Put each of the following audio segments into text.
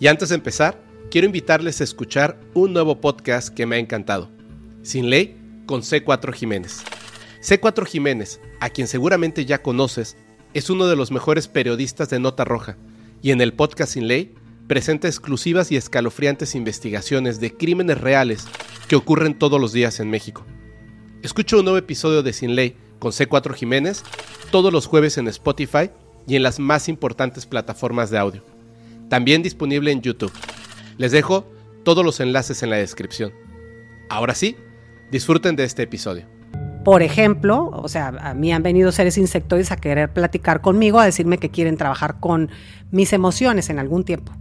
Y antes de empezar, quiero invitarles a escuchar un nuevo podcast que me ha encantado. Sin ley con C4 Jiménez. C4 Jiménez, a quien seguramente ya conoces, es uno de los mejores periodistas de Nota Roja y en el podcast Sin Ley presenta exclusivas y escalofriantes investigaciones de crímenes reales que ocurren todos los días en México. Escucha un nuevo episodio de Sin Ley con C4 Jiménez todos los jueves en Spotify y en las más importantes plataformas de audio también disponible en YouTube. Les dejo todos los enlaces en la descripción. Ahora sí, disfruten de este episodio. Por ejemplo, o sea, a mí han venido seres insectoides a querer platicar conmigo, a decirme que quieren trabajar con mis emociones en algún tiempo.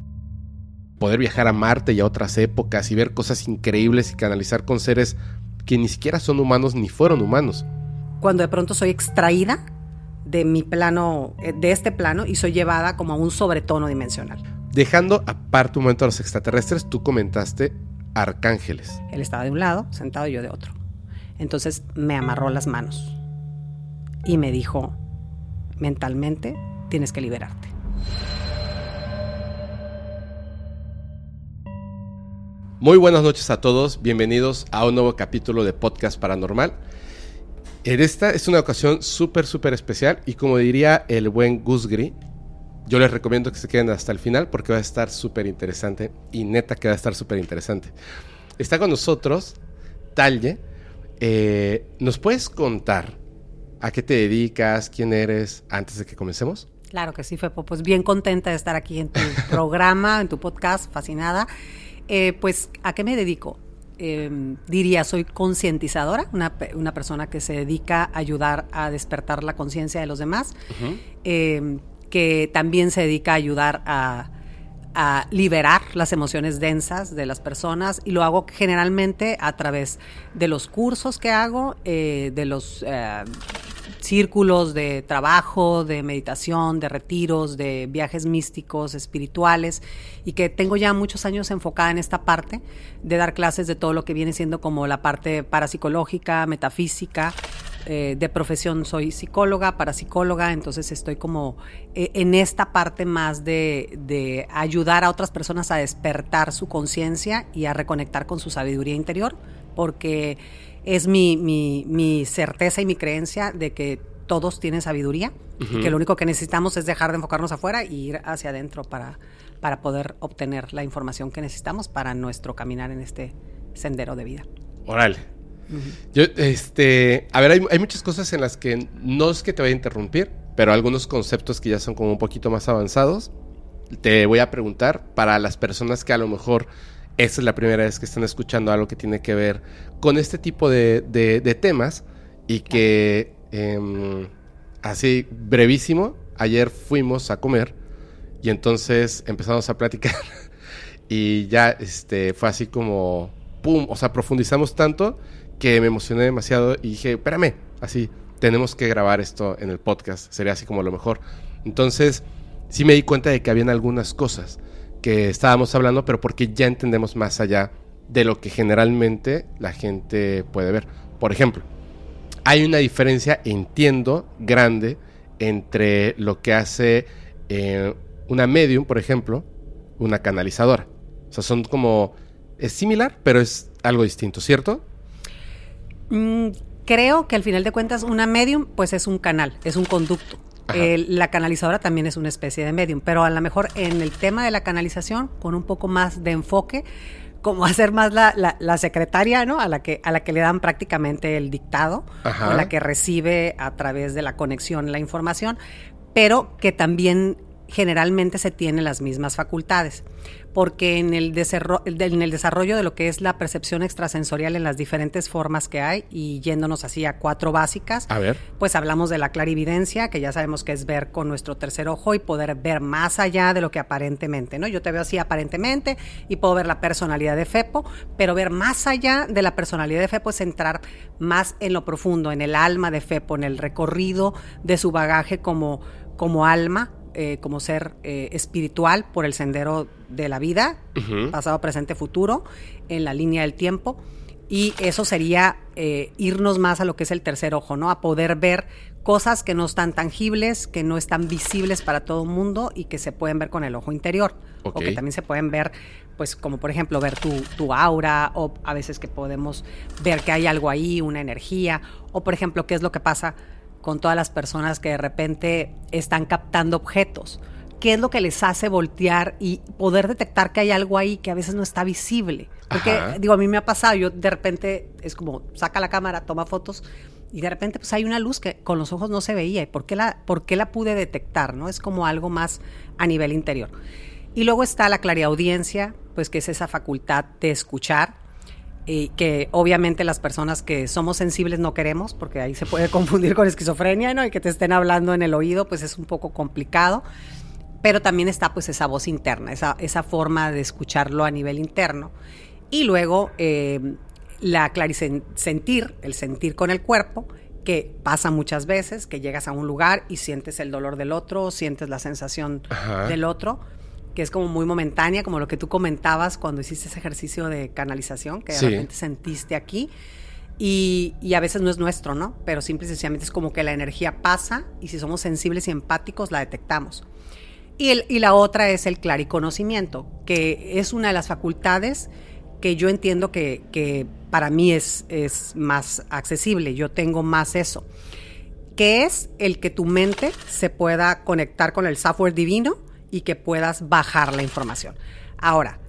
Poder viajar a Marte y a otras épocas y ver cosas increíbles y canalizar con seres que ni siquiera son humanos ni fueron humanos. Cuando de pronto soy extraída de mi plano, eh, de este plano, y soy llevada como a un sobretono dimensional. Dejando aparte un momento a los extraterrestres, tú comentaste arcángeles. Él estaba de un lado, sentado y yo de otro. Entonces me amarró las manos y me dijo, mentalmente tienes que liberarte. Muy buenas noches a todos, bienvenidos a un nuevo capítulo de Podcast Paranormal. En esta es una ocasión súper, súper especial y como diría el buen Gusgri, yo les recomiendo que se queden hasta el final porque va a estar súper interesante y neta que va a estar súper interesante. Está con nosotros Talye. Eh, ¿Nos puedes contar a qué te dedicas, quién eres, antes de que comencemos? Claro que sí, Fepo. Pues bien contenta de estar aquí en tu programa, en tu podcast, fascinada. Eh, pues, ¿a qué me dedico? Em, diría, soy concientizadora, una, una, persona que se dedica a ayudar a despertar la conciencia de los demás que también se dedica a ayudar a, liberar las emociones densas de las personas y lo hago generalmente a través de los cursos que hago, eh, de los eh, círculos de trabajo, de meditación, de retiros, de viajes místicos, espirituales, y que tengo ya muchos años enfocada en esta parte de dar clases de todo lo que viene siendo como la parte parapsicológica, metafísica, eh, de profesión soy psicóloga, parapsicóloga, entonces estoy como eh, en esta parte más de, ayudar a otras personas a despertar su conciencia y a reconectar con su sabiduría interior, porque es mi, mi, certeza y mi creencia de que todos tienen sabiduría y que lo único que necesitamos es dejar de enfocarnos afuera y ir hacia adentro para, para poder obtener la información que necesitamos para nuestro caminar en este sendero de vida. Órale. Yo, este, a ver, hay, muchas cosas en las que no es que te vaya a interrumpir, pero algunos conceptos que ya son como un poquito más avanzados, te voy a preguntar para las personas que a lo mejor esta es la primera vez que están escuchando algo que tiene que ver con este tipo de, temas y que em, así brevísimo, ayer fuimos a comer y entonces empezamos a platicar y ya este, fue así como, ¡pum! O sea, profundizamos tanto que me emocioné demasiado y dije, espérame, así, tenemos que grabar esto en el podcast, sería así como lo mejor. Entonces, sí me di cuenta de que habían algunas cosas que estábamos hablando, pero porque ya entendemos más allá de lo que generalmente la gente puede ver. Por ejemplo, hay una diferencia, entiendo, grande entre lo que hace eh, una medium, por ejemplo, una canalizadora. O sea, son como... Es similar, pero es algo distinto, ¿cierto? Mm, creo que al final de cuentas una medium pues es un canal, es un conducto. la canalizadora también es una especie de medium, pero a lo mejor en el tema de la canalización, con un poco más de enfoque, como hacer más la, secretaria, ¿no? A la que a la que le dan prácticamente el dictado, a la que recibe a través de la conexión la información, pero que también generalmente se tienen las mismas facultades, porque en el, en el desarrollo de lo que es la percepción extrasensorial en las diferentes formas que hay, y yéndonos así a cuatro básicas, A ver. pues hablamos de la clarividencia, que ya sabemos que es ver con nuestro tercer ojo y poder ver más allá de lo que aparentemente, ¿no? Yo te veo así aparentemente y puedo ver la personalidad de Fepo, pero ver más allá de la personalidad de Fepo es entrar más en lo profundo, en el alma de Fepo, en el recorrido de su bagaje como, como alma, eh, como ser eh, espiritual por el sendero de la vida, pasado, presente, futuro, en la línea del tiempo. Y eso sería eh, irnos más a lo que es el tercer ojo, ¿no? A poder ver cosas que no están tangibles, que no están visibles para todo el mundo y que se pueden ver con el ojo interior. O que también se pueden ver, pues como por ejemplo ver tu, tu aura, o a veces que podemos ver que hay algo ahí, una energía, o por ejemplo qué es lo que pasa con todas las personas que de repente están captando objetos. ¿Qué es lo que les hace voltear y poder detectar que hay algo ahí que a veces no está visible? Porque, Ajá. digo, a mí me ha pasado, yo de repente es como, saca la cámara, toma fotos y de repente pues hay una luz que con los ojos no se veía. ¿Y por qué la, por qué la pude detectar? ¿no? Es como algo más a nivel interior. Y luego está la clariaudiencia, pues que es esa facultad de escuchar, y que obviamente las personas que somos sensibles no queremos, porque ahí se puede confundir con esquizofrenia, ¿no? Y que te estén hablando en el oído, pues es un poco complicado. Pero también está pues esa voz interna, esa, esa forma de escucharlo a nivel interno. Y luego eh, la clarisentir, el sentir con el cuerpo, que pasa muchas veces, que llegas a un lugar y sientes el dolor del otro, sientes la sensación Ajá. del otro, que es como muy momentánea, como lo que tú comentabas cuando hiciste ese ejercicio de canalización, que de Sí. repente sentiste aquí. Y, y a veces no es nuestro, ¿no? Pero simple y sencillamente es como que la energía pasa y si somos sensibles y empáticos la detectamos. Y, el- y la otra es el clariconocimiento, que es una de las facultades que yo entiendo que, que para mí es, es más accesible, yo tengo más eso, que es el que tu mente se pueda conectar con el software divino y que puedas bajar la información. Ahora,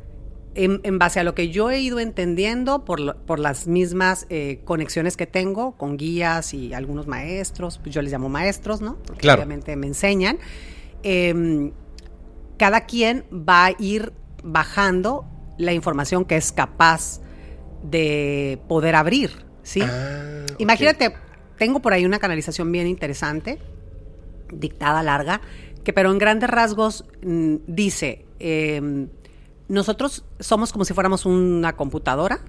en, en base a lo que yo he ido entendiendo por, lo- por las mismas eh, conexiones que tengo con guías y algunos maestros, pues yo les llamo maestros, ¿no? Porque Claro. obviamente me enseñan. Em, cada quien va a ir bajando la información que es capaz de poder abrir, ¿sí? Ah. Imagínate, tengo por ahí una canalización bien interesante, dictada larga, que pero en grandes rasgos mm, dice, eh, nosotros somos como si fuéramos una computadora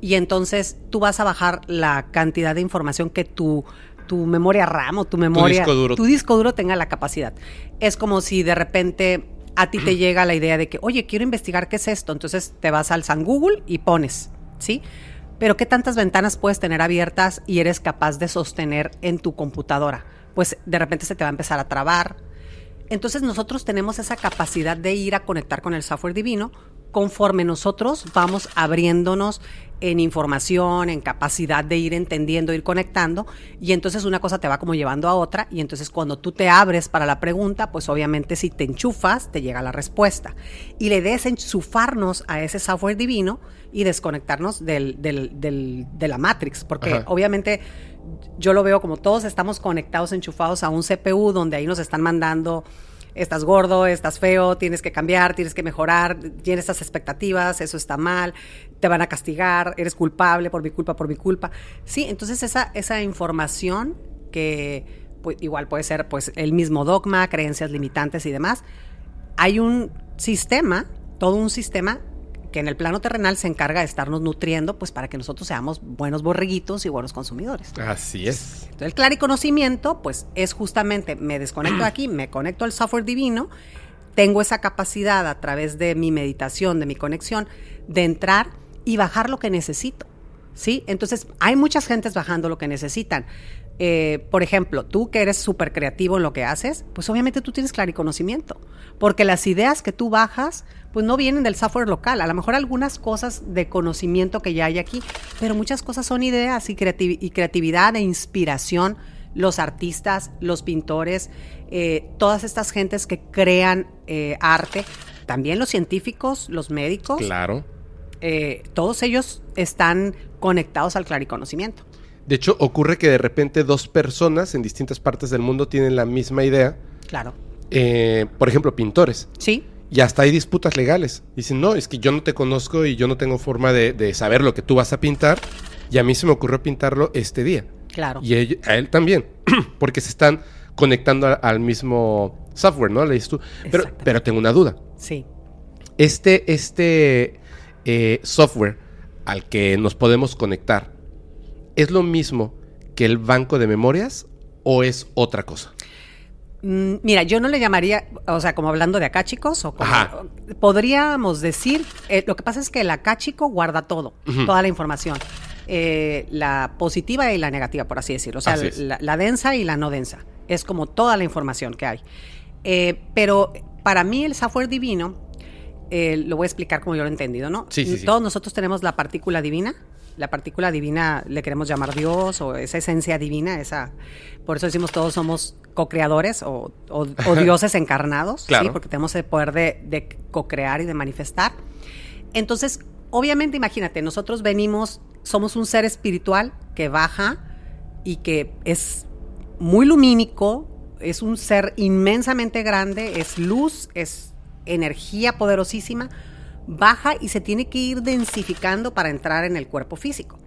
y entonces tú vas a bajar la cantidad de información que tu, tu memoria RAM o tu memoria, disco duro. tu disco duro tenga la capacidad. Es como si de repente a ti te llega la idea de que, oye, quiero investigar qué es esto, entonces te vas al San Google y pones, ¿sí? Pero ¿qué tantas ventanas puedes tener abiertas y eres capaz de sostener en tu computadora? Pues de repente se te va a empezar a trabar. Entonces nosotros tenemos esa capacidad de ir a conectar con el software divino conforme nosotros vamos abriéndonos en información, en capacidad de ir entendiendo, ir conectando, y entonces una cosa te va como llevando a otra, y entonces cuando tú te abres para la pregunta, pues obviamente si te enchufas, te llega la respuesta. Y la idea es enchufarnos a ese software divino y desconectarnos del, del- del- de la Matrix, porque Ajá. obviamente yo lo veo como todos estamos conectados, enchufados a un CPU donde ahí nos están mandando, estás gordo, estás feo, tienes que cambiar, tienes que mejorar, tienes estas expectativas, eso está mal, te van a castigar, eres culpable por mi culpa, por mi culpa. Sí, entonces esa, esa información que pues, igual puede ser pues el mismo dogma, creencias limitantes y demás, hay un sistema, todo un sistema que en el plano terrenal se encarga de estarnos nutriendo, pues para que nosotros seamos buenos borreguitos y buenos consumidores. Así es. Entonces, el clariconocimiento, pues es justamente, me desconecto de aquí, me conecto al software divino, tengo esa capacidad a través de mi meditación, de mi conexión, de entrar y bajar lo que necesito. ¿Sí? Entonces, hay muchas gentes bajando lo que necesitan. Eh, por ejemplo, tú que eres súper creativo en lo que haces, pues obviamente tú tienes clariconocimiento, porque las ideas que tú bajas, pues no vienen del software local, a lo mejor algunas cosas de conocimiento que ya hay aquí, pero muchas cosas son ideas y, creativi- y creatividad e inspiración, los artistas, los pintores, eh, todas estas gentes que crean eh, arte, también los científicos, los médicos, Claro. eh, todos ellos están conectados al clariconocimiento. De hecho, ocurre que de repente dos personas en distintas partes del mundo tienen la misma idea Claro. eh, por ejemplo, pintores. Sí. Y hasta hay disputas legales. Dicen, no, es que yo no te conozco y yo no tengo forma de, de saber lo que tú vas a pintar. Y a mí se me ocurrió pintarlo este día. Claro. Y a él también. porque se están conectando a- al mismo software, ¿no? Le dices tú. Pero, pero tengo una duda. Sí. Este, este eh, software al que nos podemos conectar, ¿es lo mismo que el banco de memorias o es otra cosa? Mm, Mira, yo no le llamaría, o sea, como hablando de acá, chicos, o como, podríamos decir, eh, lo que pasa es que el acá, chico, guarda todo, toda la información, eh, la positiva y la negativa, por así decirlo, o sea, la, la densa y la no densa, es como toda la información que hay. Eh, pero para mí el software divino, eh, lo voy a explicar como yo lo he entendido, ¿no? Sí, sí, sí. Todos nosotros tenemos la partícula divina, la partícula divina le queremos llamar Dios o esa esencia divina, esa, por eso decimos todos somos co-creadores o, o- o dioses encarnados, Claro. ¿sí? porque tenemos el poder de, de co-crear y de manifestar. Entonces, obviamente, imagínate, nosotros venimos, somos un ser espiritual que baja y que es muy lumínico, es un ser inmensamente grande, es luz, es energía poderosísima, baja y se tiene que ir densificando para entrar en el cuerpo físico.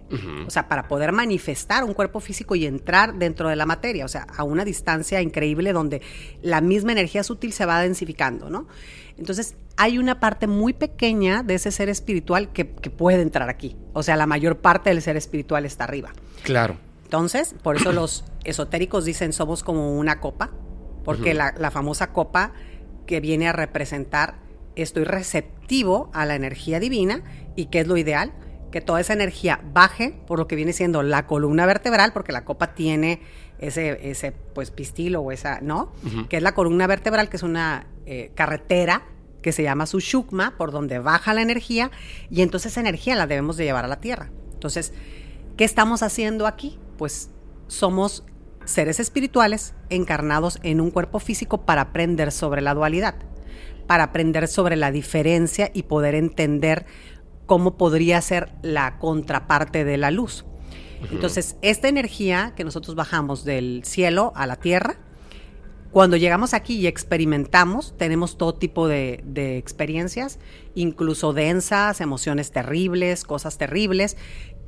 O sea, para poder manifestar un cuerpo físico y entrar dentro de la materia, o sea, a una distancia increíble donde la misma energía sutil se va densificando, ¿no? Entonces, hay una parte muy pequeña de ese ser espiritual que, que puede entrar aquí. O sea, la mayor parte del ser espiritual está arriba. Claro. Entonces, por eso los esotéricos dicen somos como una copa, porque la, la famosa copa que viene a representar estoy receptivo a la energía divina y que es lo ideal, que toda esa energía baje por lo que viene siendo la columna vertebral, porque la copa tiene ese, ese pues pistilo o esa, ¿no? Que es la columna vertebral, que es una eh, carretera que se llama Sushukma, por donde baja la energía, y entonces esa energía la debemos de llevar a la Tierra. Entonces, ¿Qué estamos haciendo aquí? Pues somos seres espirituales encarnados en un cuerpo físico para aprender sobre la dualidad, para aprender sobre la diferencia y poder entender cómo podría ser la contraparte de la luz. Entonces, esta energía que nosotros bajamos del cielo a la tierra, cuando llegamos aquí y experimentamos, tenemos todo tipo de, de experiencias, incluso densas, emociones terribles, cosas terribles,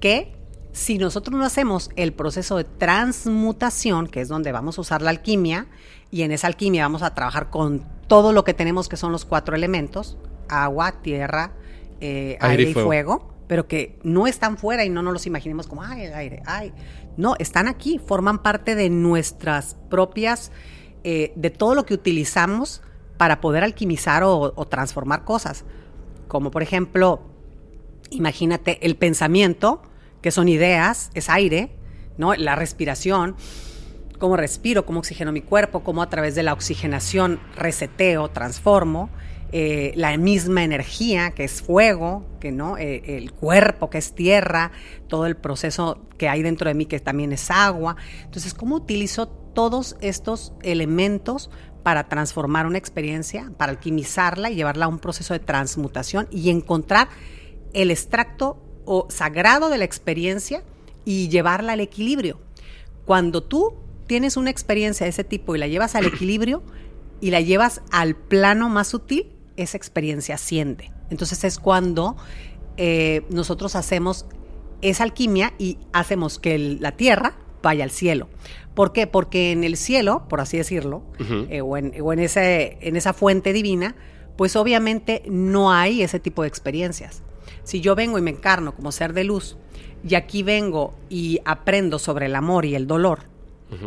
que si nosotros no hacemos el proceso de transmutación, que es donde vamos a usar la alquimia, y en esa alquimia vamos a trabajar con todo lo que tenemos que son los cuatro elementos, agua, tierra, eh, aire, y fuego. pero que no están fuera y no nos los imaginemos como, ay, el aire, ay. No, están aquí, forman parte de nuestras propias, eh, de todo lo que utilizamos para poder alquimizar o, o transformar cosas. Como por ejemplo, imagínate el pensamiento, que son ideas, es aire, ¿no? La respiración, cómo respiro, cómo oxigeno mi cuerpo, cómo a través de la oxigenación reseteo, transformo, eh, la misma energía que es fuego, que no, Eh, el cuerpo que es tierra, todo el proceso que hay dentro de mí que también es agua. Entonces, ¿cómo utilizo todos estos elementos para transformar una experiencia, para alquimizarla y llevarla a un proceso de transmutación y encontrar el extracto o sagrado de la experiencia y llevarla al equilibrio. Cuando tú tienes una experiencia de ese tipo y la llevas al equilibrio y la llevas al plano más sutil, esa experiencia asciende. Entonces es cuando eh, nosotros hacemos esa alquimia y hacemos que el- la tierra vaya al cielo. ¿Por qué? Porque en el cielo, por así decirlo, eh, o, en, o en ese, en esa fuente divina, pues obviamente no hay ese tipo de experiencias. Si yo vengo y me encarno como ser de luz y aquí vengo y aprendo sobre el amor y el dolor,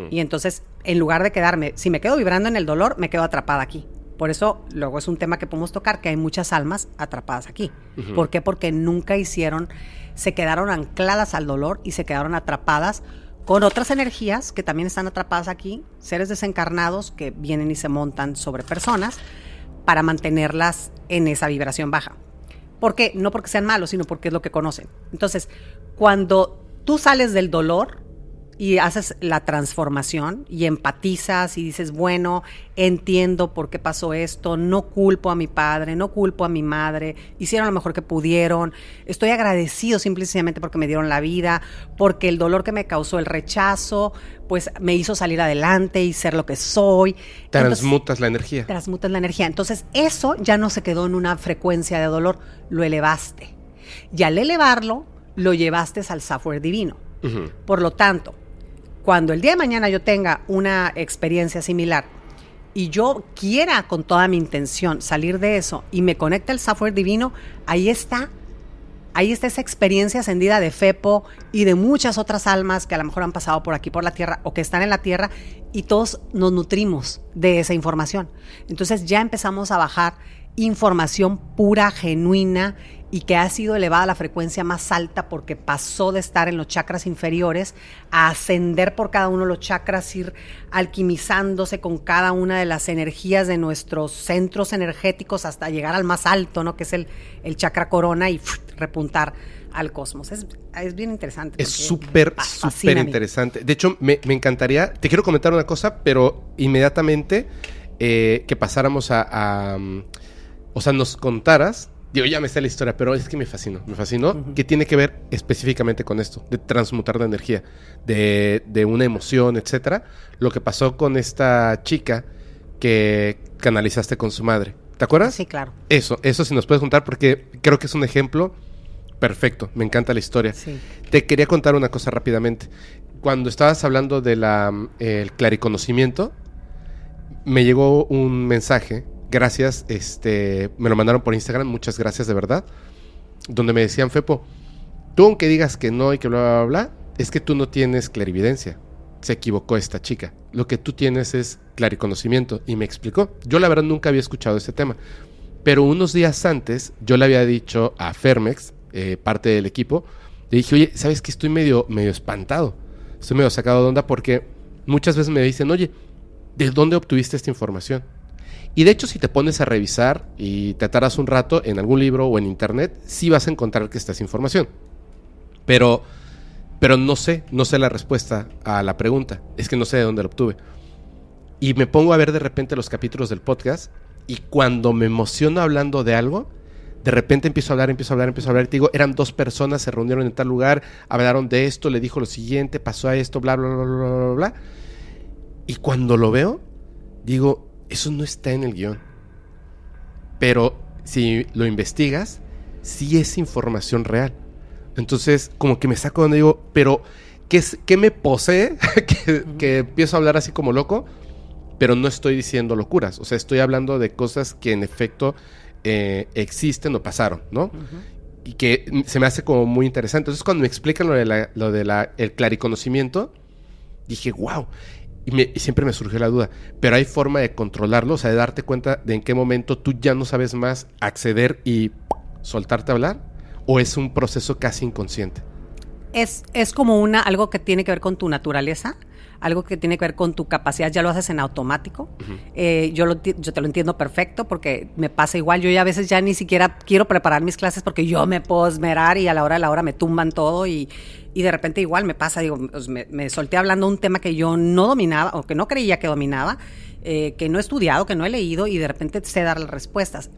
y entonces en lugar de quedarme, si me quedo vibrando en el dolor, me quedo atrapada aquí. Por eso luego es un tema que podemos tocar, que hay muchas almas atrapadas aquí. ¿Por qué? Porque nunca hicieron, se quedaron ancladas al dolor y se quedaron atrapadas con otras energías que también están atrapadas aquí, seres desencarnados que vienen y se montan sobre personas para mantenerlas en esa vibración baja. ¿Por qué? No porque sean malos, sino porque es lo que conocen. Entonces, cuando tú sales del dolor, y haces la transformación y empatizas y dices, bueno, entiendo por qué pasó esto, no culpo a mi padre, no culpo a mi madre, hicieron lo mejor que pudieron, estoy agradecido simplemente porque me dieron la vida, porque el dolor que me causó el rechazo, pues me hizo salir adelante y ser lo que soy. Transmutas la energía. Transmutas la energía. Entonces eso ya no se quedó en una frecuencia de dolor, lo elevaste. Y al elevarlo, lo llevaste al software divino. Por lo tanto, cuando el día de mañana yo tenga una experiencia similar y yo quiera con toda mi intención salir de eso y me conecta el software divino, ahí está. Ahí está esa experiencia ascendida de Fepo y de muchas otras almas que a lo mejor han pasado por aquí, por la tierra, o que están en la tierra, y todos nos nutrimos de esa información. Entonces ya empezamos a bajar información pura, genuina y que ha sido elevada a la frecuencia más alta porque pasó de estar en los chakras inferiores a ascender por cada uno de los chakras, ir alquimizándose con cada una de las energías de nuestros centros energéticos hasta llegar al más alto, ¿no? que es el, el chakra corona y repuntar al cosmos. Es, bien interesante. Es súper, súper interesante. De hecho, me, encantaría, te quiero comentar una cosa, pero inmediatamente eh, que pasáramos a, o sea, nos contaras Digo, ya me sé la historia, pero es que me fascinó. Me fascinó. ¿Qué tiene que ver específicamente con esto? De transmutar la energía, de, de, una emoción, etcétera. Lo que pasó con esta chica que canalizaste con su madre. ¿Te acuerdas? Sí, claro. Eso, eso sí nos puedes contar porque creo que es un ejemplo perfecto. Me encanta la historia. Sí. Te quería contar una cosa rápidamente. Cuando estabas hablando del de clariconocimiento, me llegó un mensaje gracias, este, me lo mandaron por Instagram, muchas gracias de verdad, donde me decían, Fepo, tú aunque digas que no y que bla, bla, bla, es que tú no tienes clarividencia. Se equivocó esta chica. Lo que tú tienes es clariconocimiento. Y me explicó. Yo la verdad nunca había escuchado este tema. Pero unos días antes yo le había dicho a Fermex, eh, parte del equipo, le dije, oye, ¿sabes que estoy medio, medio espantado? Estoy medio sacado de onda porque muchas veces me dicen, oye, ¿de dónde obtuviste esta información? Y de hecho, si te pones a revisar y te atarás un rato en algún libro o en internet, sí vas a encontrar que está esa información. Pero, pero no sé, no sé la respuesta a la pregunta. Es que no sé de dónde la obtuve. Y me pongo a ver de repente los capítulos del podcast y cuando me emociono hablando de algo, de repente empiezo a hablar, empiezo a hablar, empiezo a hablar. Y te digo, eran dos personas, se reunieron en tal lugar, hablaron de esto, le dijo lo siguiente, pasó a esto, bla, bla, bla, bla, bla, bla. Y cuando lo veo, digo, eso no está en el guion. Pero si lo investigas, sí es información real. Entonces, como que me saco donde digo, pero ¿qué, es, qué me posee? que, empiezo a hablar así como loco, pero no estoy diciendo locuras. O sea, estoy hablando de cosas que en efecto eh, existen o pasaron, ¿no? Y que se me hace como muy interesante. Entonces, cuando me explican lo de lo de la, el clariconocimiento, dije, wow. Y, siempre me surgió la duda, pero hay forma de controlarlo, o sea, de darte cuenta de en qué momento tú ya no sabes más acceder y soltarte a hablar, o es un proceso casi inconsciente. Es, es como una, algo que tiene que ver con tu naturaleza, algo que tiene que ver con tu capacidad, ya lo haces en automático. Eh, yo, lo, yo te lo entiendo perfecto porque me pasa igual. Yo ya a veces ya ni siquiera quiero preparar mis clases porque yo me puedo esmerar y a la hora de la hora me tumban todo y, y de repente igual me pasa, digo, pues me, solté hablando un tema que yo no dominaba o que no creía que dominaba, eh, que no he estudiado, que no he leído y de repente sé dar las respuestas.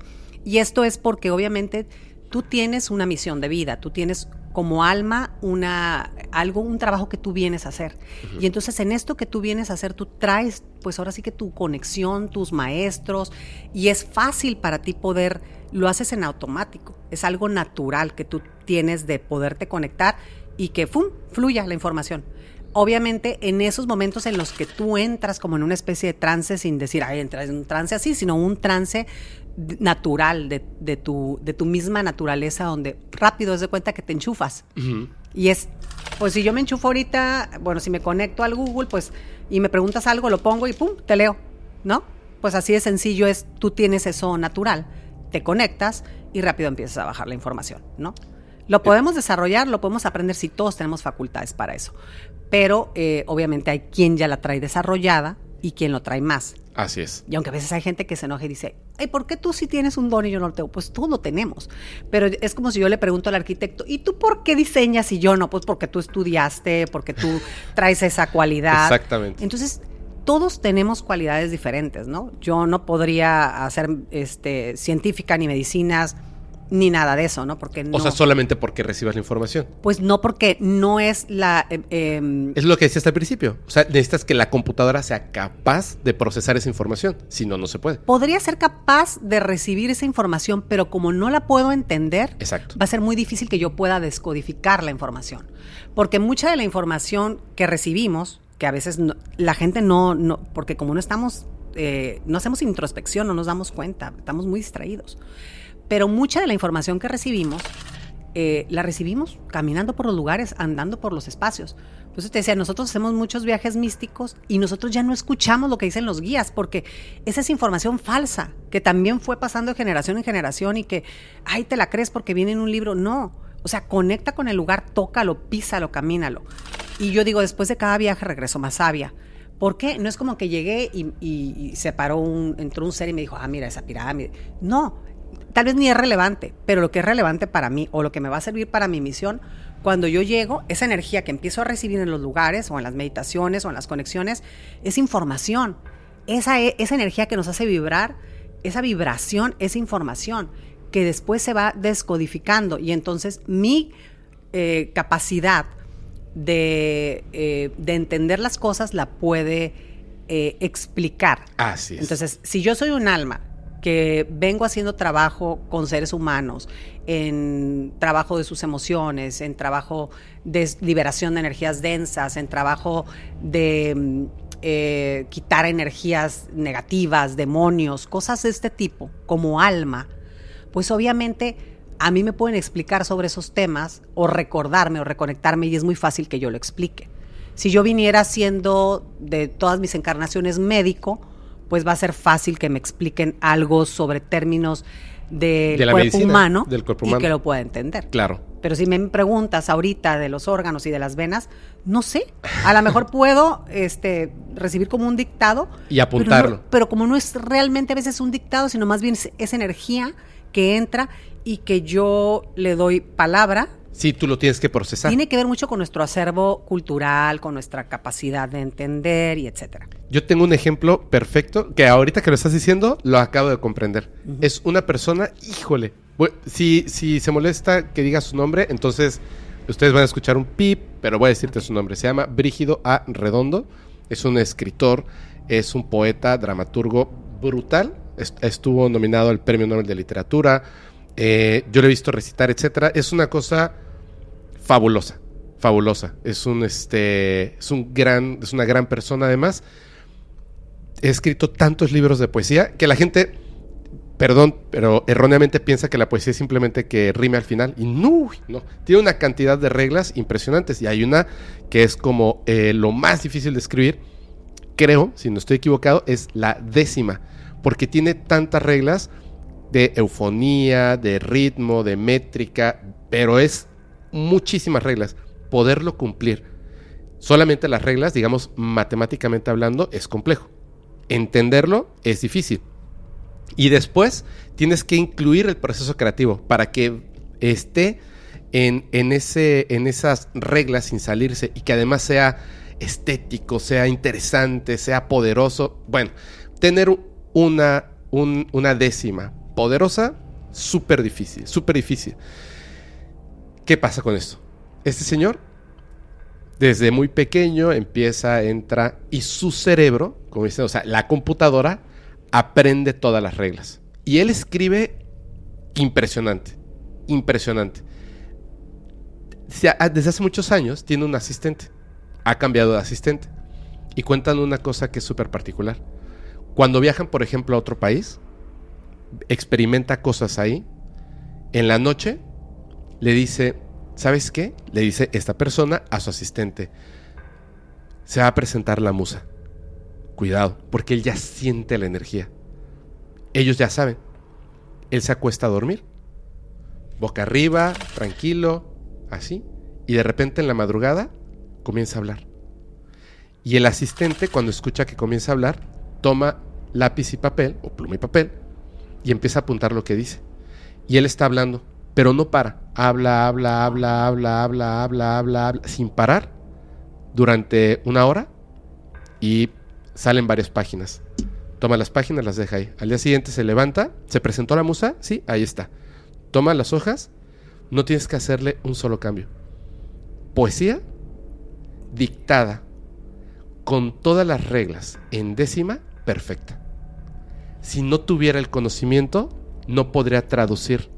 Y esto es porque obviamente tú tienes una misión de vida, tú tienes como alma una algo un trabajo que tú vienes a hacer. Y entonces en esto que tú vienes a hacer tú traes pues ahora sí que tu conexión, tus maestros y es fácil para ti poder lo haces en automático. Es algo natural que tú tienes de poderte conectar y que ¡fum! fluya la información. Obviamente, en esos momentos en los que tú entras como en una especie de trance, sin decir, ay, entras en un trance así, sino un trance natural de, de, tu, de tu misma naturaleza, donde rápido es de cuenta que te enchufas. Y es, pues si yo me enchufo ahorita, bueno, si me conecto al Google, pues, y me preguntas algo, lo pongo y pum, te leo, ¿no? Pues así de sencillo es, tú tienes eso natural, te conectas y rápido empiezas a bajar la información, ¿no? Lo podemos desarrollar, lo podemos aprender si todos tenemos facultades para eso. Pero eh, obviamente hay quien ya la trae desarrollada y quien lo trae más. Así es. Y aunque a veces hay gente que se enoja y dice, Ay, ¿por qué tú sí tienes un don y yo no lo tengo? Pues todos lo tenemos. Pero es como si yo le pregunto al arquitecto, ¿y tú por qué diseñas y yo no? Pues porque tú estudiaste, porque tú traes esa cualidad. Exactamente. Entonces, todos tenemos cualidades diferentes, ¿no? Yo no podría hacer este, científica ni medicinas ni nada de eso, ¿no? Porque no. O sea, solamente porque recibas la información. Pues no, porque no es la. eh, eh, Es lo que decía hasta el principio. O sea, necesitas que la computadora sea capaz de procesar esa información. Si no, no se puede. podría ser capaz de recibir esa información, pero como no la puedo entender, Exacto. va a ser muy difícil que yo pueda descodificar la información. Porque mucha de la información que recibimos, que a veces no- la gente no, no, porque como no estamos, eh, no hacemos introspección, no nos damos cuenta, estamos muy distraídos. Pero mucha de la información que recibimos, eh, la recibimos caminando por los lugares, andando por los espacios. Por eso te decía, nosotros hacemos muchos viajes místicos y nosotros ya no escuchamos lo que dicen los guías, porque esa es información falsa, que también fue pasando de generación en generación y que, ay, te la crees porque viene en un libro. No, o sea, conecta con el lugar, tócalo, písalo, camínalo. Y yo digo, después de cada viaje regreso más sabia. ¿Por qué? No es como que llegué y, y- se paró un, entró un ser y me dijo, ah, mira esa pirámide. No, tal vez ni es relevante, pero lo que es relevante para mí o lo que me va a servir para mi misión, cuando yo llego, esa energía que empiezo a recibir en los lugares o en las meditaciones o en las conexiones, es información. Esa, e- esa energía que nos hace vibrar, esa vibración es información que después se va descodificando y entonces mi eh, capacidad de, eh, de entender las cosas la puede eh, explicar. Así es. Entonces, si yo soy un alma que vengo haciendo trabajo con seres humanos, en trabajo de sus emociones, en trabajo de liberación de energías densas, en trabajo de mm, eh, quitar energías negativas, demonios, cosas de este tipo, como alma, pues obviamente a mí me pueden explicar sobre esos temas o recordarme o reconectarme y es muy fácil que yo lo explique. Si yo viniera siendo de todas mis encarnaciones médico, pues va a ser fácil que me expliquen algo sobre términos del De cuerpo medicina, humano del cuerpo y humano. que lo pueda entender. Claro. Pero si me preguntas ahorita de los órganos y de las venas, no sé. A lo mejor puedo este, recibir como un dictado. Y apuntarlo. Pero, no- pero como no es realmente a veces un dictado, sino más bien es, es energía que entra y que yo le doy palabra, Sí, tú lo tienes que procesar. tiene que ver mucho con nuestro acervo cultural, con nuestra capacidad de entender y etcétera. Yo tengo un ejemplo perfecto que ahorita que lo estás diciendo lo acabo de comprender. Es una persona, híjole, si, si se molesta que diga su nombre, entonces ustedes van a escuchar un pip, pero voy a decirte su nombre. Se llama Brígido A. Redondo, es un escritor, es un poeta, dramaturgo brutal, Est- estuvo nominado al Premio Nobel de Literatura, eh, yo lo he visto recitar, etcétera. Es una cosa fabulosa, fabulosa. Es un este es un gran es una gran persona. Además. He escrito tantos libros de poesía que la gente perdón, pero erróneamente piensa que la poesía es simplemente que rime al final. Y no, no, tiene una cantidad de reglas impresionantes. Y hay una que es como eh, lo más difícil de escribir, creo, si no estoy equivocado, es la décima, porque tiene tantas reglas de eufonía, de ritmo, de métrica, pero es muchísimas reglas. Poderlo cumplir. Solamente las reglas, digamos, matemáticamente hablando, es complejo. Entenderlo es difícil. Y después tienes que incluir el proceso creativo para que esté en, en ese, en esas reglas sin salirse y que además sea estético, sea interesante, sea poderoso. Bueno, tener una, un- una décima poderosa, súper difícil, súper difícil. ¿Qué pasa con esto? Este señor, desde muy pequeño, empieza, entra y su cerebro, como dicen, o sea, la computadora, aprende todas las reglas. Y él escribe impresionante, impresionante. Desde hace muchos años tiene un asistente, ha cambiado de asistente. Y cuentan una cosa que es súper particular. Cuando viajan, por ejemplo, a otro país, experimenta cosas ahí. En la noche le dice, ¿sabes qué? Le dice esta persona a su asistente, se va a presentar la musa. Cuidado, porque él ya siente la energía. Ellos ya saben. Él se acuesta a dormir. Boca arriba, tranquilo, así. Y de repente en la madrugada comienza a hablar. Y el asistente, cuando escucha que comienza a hablar, toma lápiz y papel, o pluma y papel, y empieza a apuntar lo que dice. Y él está hablando, pero no para. Habla, habla, habla, habla, habla, habla, habla, sin parar durante una hora y salen varias páginas. Toma las páginas, las deja ahí. Al día siguiente se levanta, se presentó la musa, sí, ahí está. Toma las hojas, no tienes que hacerle un solo cambio. Poesía dictada con todas las reglas en décima perfecta. Si no tuviera el conocimiento, no podría traducir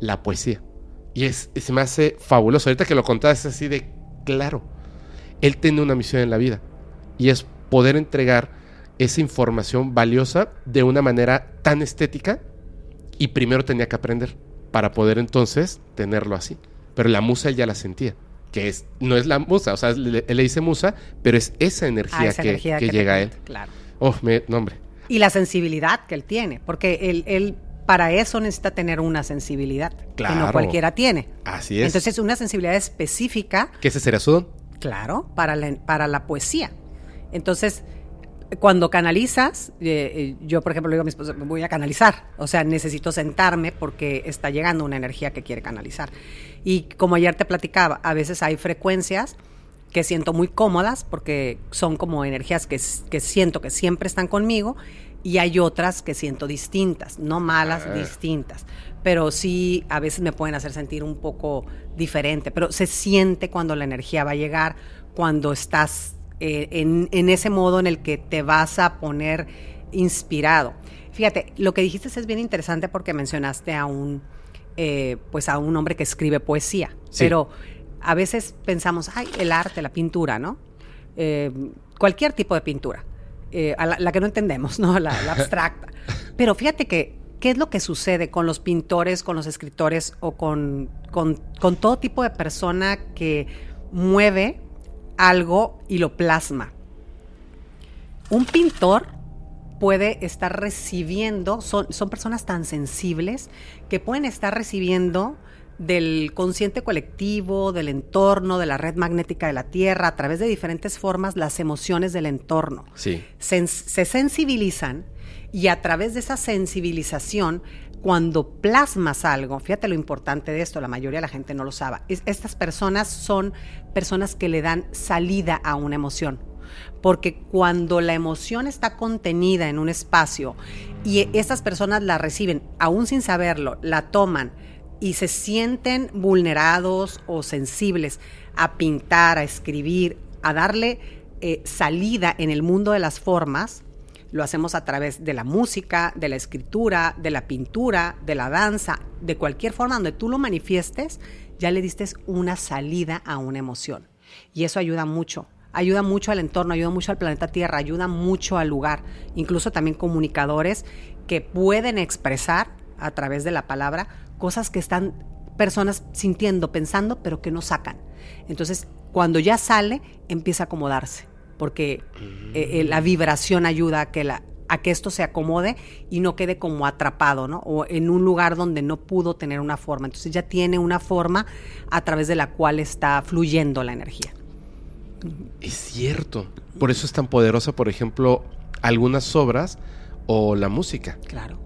la poesía. Y es, se me hace fabuloso. Ahorita que lo contás es así de claro. Él tiene una misión en la vida y es poder entregar esa información valiosa de una manera tan estética y primero tenía que aprender para poder entonces tenerlo así. Pero la musa él ya la sentía, que es no es la musa, o sea, le- él le dice musa, pero es esa energía, Ah, esa que, energía que te llega a él. Claro. Oh, me, no, hombre. Y la sensibilidad que él tiene, porque él, él para eso necesita tener una sensibilidad que Claro. no cualquiera tiene. Así es. Entonces, una sensibilidad específica, ¿Qué ese sería su don? claro, para la, para la poesía. Entonces, cuando canalizas, eh, eh, yo por ejemplo le digo a mi esposa, voy a canalizar, o sea, necesito sentarme porque está llegando una energía que quiere canalizar. Y como ayer te platicaba, a veces hay frecuencias que siento muy cómodas porque son como energías que, que siento que siempre están conmigo y hay otras que siento distintas, no malas, Ah. distintas, pero sí a veces me pueden hacer sentir un poco diferente, pero se siente cuando la energía va a llegar, cuando estás eh, en, en ese modo en el que te vas a poner inspirado. Fíjate, lo que dijiste es bien interesante porque mencionaste a un, eh, pues a un hombre que escribe poesía, Sí. pero a veces pensamos, ay, el arte, la pintura, ¿no? Eh, cualquier tipo de pintura, eh, a la, la que no entendemos, ¿no? La, la abstracta. Pero fíjate que, ¿qué es lo que sucede con los pintores, con los escritores o con, con, con todo tipo de persona que mueve algo y lo plasma? Un pintor puede estar recibiendo, son, son personas tan sensibles que pueden estar recibiendo del consciente colectivo, del entorno, de la red magnética de la Tierra, a través de diferentes formas, las emociones del entorno. Sí. Se, se sensibilizan y a través de esa sensibilización, cuando plasmas algo, fíjate lo importante de esto, la mayoría de la gente no lo sabe, es- estas personas son personas que le dan salida a una emoción. Porque cuando la emoción está contenida en un espacio y estas personas la reciben, aún sin saberlo, la toman y se sienten vulnerados o sensibles a pintar, a escribir, a darle eh, salida en el mundo de las formas, lo hacemos a través de la música, de la escritura, de la pintura, de la danza, de cualquier forma donde tú lo manifiestes, ya le diste una salida a una emoción. Y eso ayuda mucho. Ayuda mucho al entorno, ayuda mucho al planeta Tierra, ayuda mucho al lugar. Incluso también comunicadores que pueden expresar a través de la palabra cosas que están personas sintiendo, pensando, pero que no sacan. Entonces, cuando ya sale, empieza a acomodarse, porque eh, eh, la vibración ayuda a que, la, a que esto se acomode y no quede como atrapado, ¿no? O en un lugar donde no pudo tener una forma. Entonces ya tiene una forma a través de la cual está fluyendo la energía. Es cierto. Por eso es tan poderosa, por ejemplo, algunas obras o la música. Claro.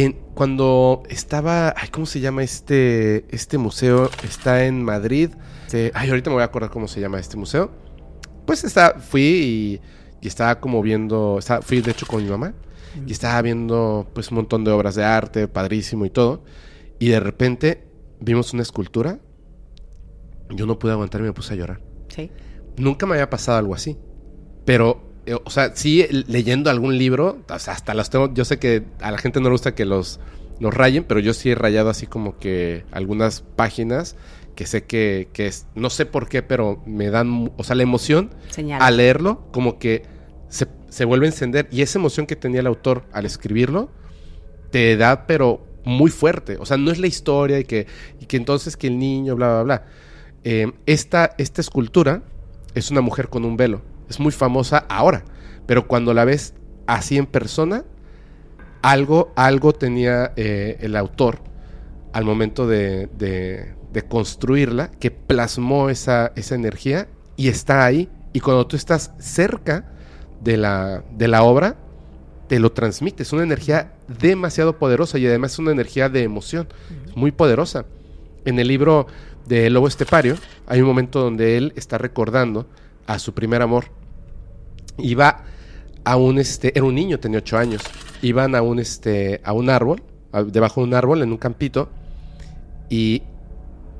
En, cuando estaba, ay, ¿cómo se llama este, este museo? Está en Madrid. Este, ay, ahorita me voy a acordar cómo se llama este museo. Pues está, fui y, y estaba como viendo, estaba- fui de hecho con mi mamá y estaba viendo pues un montón de obras de arte, padrísimo y todo. Y de repente vimos una escultura. Yo no pude aguantar y me puse a llorar. Sí. Nunca me había pasado algo así. Pero, eh, o sea, sí leyendo algún libro, hasta los tengo, yo sé que a la gente no le gusta que los, los rayen, pero yo sí he rayado así como que algunas páginas que sé que, que es, no sé por qué, pero me dan, o sea, la emoción al leerlo como que se, se vuelve a encender. Y esa emoción que tenía el autor al escribirlo te da pero muy fuerte, o sea, no es la historia y que, y que entonces que el niño, bla, bla, bla. Eh, esta, esta escultura es una mujer con un velo, es muy famosa ahora, pero cuando la ves así en persona, algo, algo tenía eh, el autor al momento de, de- de construirla, que plasmó esa, esa energía y está ahí. Y cuando tú estás cerca de la, de la obra, te lo transmite. Es una energía demasiado poderosa y además es una energía de emoción, muy poderosa. En el libro de Lobo Estepario hay un momento donde él está recordando a su primer amor. Iba a un, este, era un niño, tenía ocho años. Iban a un, este, a un árbol, debajo de un árbol, en un campito, y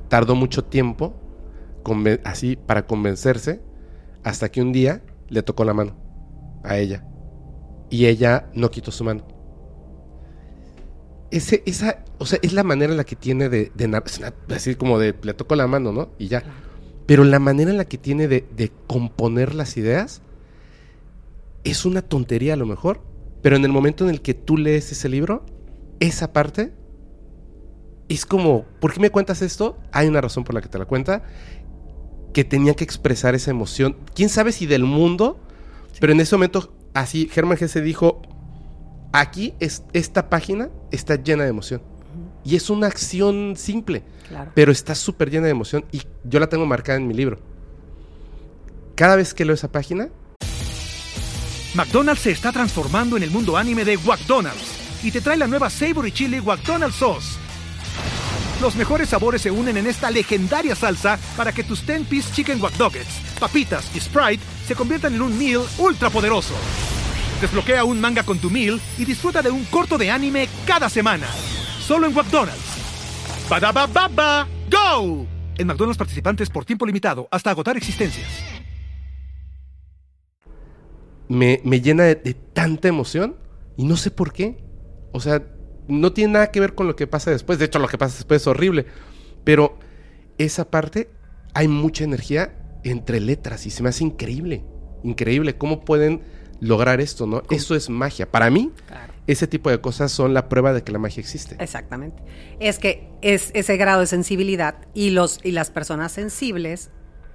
tardó mucho tiempo así para convencerse hasta que un día le tocó la mano a ella y ella no quitó su mano. Ese, esa, o sea, es la manera en la que tiene de, de así como de, le tocó la mano, ¿no? Y ya. Pero la manera en la que tiene de, de componer las ideas es una tontería a lo mejor, pero en el momento en el que tú lees ese libro, esa parte es como, ¿por qué me cuentas esto? Hay una razón por la que te la cuenta, que tenía que expresar esa emoción. ¿Quién sabe si del mundo? Pero en ese momento así Germán Gese dijo, aquí es, esta página está llena de emoción. Y es una acción simple, pero está súper llena de emoción y yo la tengo marcada en mi libro. Cada vez que leo esa página... McDonald's se está transformando en el mundo anime de McDonald's y te trae la nueva Savory Chili McDonald's Sauce. Los mejores sabores se unen en esta legendaria salsa para que tus 10-piece chicken wack papitas y Sprite se conviertan en un meal ultra poderoso. Desbloquea un manga con tu meal y disfruta de un corto de anime cada semana. Solo en McDonald's. baba ¡Go! En McDonald's participantes por tiempo limitado hasta agotar existencias. Me, llena de, de tanta emoción y no sé por qué. O sea, no tiene nada que ver con lo que pasa después. De hecho, lo que pasa después es horrible. Pero esa parte hay mucha energía entre letras y se me hace increíble, increíble cómo pueden lograr esto, ¿no? Eso es magia. Para mí, ese tipo de cosas son la prueba de que la magia existe. Exactamente. Es que es ese grado de sensibilidad y, los, y las personas sensibles,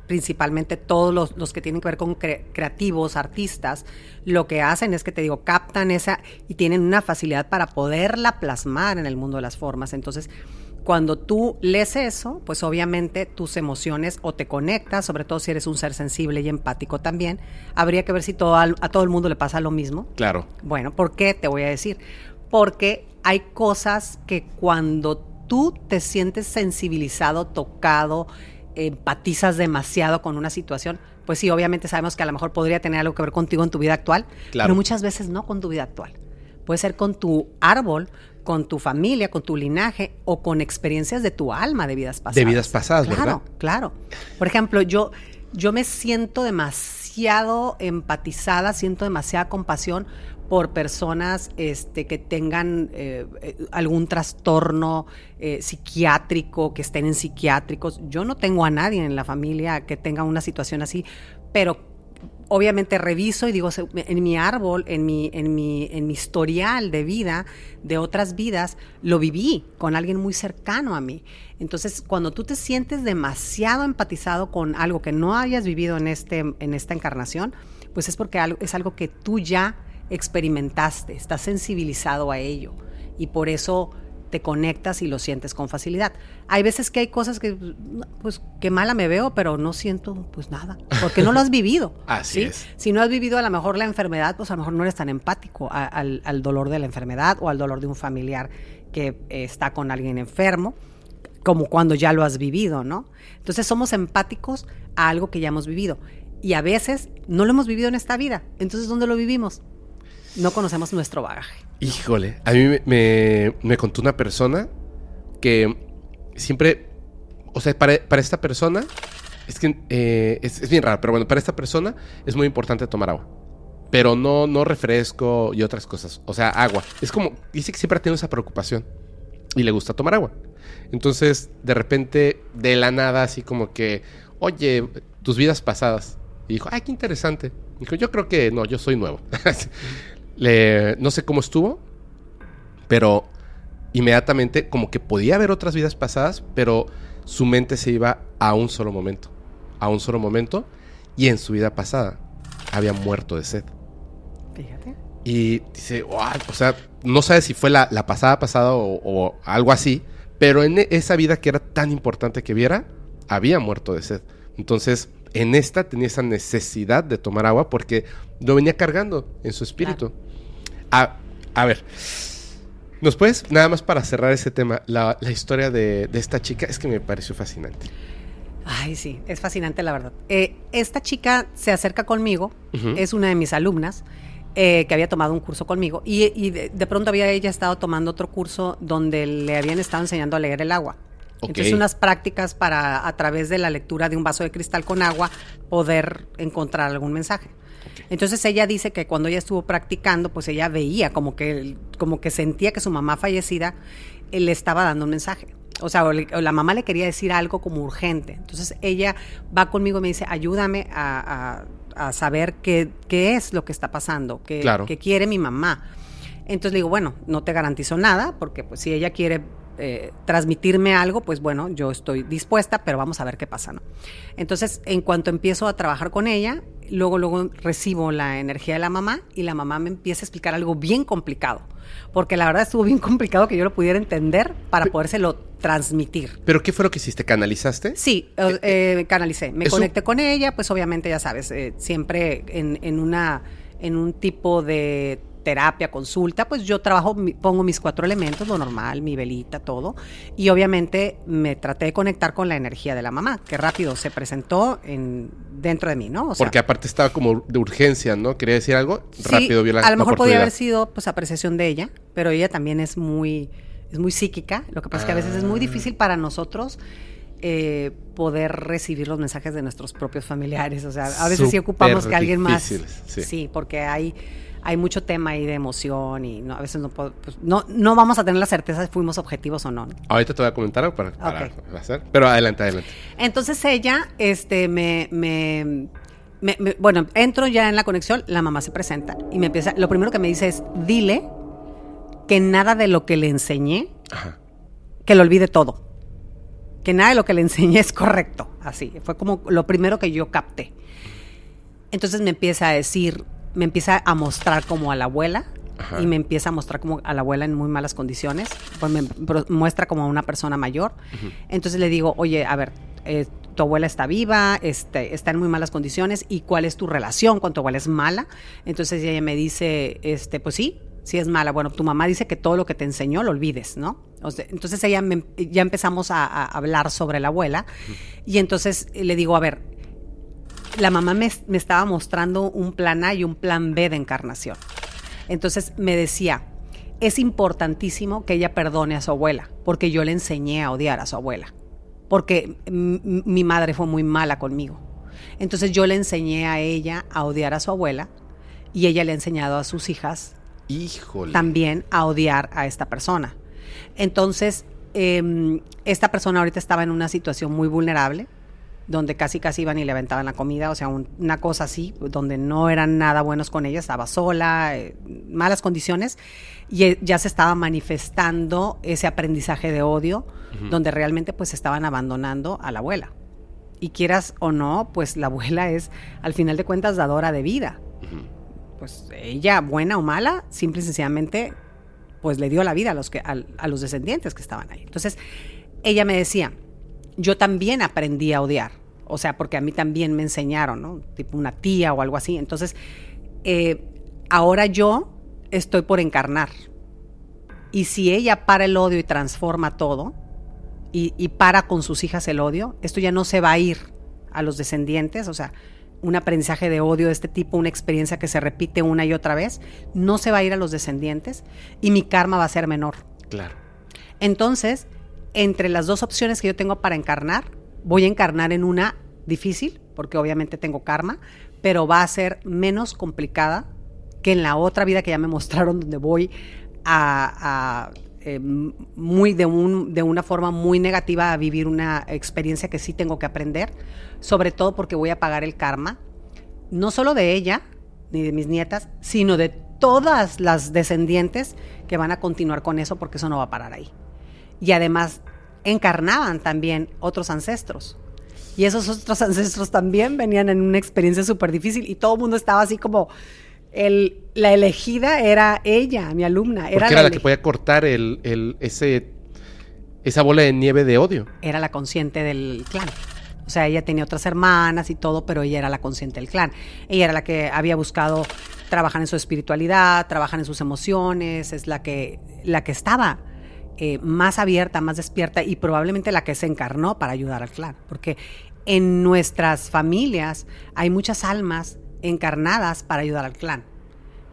principalmente todos los, que tienen que ver con creativos, artistas, lo que hacen es que te digo, captan esa y tienen una facilidad para poderla plasmar en el mundo de las formas. Entonces, cuando tú lees eso, pues obviamente tus emociones o te conectas, sobre todo si eres un ser sensible y empático también. Habría que ver si todo, a todo el mundo le pasa lo mismo. Claro. Bueno, ¿por qué? Te voy a decir. Porque hay cosas que cuando tú te sientes sensibilizado, tocado, empatizas demasiado con una situación, pues sí, obviamente sabemos que a lo mejor podría tener algo que ver contigo en tu vida actual, claro. pero muchas veces no con tu vida actual. Puede ser con tu árbol, con tu familia, con tu linaje o con experiencias de tu alma de vidas pasadas. De vidas pasadas, claro, ¿verdad? Claro, Por ejemplo, yo, yo me siento demasiado empatizada, siento demasiada compasión por personas este, que tengan eh, eh, algún trastorno eh, psiquiátrico, que estén en psiquiátricos. Yo no tengo a nadie en la familia que tenga una situación así, pero obviamente reviso y digo, en mi árbol, en mi, en mi, en mi historial de vida, de otras vidas, lo viví con alguien muy cercano a mí. Entonces, cuando tú te sientes demasiado empatizado con algo que no hayas vivido en, este, en esta encarnación, pues es porque es algo que tú ya experimentaste, estás sensibilizado a ello. Y por eso te conectas y lo sientes con facilidad. Hay veces que hay cosas que, pues, qué mala me veo, pero no siento, pues, nada, porque no lo has vivido. Así es. Si no has vivido a lo mejor la enfermedad, pues a lo mejor no eres tan empático al, al, dolor de la enfermedad o al dolor de un familiar que está con alguien enfermo, como cuando ya lo has vivido, ¿no? Entonces somos empáticos a algo que ya hemos vivido. Y a veces no lo hemos vivido en esta vida. Entonces, ¿dónde lo vivimos? No conocemos nuestro bagaje. Híjole, a mí me, contó una persona que siempre, o sea, para, esta persona, es que eh, es, bien raro, pero bueno, para esta persona es muy importante tomar agua. Pero no, no refresco y otras cosas. O sea, agua. Es como, dice que siempre ha tenido esa preocupación y le gusta tomar agua. Entonces, de repente, de la nada, así como que, oye, tus vidas pasadas. Y dijo, ay, qué interesante. Dijo, yo creo que no, yo soy nuevo. no sé cómo estuvo, pero inmediatamente como que podía haber otras vidas pasadas, pero su mente se iba a un solo momento, a un solo momento, y en su vida pasada había muerto de sed. Fíjate. Y dice, o sea, no sabe si fue la, pasada pasada o, algo así, pero en esa vida que era tan importante que viera, había muerto de sed. Entonces, en esta tenía esa necesidad de tomar agua porque lo venía cargando en su espíritu A, a ver, ¿nos puedes, nada más para cerrar ese tema, la, la historia de, de esta chica? Es que me pareció fascinante. Ay, sí, es fascinante la verdad. Eh, esta chica se acerca conmigo, es una de mis alumnas eh, que había tomado un curso conmigo y, y de, de pronto había ella estado tomando otro curso donde le habían estado enseñando a leer el agua. Ok. Entonces unas prácticas para a través de la lectura de un vaso de cristal con agua poder encontrar algún mensaje. Entonces ella dice que cuando ella estuvo practicando, pues ella veía como que como que sentía que su mamá fallecida eh, le estaba dando un mensaje. O sea, o le- o la mamá le quería decir algo como urgente. Entonces ella va conmigo y me dice, ayúdame a, a- a saber qué, qué es lo que está pasando, qué, Claro. qué quiere mi mamá. Entonces le digo, bueno, no te garantizo nada, porque pues si ella quiere eh, transmitirme algo, pues bueno, yo estoy dispuesta, pero vamos a ver qué pasa, ¿no? Entonces, en cuanto empiezo a trabajar con ella, luego, luego recibo la energía de la mamá y la mamá me empieza a explicar algo bien complicado, porque la verdad estuvo bien complicado que yo lo pudiera entender para podérselo transmitir. ¿Pero qué fue lo que hiciste? ¿Canalizaste? Sí, eh, eh, canalicé. Me conecté con ella, pues obviamente ya sabes, eh, siempre en, en una en un tipo de terapia, consulta, pues yo trabajo, pongo mis cuatro elementos, lo normal, mi velita, todo, y obviamente me traté de conectar con la energía de la mamá, que rápido se presentó en, dentro de mí, ¿no? O sea, Porque aparte estaba como de urgencia, ¿no? Quería decir algo, Sí, rápido vio la a lo mejor podía haber sido pues apreciación de ella, pero ella también es muy es muy psíquica. Lo que pasa es que a veces es muy Ah. difícil para nosotros eh, poder recibir los mensajes de nuestros propios familiares. O sea, a veces sí Súper ocupamos que alguien más. sí. Sí. porque hay hay mucho tema ahí de emoción y no, a veces no puedo, pues, no no vamos a tener la certeza si fuimos objetivos o no. Ahorita te voy a comentar algo para, hacer. Pero adelante, adelante. Entonces ella, este, me, me, me- me- bueno, entro ya en la conexión, la mamá se presenta y me empieza, lo primero que me dice es, dile que nada de lo que le enseñé, Ajá. que lo olvide todo. Que nada de lo que le enseñé es correcto. Así, fue como lo primero que yo capté. Entonces me empieza a decir, me empieza a mostrar como a la abuela Ajá. y me empieza a mostrar como a la abuela en muy malas condiciones, pues me muestra como a una persona mayor. Entonces le digo, oye, a ver, eh, tu abuela está viva, este, está en muy malas condiciones y cuál es tu relación con tu abuela es mala. Entonces ella me dice, este, pues sí, sí es mala. Bueno, tu mamá dice que todo lo que te enseñó lo olvides, ¿no? O sea, entonces ella me- ya empezamos a, a hablar sobre la abuela y entonces le digo, a ver, la mamá me, me estaba mostrando un plan A y un plan B de encarnación. Entonces me decía, es importantísimo que ella perdone a su abuela, porque yo le enseñé a odiar a su abuela, porque mi madre fue muy mala conmigo. Entonces yo le enseñé a ella a odiar a su abuela y ella le ha enseñado a sus hijas Híjole. también a odiar a esta persona. Entonces, eh, esta persona ahorita estaba en una situación muy vulnerable, donde casi casi iban y le aventaban la comida, o sea, un- una cosa así, donde no eran nada buenos con ella, estaba sola, eh, malas condiciones, y eh, ya se estaba manifestando ese aprendizaje de odio, donde realmente pues estaban abandonando a la abuela. Y quieras o no, pues la abuela es, al final de cuentas, dadora de vida pues ella, buena o mala, simple y sencillamente, pues le dio la vida a los, que, al- a, los descendientes que estaban ahí. Entonces, ella me decía, yo también aprendí a odiar, o sea, porque a mí también me enseñaron, ¿no? Tipo una tía o algo así. Entonces, eh, ahora yo estoy por encarnar. Y si ella para el odio y transforma todo, y, y para con sus hijas el odio, esto ya no se va a ir a los descendientes, o sea, un aprendizaje de odio de este tipo, una experiencia que se repite una y otra vez, no se va a ir a los descendientes y mi karma va a ser menor. Claro. Entonces, entre las dos opciones que yo tengo para encarnar, voy a encarnar en una difícil, porque obviamente tengo karma, pero va a ser menos complicada que en la otra vida que ya me mostraron, donde voy a, eh, muy de, un, de una forma muy negativa a vivir una experiencia que sí tengo que aprender, sobre todo porque voy a pagar el karma, no solo de ella, ni de mis nietas, sino de todas las descendientes que van a continuar con eso, porque eso no va a parar ahí. Y además encarnaban también otros ancestros. Y esos otros ancestros también venían en una experiencia súper difícil y todo el mundo estaba así como, el, la elegida era ella, mi alumna. Porque Era era, la, la que podía cortar el, el, ese, esa bola de nieve de odio. era la consciente del clan. O sea, ella tenía otras hermanas y todo, pero ella era la consciente del clan. Ella era la que había buscado trabajan en su espiritualidad, trabajan en sus emociones, es la que, la que estaba eh, más abierta, más despierta y probablemente la que se encarnó para ayudar al clan. Porque en nuestras familias hay muchas almas encarnadas para ayudar al clan.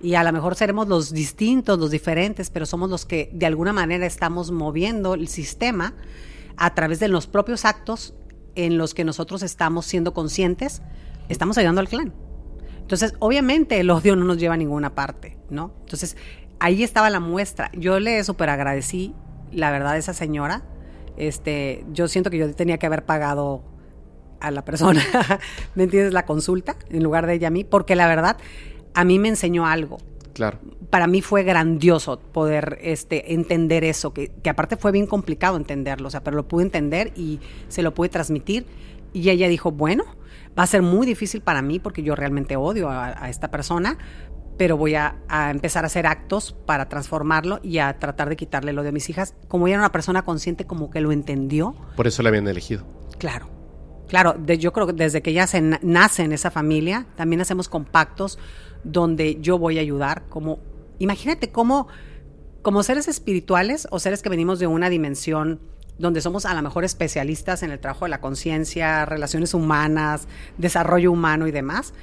Y a lo mejor seremos los distintos, los diferentes, pero somos los que de alguna manera estamos moviendo el sistema a través de los propios actos en los que nosotros estamos siendo conscientes, estamos ayudando al clan. Entonces, obviamente el odio no nos lleva a ninguna parte, ¿no? Entonces, ahí estaba la muestra. Yo le súper agradecí, la verdad, esa señora. Este, yo siento que yo tenía que haber pagado a la persona, ¿me entiendes? La consulta en lugar de ella a mí, porque la verdad, a mí me enseñó algo. Claro. Para mí fue grandioso poder este, entender eso, que, que aparte fue bien complicado entenderlo, o sea, pero lo pude entender y se lo pude transmitir. Y ella dijo, bueno, va a ser muy difícil para mí porque yo realmente odio a, a esta persona, pero voy a, a, empezar a hacer actos para transformarlo y a tratar de quitarle lo de mis hijas. Como ella era una persona consciente, como que lo entendió. Por eso la habían elegido. Claro. Claro, de, yo creo que desde que ella se nace en esa familia, también hacemos compactos donde yo voy a ayudar. Como, imagínate cómo, como seres espirituales o seres que venimos de una dimensión donde somos a lo mejor especialistas en el trabajo de la conciencia, relaciones humanas, desarrollo humano y demás,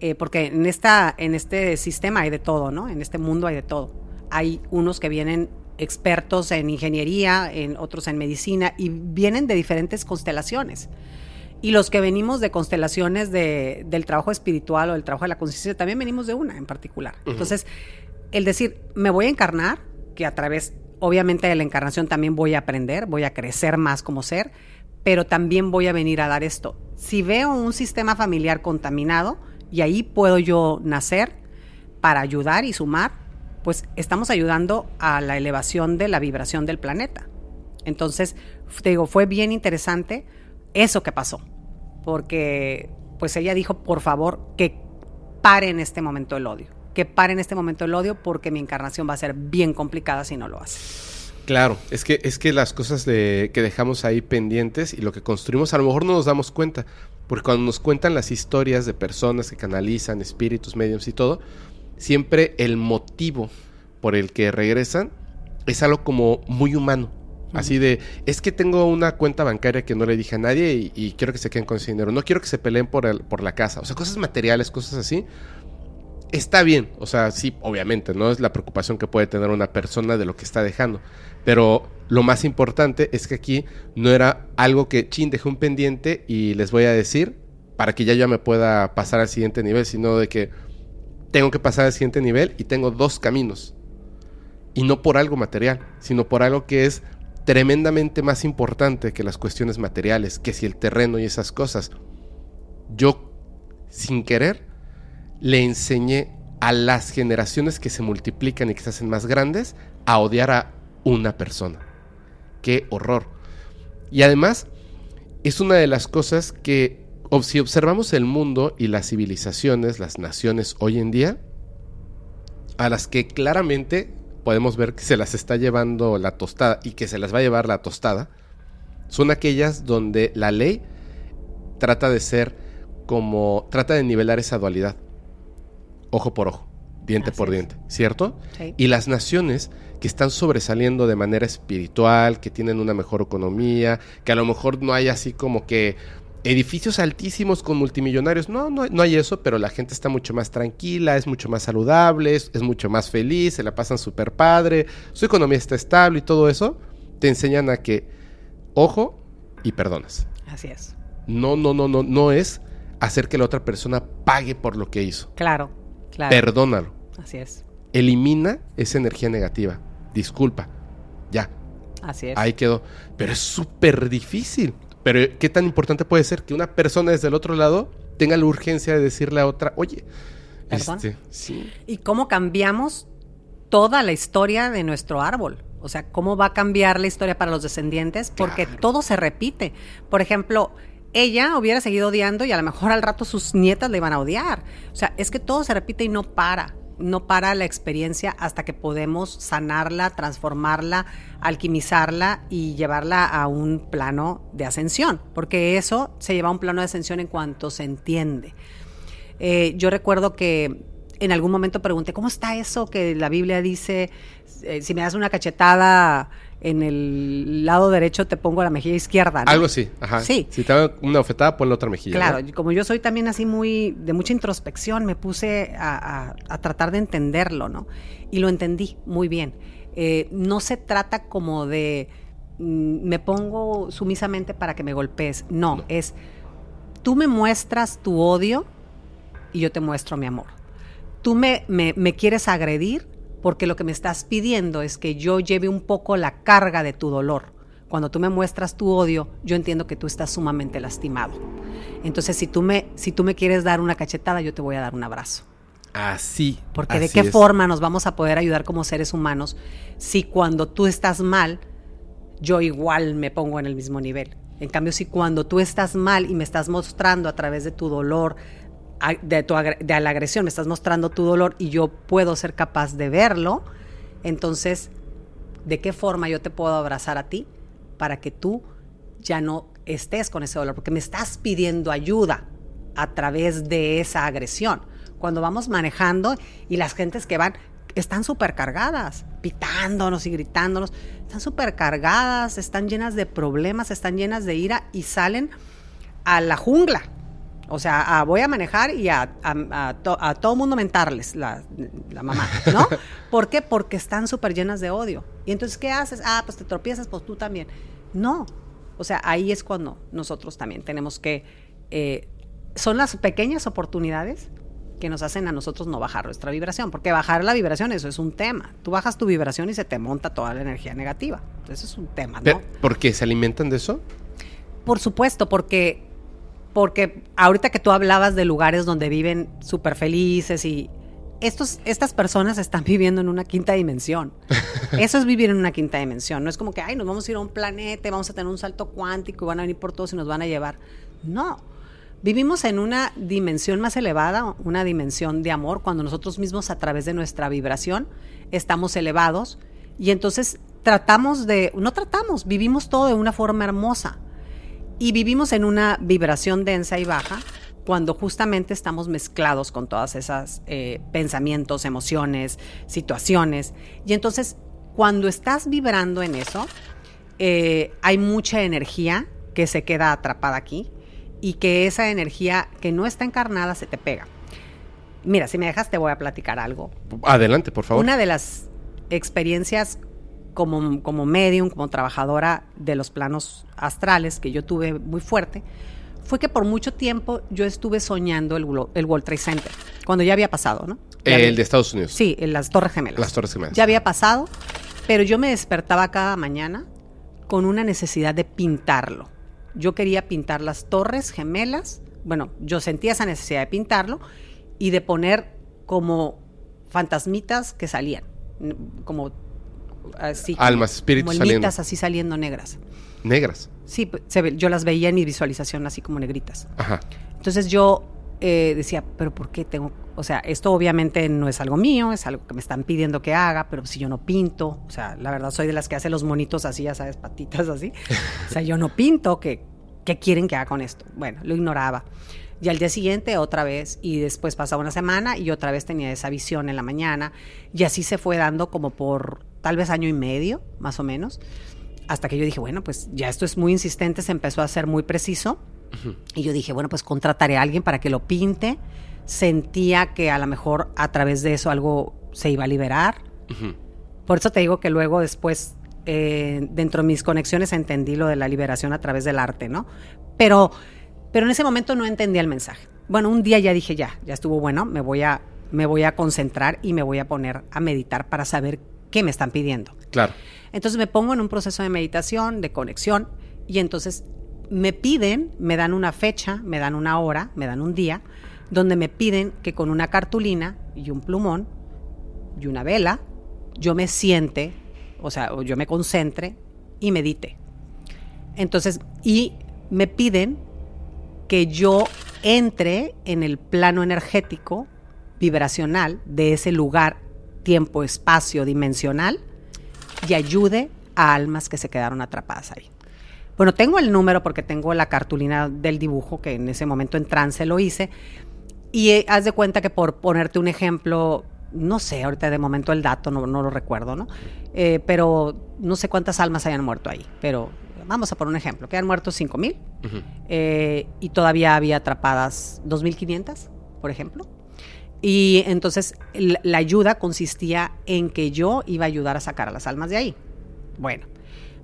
eh, porque en, esta, en este sistema hay de todo, ¿no? En este mundo hay de todo. Hay unos que vienen expertos en ingeniería, en otros en medicina y vienen de diferentes constelaciones. Y los que venimos de constelaciones de, del trabajo espiritual o del trabajo de la conciencia, también venimos de una en particular. Uh -huh. Entonces, el decir, me voy a encarnar, que a través, obviamente, de la encarnación también voy a aprender, voy a crecer más como ser, pero también voy a venir a dar esto. Si veo un sistema familiar contaminado, y ahí puedo yo nacer para ayudar y sumar, pues estamos ayudando a la elevación de la vibración del planeta. Entonces, te digo, fue bien interesante eso que pasó, porque pues ella dijo, por favor, que pare en este momento el odio, que pare en este momento el odio porque mi encarnación va a ser bien complicada si no lo hace. Claro, es que, es que las cosas de, que dejamos ahí pendientes y lo que construimos a lo mejor no nos damos cuenta, porque cuando nos cuentan las historias de personas que canalizan espíritus, mediums y todo, siempre el motivo por el que regresan es algo como muy humano. Así de, es que tengo una cuenta bancaria que no le dije a nadie y, y, quiero que se queden con ese dinero. No quiero que se peleen por, el, por la casa. O sea, cosas materiales, cosas así. Está bien. O sea, sí, obviamente, no es la preocupación que puede tener una persona de lo que está dejando. Pero lo más importante es que aquí no era algo que, chin, dejé un pendiente y les voy a decir para que ya yo me pueda pasar al siguiente nivel, sino de que tengo que pasar al siguiente nivel y tengo dos caminos. Y no por algo material, sino por algo que es tremendamente más importante que las cuestiones materiales, que si el terreno y esas cosas. Yo, sin querer, le enseñé a las generaciones que se multiplican y que se hacen más grandes a odiar a una persona. Qué horror. Y además, es una de las cosas que, si observamos el mundo y las civilizaciones, las naciones hoy en día, a las que claramente podemos ver que se las está llevando la tostada y que se las va a llevar la tostada, son aquellas donde la ley trata de ser como, trata de nivelar esa dualidad, ojo por ojo, diente Así por diente, ¿cierto? Sí. Y las naciones que están sobresaliendo de manera espiritual, que tienen una mejor economía, que a lo mejor no hay así como que edificios altísimos con multimillonarios. No, no, no, hay eso, pero la gente está mucho más tranquila, es mucho más saludable, es, es mucho más feliz, se la pasan súper padre, su economía está estable y todo eso. Te enseñan a que, ojo, y perdonas. Así es. No, no, no, no, no es hacer que la otra persona pague por lo que hizo. Claro, claro. Perdónalo. Así es. Elimina esa energía negativa. Disculpa. Ya. Así es. Ahí quedó. Pero es súper difícil. Pero ¿qué tan importante puede ser que una persona desde el otro lado tenga la urgencia de decirle a otra, oye, ¿Perdón? Este, sí. ¿Y cómo cambiamos toda la historia de nuestro árbol? O sea, ¿cómo va a cambiar la historia para los descendientes? Porque claro. todo se repite. Por ejemplo, ella hubiera seguido odiando y a lo mejor al rato sus nietas le iban a odiar. O sea, es que todo se repite y no para no para la experiencia hasta que podemos sanarla, transformarla, alquimizarla y llevarla a un plano de ascensión, porque eso se lleva a un plano de ascensión en cuanto se entiende. Eh, yo recuerdo que en algún momento pregunté, ¿cómo está eso que la Biblia dice, eh, si me das una cachetada en el lado derecho te pongo la mejilla izquierda? ¿no? Algo así, ajá. Sí. Si te dan una ofetada, pon la otra mejilla. Claro, como yo soy también así muy de mucha introspección, me puse a, a- a tratar de entenderlo, ¿no? Y lo entendí muy bien. Eh, no se trata como de mm, me pongo sumisamente para que me golpees. No, No. es tú me muestras tu odio y yo te muestro mi amor. Tú me, me, me quieres agredir porque lo que me estás pidiendo es que yo lleve un poco la carga de tu dolor. Cuando tú me muestras tu odio, yo entiendo que tú estás sumamente lastimado. Entonces, si tú me, si tú me quieres dar una cachetada, yo te voy a dar un abrazo. Así. Porque de qué es. forma nos vamos a poder ayudar como seres humanos si cuando tú estás mal, yo igual me pongo en el mismo nivel. En cambio, si cuando tú estás mal y me estás mostrando a través de tu dolor, de, tu de la agresión, me estás mostrando tu dolor y yo puedo ser capaz de verlo, entonces, ¿de qué forma yo te puedo abrazar a ti para que tú ya no estés con ese dolor? Porque me estás pidiendo ayuda a través de esa agresión. Cuando vamos manejando y las gentes que van están súper cargadas, pitándonos y gritándonos, están súper cargadas, están llenas de problemas, están llenas de ira y salen a la jungla. O sea, a- voy a manejar y a, a, a to- a todo mundo mentarles la, la mamá, ¿no? ¿Por qué? Porque están súper llenas de odio. Y entonces, ¿qué haces? Ah, pues te tropiezas, pues tú también. No. O sea, ahí es cuando nosotros también tenemos que... eh, son las pequeñas oportunidades que nos hacen a nosotros no bajar nuestra vibración, porque bajar la vibración, eso es un tema. Tú bajas tu vibración y se te monta toda la energía negativa. Eso es un tema, ¿no? ¿Por qué? ¿Se alimentan de eso? Por supuesto, porque, porque ahorita que tú hablabas de lugares donde viven súper felices y estos, estas personas están viviendo en una quinta dimensión. Eso es vivir en una quinta dimensión. No es como que, ay, nos vamos a ir a un planeta, y vamos a tener un salto cuántico y van a venir por todos y nos van a llevar. No. Vivimos en una dimensión más elevada, una dimensión de amor, cuando nosotros mismos a través de nuestra vibración estamos elevados y entonces tratamos de, no tratamos, vivimos todo de una forma hermosa y vivimos en una vibración densa y baja cuando justamente estamos mezclados con todas esas eh, pensamientos, emociones, situaciones. Y entonces, cuando estás vibrando en eso, eh, hay mucha energía que se queda atrapada aquí y que esa energía que no está encarnada se te pega. Mira, si me dejas te voy a platicar algo. Adelante, por favor. Una de las experiencias como, como medium, como trabajadora de los planos astrales que yo tuve muy fuerte, fue que por mucho tiempo yo estuve soñando el, el World Trade Center, cuando ya había pasado, ¿no? Ya el había- de Estados Unidos. Sí, en las Torres Gemelas. Las Torres Gemelas. Ya había pasado, pero yo me despertaba cada mañana con una necesidad de pintarlo. Yo quería pintar las Torres Gemelas. Bueno, yo sentía esa necesidad de pintarlo y de poner como fantasmitas que salían, como así. Almas, espíritus como saliendo. así saliendo negras. Negras. Sí, p- se ve- yo las veía en mi visualización así como negritas. Ajá. Entonces yo eh, decía, pero ¿por qué tengo? O sea, esto obviamente no es algo mío, es algo que me están pidiendo que haga, pero si yo no pinto, o sea, la verdad soy de las que hace los monitos así, ya sabes, patitas así. O sea, yo no pinto, ¿qué, qué quieren que haga con esto? Bueno, lo ignoraba. Y al día siguiente otra vez, y después pasaba una semana y otra vez tenía esa visión en la mañana, y así se fue dando como por tal vez año y medio, más o menos, hasta que yo dije, bueno, pues ya esto es muy insistente, se empezó a ser muy preciso. Y yo dije, bueno, pues contrataré a alguien para que lo pinte. Sentía que a lo mejor a través de eso algo se iba a liberar. Por eso te digo que luego después, eh, dentro de mis conexiones, entendí lo de la liberación a través del arte, ¿no? Pero, pero en ese momento no entendía el mensaje. Bueno, un día ya dije, ya, ya estuvo bueno, me voy a, me voy a concentrar y me voy a poner a meditar para saber qué me están pidiendo. Claro. Entonces me pongo en un proceso de meditación, de conexión, y entonces me piden, me dan una fecha, me dan una hora, me dan un día, donde me piden que con una cartulina y un plumón y una vela, yo me siente, o sea, yo me concentre y medite. Entonces, y me piden que yo entre en el plano energético vibracional de ese lugar, tiempo, espacio, dimensional y ayude a almas que se quedaron atrapadas ahí. Bueno, tengo el número porque tengo la cartulina del dibujo que en ese momento en trance lo hice Y eh, haz de cuenta que por ponerte un ejemplo, no sé, ahorita de momento el dato no, no lo recuerdo, ¿no? Eh, pero no sé cuántas almas hayan muerto ahí, pero vamos a poner un ejemplo, que han muerto 5 mil eh, y todavía había atrapadas 2.500, por ejemplo. Y entonces la, ayuda consistía en que yo iba a ayudar a sacar a las almas de ahí. Bueno,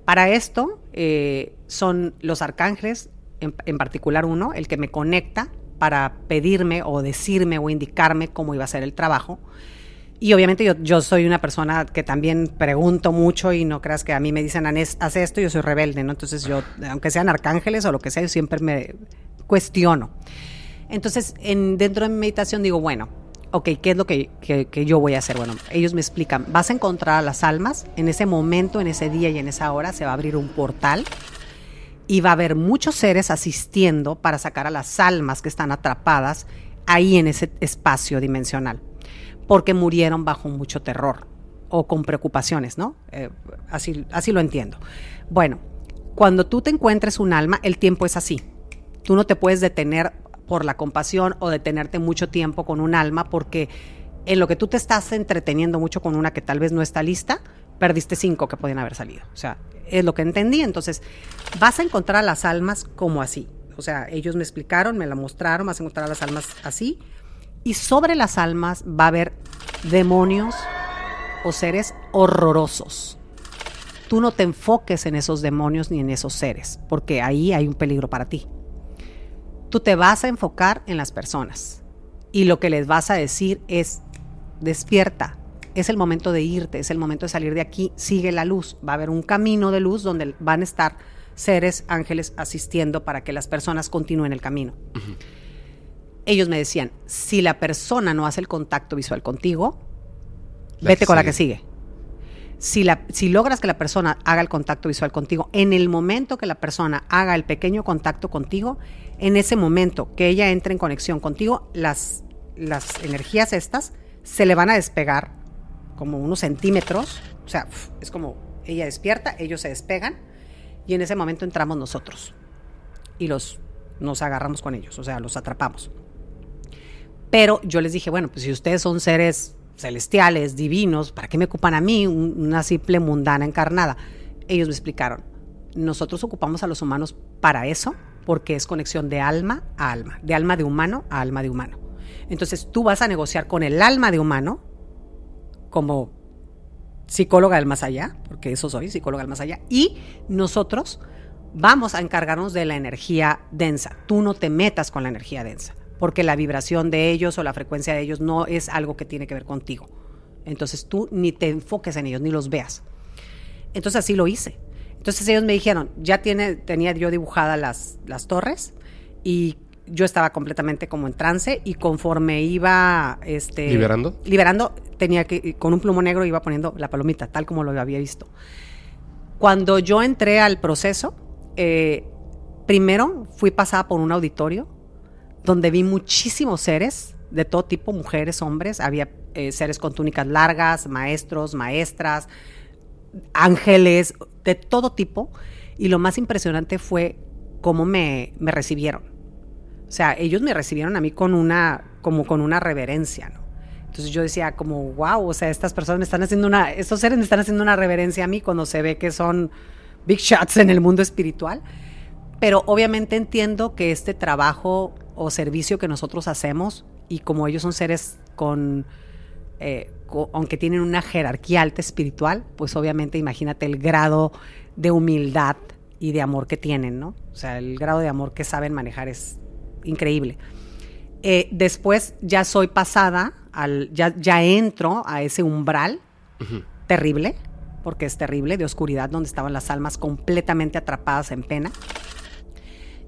para esto eh, son los arcángeles, en, particular uno, el que me conecta para pedirme o decirme o indicarme cómo iba a ser el trabajo. Y obviamente yo, yo soy una persona que también pregunto mucho y no creas que a mí me dicen, Anés, haz esto, yo soy rebelde, ¿no? Entonces yo, aunque sean arcángeles o lo que sea, yo siempre me cuestiono. Entonces, en, dentro de mi meditación digo, bueno, ok, ¿qué es lo que, que- yo voy a hacer? Bueno, ellos me explican, vas a encontrar a las almas, en ese momento, en ese día y en esa hora se va a abrir un portal y va a haber muchos seres asistiendo para sacar a las almas que están atrapadas ahí en ese espacio dimensional, porque murieron bajo mucho terror o con preocupaciones, ¿no? Eh, así, así lo entiendo. Bueno, cuando tú te encuentres un alma, el tiempo es así. Tú no te puedes detener por la compasión o detenerte mucho tiempo con un alma porque en lo que tú te estás entreteniendo mucho con una que tal vez no está lista, perdiste cinco que podían haber salido. O sea, es lo que entendí. Entonces, vas a encontrar a las almas como así. O sea, ellos me explicaron, me la mostraron, vas a encontrar a las almas así. Y sobre las almas va a haber demonios o seres horrorosos. Tú no te enfoques en esos demonios ni en esos seres, porque ahí hay un peligro para ti. Tú te vas a enfocar en las personas y lo que les vas a decir es, despierta, es el momento de irte, es el momento de salir de aquí, sigue la luz, va a haber un camino de luz donde van a estar seres, ángeles asistiendo para que las personas continúen el camino. Ellos me decían, si la persona no hace el contacto visual contigo, La vete con la que sigue. Si, logras que la persona haga el contacto visual contigo, en el momento que la persona haga el pequeño contacto contigo, en ese momento que ella entre en conexión contigo, las, las energías estas se le van a despegar como unos centímetros. O sea, es como ella despierta, ellos se despegan y en ese momento entramos nosotros y los nos agarramos con ellos, o sea, los atrapamos. Pero yo les dije, bueno, pues si ustedes son seres celestiales, divinos, ¿para qué me ocupan a mí, un- una simple mundana encarnada? Ellos me explicaron, nosotros ocupamos a los humanos para eso, porque es conexión de alma a alma, de alma de humano a alma de humano. Entonces tú vas a negociar con el alma de humano como psicóloga del más allá, porque eso soy, psicóloga del más allá, y nosotros vamos a encargarnos de la energía densa. Tú no te metas con la energía densa, porque la vibración de ellos o la frecuencia de ellos no es algo que tiene que ver contigo. Entonces tú ni te enfoques en ellos, ni los veas. Entonces así lo hice. Entonces ellos me dijeron, ya tiene, tenía yo dibujadas las, las torres y yo estaba completamente como en trance y conforme iba este, ¿Liberando? liberando, tenía que, con un plumo negro iba poniendo la palomita, tal como lo había visto. Cuando yo entré al proceso, eh, primero fui pasada por un auditorio donde vi muchísimos seres de todo tipo, mujeres, hombres, había eh, seres con túnicas largas, maestros, maestras, ángeles, de todo tipo. Y lo más impresionante fue cómo me, me recibieron. O sea, ellos me recibieron a mí con una, como con una reverencia. Entonces yo decía como, wow, o sea, estas personas están haciendo una, estos seres me están haciendo una reverencia a mí cuando se ve que son big shots en el mundo espiritual. Pero obviamente entiendo que este trabajo o servicio que nosotros hacemos, y como ellos son seres con, eh, aunque tienen una jerarquía alta espiritual, pues obviamente imagínate el grado de humildad y de amor que tienen, ¿no? O sea, el grado de amor que saben manejar es increíble. Eh, después ya soy pasada, al, ya, ya entro a ese umbral terrible, porque es terrible, de oscuridad, donde estaban las almas completamente atrapadas en pena.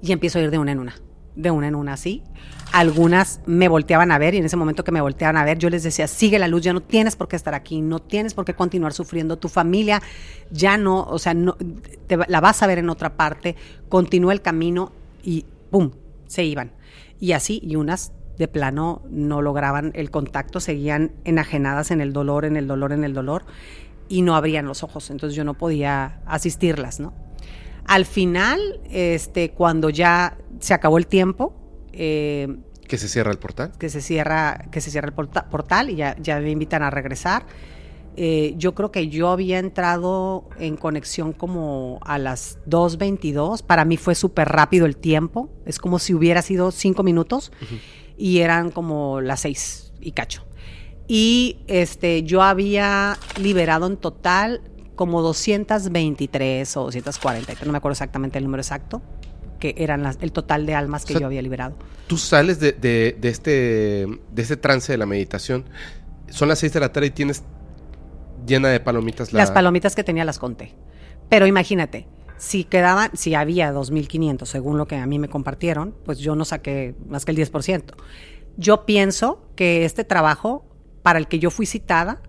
Y empiezo a ir de una en una, de una en una así. Algunas me volteaban a ver y en ese momento que me volteaban a ver yo les decía, sigue la luz, ya no tienes por qué estar aquí, no tienes por qué continuar sufriendo, tu familia ya no, o sea, no, la vas a ver en otra parte, continúa el camino y ¡pum! se iban. Y así, y unas de plano no lograban el contacto, seguían enajenadas en el dolor, en el dolor, en el dolor, y no abrían los ojos, entonces yo no podía asistirlas, ¿no? Al final, este, cuando ya se acabó el tiempo, eh, Que ¿Que se cierra el portal? Que se cierra, que se cierra el porta- portal y ya, ya me invitan a regresar. Eh, yo creo que yo había entrado en conexión como a las 2.22. Para mí fue súper rápido el tiempo. Es como si hubiera sido cinco minutos y eran como las seis y cacho. Y este, yo había liberado en total como 223 o 240, no me acuerdo exactamente el número exacto, que eran las- el total de almas que O sea, yo había liberado. Tú sales de, de- de este, de este trance de la meditación. Son las 6 de la tarde y tienes llena de palomitas la... Las palomitas que tenía las conté. Pero imagínate, si quedaban, si había 2.500 según lo que a mí me compartieron, pues yo no saqué más que el 10%. Yo pienso que este trabajo para el que yo fui citada,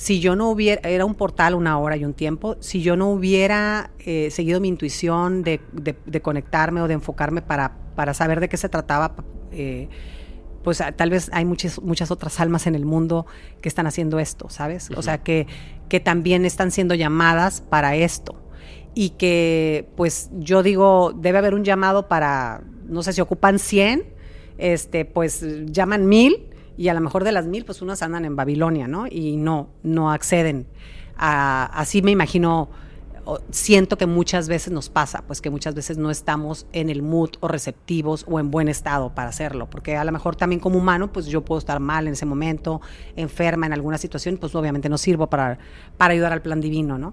si yo no hubiera, era un portal, una hora y un tiempo, si yo no hubiera eh, seguido mi intuición de, de- de conectarme o de enfocarme para, para saber de qué se trataba, eh, pues ah, tal vez hay muchas, muchas otras almas en el mundo que están haciendo esto, ¿sabes? O sea, que, que también están siendo llamadas para esto. Y que, pues, yo digo, debe haber un llamado para, no sé si ocupan 100, este, pues llaman mil y a lo mejor de las mil, pues unas andan en Babilonia, ¿no? Y no, no acceden. A, así me imagino, siento que muchas veces nos pasa, pues que muchas veces no estamos en el mood o receptivos o en buen estado para hacerlo, porque a lo mejor también como humano, pues yo puedo estar mal en ese momento, enferma en alguna situación, pues obviamente no sirvo para, para ayudar al plan divino, ¿no?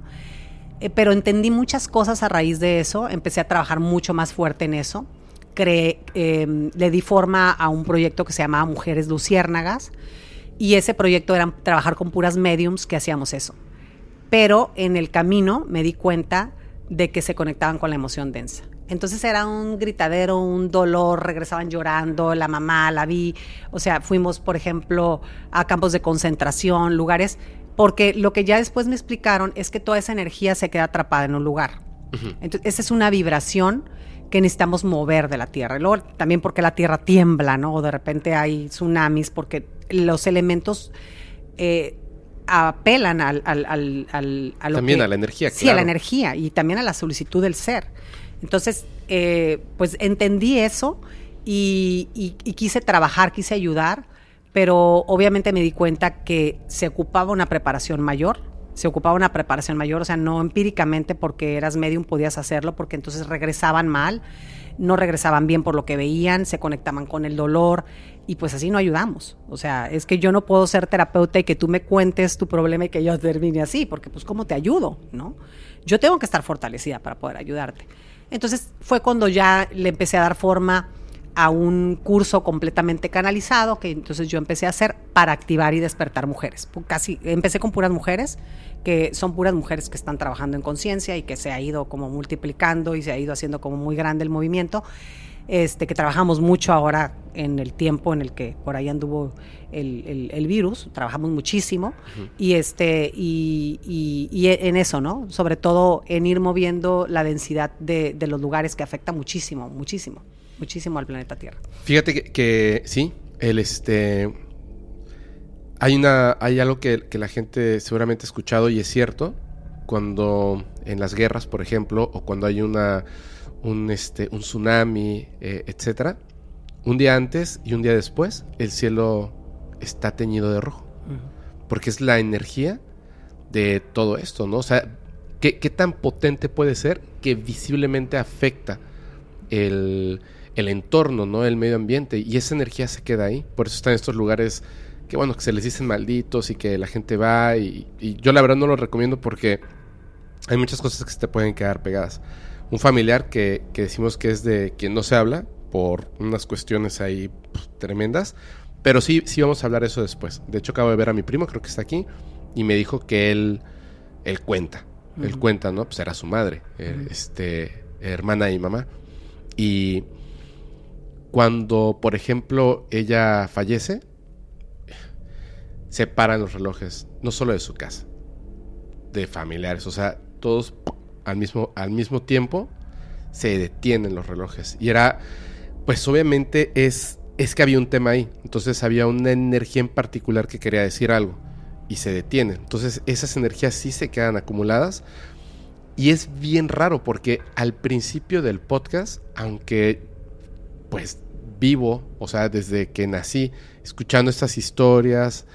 Eh, pero entendí muchas cosas a raíz de eso, empecé a trabajar mucho más fuerte en eso. Creé, eh, le di forma a un proyecto que se llamaba Mujeres Luciérnagas y ese proyecto era trabajar con puras mediums que hacíamos eso. Pero en el camino me di cuenta de que se conectaban con la emoción densa. Entonces era un gritadero, un dolor, regresaban llorando, la mamá la vi, o sea, fuimos, por ejemplo, a campos de concentración, lugares, porque lo que ya después me explicaron es que toda esa energía se queda atrapada en un lugar. Entonces, esa es una vibración que necesitamos mover de la Tierra. Y luego también porque la Tierra tiembla, ¿no? O de repente hay tsunamis, porque los elementos eh, apelan al, al, al, al- a lo También que- a la energía, Sí, a la energía y también a la solicitud del ser. Entonces, eh, pues entendí eso y, y- y quise trabajar, quise ayudar, pero obviamente me di cuenta que se ocupaba una preparación mayor, se ocupaba una preparación mayor, o sea, no empíricamente porque eras medium podías hacerlo, porque entonces regresaban mal, no regresaban bien por lo que veían, se conectaban con el dolor y pues así no ayudamos. O sea, es que yo no puedo ser terapeuta y que tú me cuentes tu problema y que yo termine así, porque pues cómo te ayudo, ¿no? Yo tengo que estar fortalecida para poder ayudarte. Entonces fue cuando ya le empecé a dar forma a un curso completamente canalizado que entonces yo empecé a hacer para activar y despertar mujeres. Casi empecé con puras mujeres, que son puras mujeres que están trabajando en conciencia y que se ha ido como multiplicando y se ha ido haciendo como muy grande el movimiento. Este, que trabajamos mucho ahora en el tiempo en el que por ahí anduvo el, el- el virus, trabajamos muchísimo y este y, y- y en eso, ¿no? Sobre todo en ir moviendo la densidad de, de los lugares que afecta muchísimo, muchísimo, muchísimo al planeta Tierra. Fíjate que, que sí, el este. Hay una. Hay algo que, que la gente seguramente ha escuchado y es cierto. Cuando en las guerras, por ejemplo, o cuando hay una un este un tsunami, eh, etcétera, un día antes y un día después, el cielo está teñido de rojo. Porque es la energía de todo esto, ¿no? O sea, ¿qué, qué tan potente puede ser que visiblemente afecta el, el entorno, ¿no? El medio ambiente. Y esa energía se queda ahí. Por eso están estos lugares que, bueno, que se les dicen malditos y que la gente va. Y, y yo la verdad no lo recomiendo porque hay muchas cosas que se te pueden quedar pegadas. Un familiar que, que decimos que es de quien no se habla por unas cuestiones ahí pues, tremendas. Pero sí, sí vamos a hablar eso después. De hecho, acabo de ver a mi primo, creo que está aquí, y me dijo que él, él cuenta. Él Ujú. cuenta, ¿no? Pues era su madre, eh, este, hermana y mamá. Y cuando, por ejemplo, ella fallece, se paran los relojes, no solo de su casa, de familiares, o sea, todos al mismo, al mismo tiempo se detienen los relojes. Y era, pues obviamente es, es que había un tema ahí, entonces había una energía en particular que quería decir algo y se detiene. Entonces esas energías sí se quedan acumuladas y es bien raro porque al principio del podcast, aunque pues vivo, o sea, desde que nací, escuchando estas historias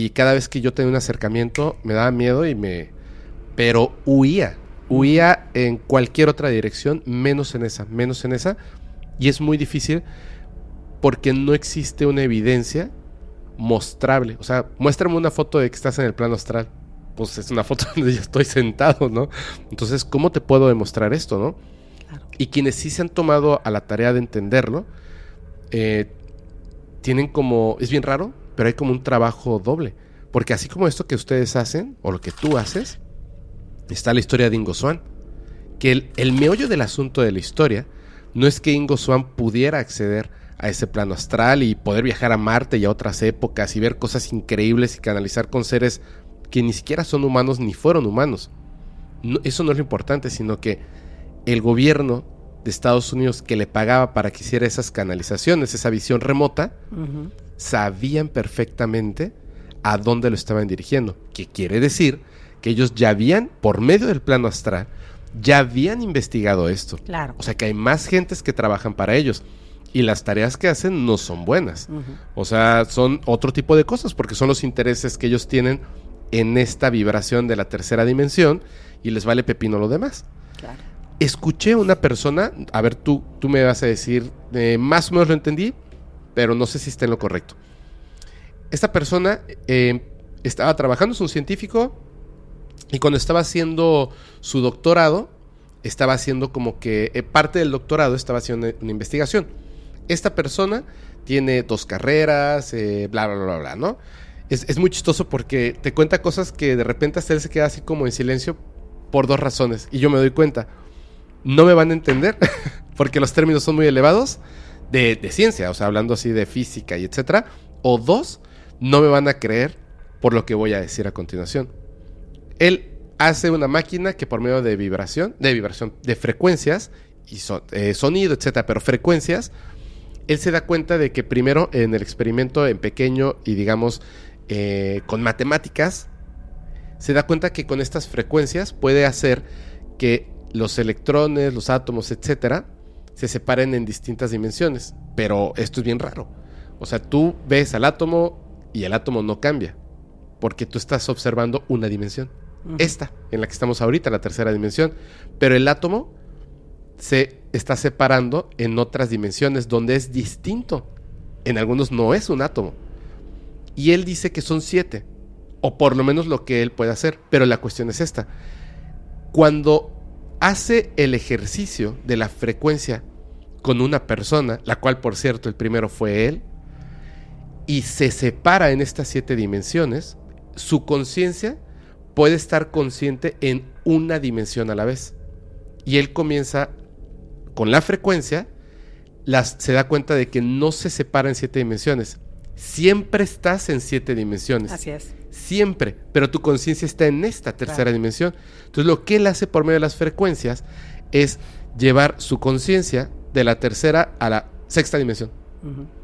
y cada vez que yo tenía un acercamiento me daba miedo y me... Pero huía, huía en cualquier otra dirección, menos en esa, menos en esa. Y es muy difícil porque no existe una evidencia mostrable. O sea, muéstrame una foto de que estás en el plano astral. Pues es una foto donde yo estoy sentado, ¿no? Entonces, ¿cómo te puedo demostrar esto, no? Y quienes sí se han tomado a la tarea de entenderlo, eh, tienen como, es bien raro, pero hay como un trabajo doble. Porque así como esto que ustedes hacen, o lo que tú haces, está la historia de Ingo Swan. Que el, el meollo del asunto de la historia no es que Ingo Swan pudiera acceder a ese plano astral y poder viajar a Marte y a otras épocas y ver cosas increíbles y canalizar con seres que ni siquiera son humanos ni fueron humanos. eso no es lo importante, sino que el gobierno de Estados Unidos que le pagaba para que hiciera esas canalizaciones, esa visión remota, sabían perfectamente a dónde lo estaban dirigiendo. Que quiere decir que ellos ya habían, por medio del plano astral, ya habían investigado esto. Claro. O sea que hay más gentes que trabajan para ellos y las tareas que hacen no son buenas. O sea, son otro tipo de cosas porque son los intereses que ellos tienen en esta vibración de la tercera dimensión y les vale pepino lo demás. Claro. Escuché a una persona, a ver, tú, tú me vas a decir, eh, más o menos lo entendí, pero no sé si está en lo correcto. Esta persona eh, estaba trabajando, es un científico, y cuando estaba haciendo su doctorado, estaba haciendo como que eh, parte del doctorado estaba haciendo una investigación esta persona tiene dos carreras, eh, bla, bla, bla, bla, ¿no? Es, muy chistoso porque te cuenta cosas que de repente hasta él se queda así como en silencio por dos razones. Y yo me doy cuenta. No me van a entender porque los términos son muy elevados de, ciencia, o sea, hablando así de física y etcétera. O dos, no me van a creer por lo que voy a decir a continuación. Él hace una máquina que por medio de vibración, de vibración, de frecuencias y eh, sonido, etcétera, pero frecuencias, él se da cuenta de que primero en el experimento en pequeño y digamos eh, con matemáticas, se da cuenta que con estas frecuencias puede hacer que los electrones, los átomos, etcétera, se separen en distintas dimensiones. Pero esto es bien raro. O sea, tú ves al átomo y el átomo no cambia, porque tú estás observando una dimensión. Esta, en la que estamos ahorita, la tercera dimensión. Pero el átomo se está separando en otras dimensiones donde es distinto. En algunos no es un átomo. Y él dice que son siete, o por lo menos lo que él puede hacer. Pero la cuestión es esta. Cuando hace el ejercicio de la frecuencia con una persona, la cual por cierto el primero fue él, y se separa en estas siete dimensiones, su conciencia puede estar consciente en una dimensión a la vez. Y él comienza con la frecuencia, las, se da cuenta de que no se separa en siete dimensiones. Siempre estás en siete dimensiones. Así es. Siempre. Pero tu conciencia está en esta tercera dimensión. Entonces lo que él hace por medio de las frecuencias es llevar su conciencia de la tercera a la sexta dimensión.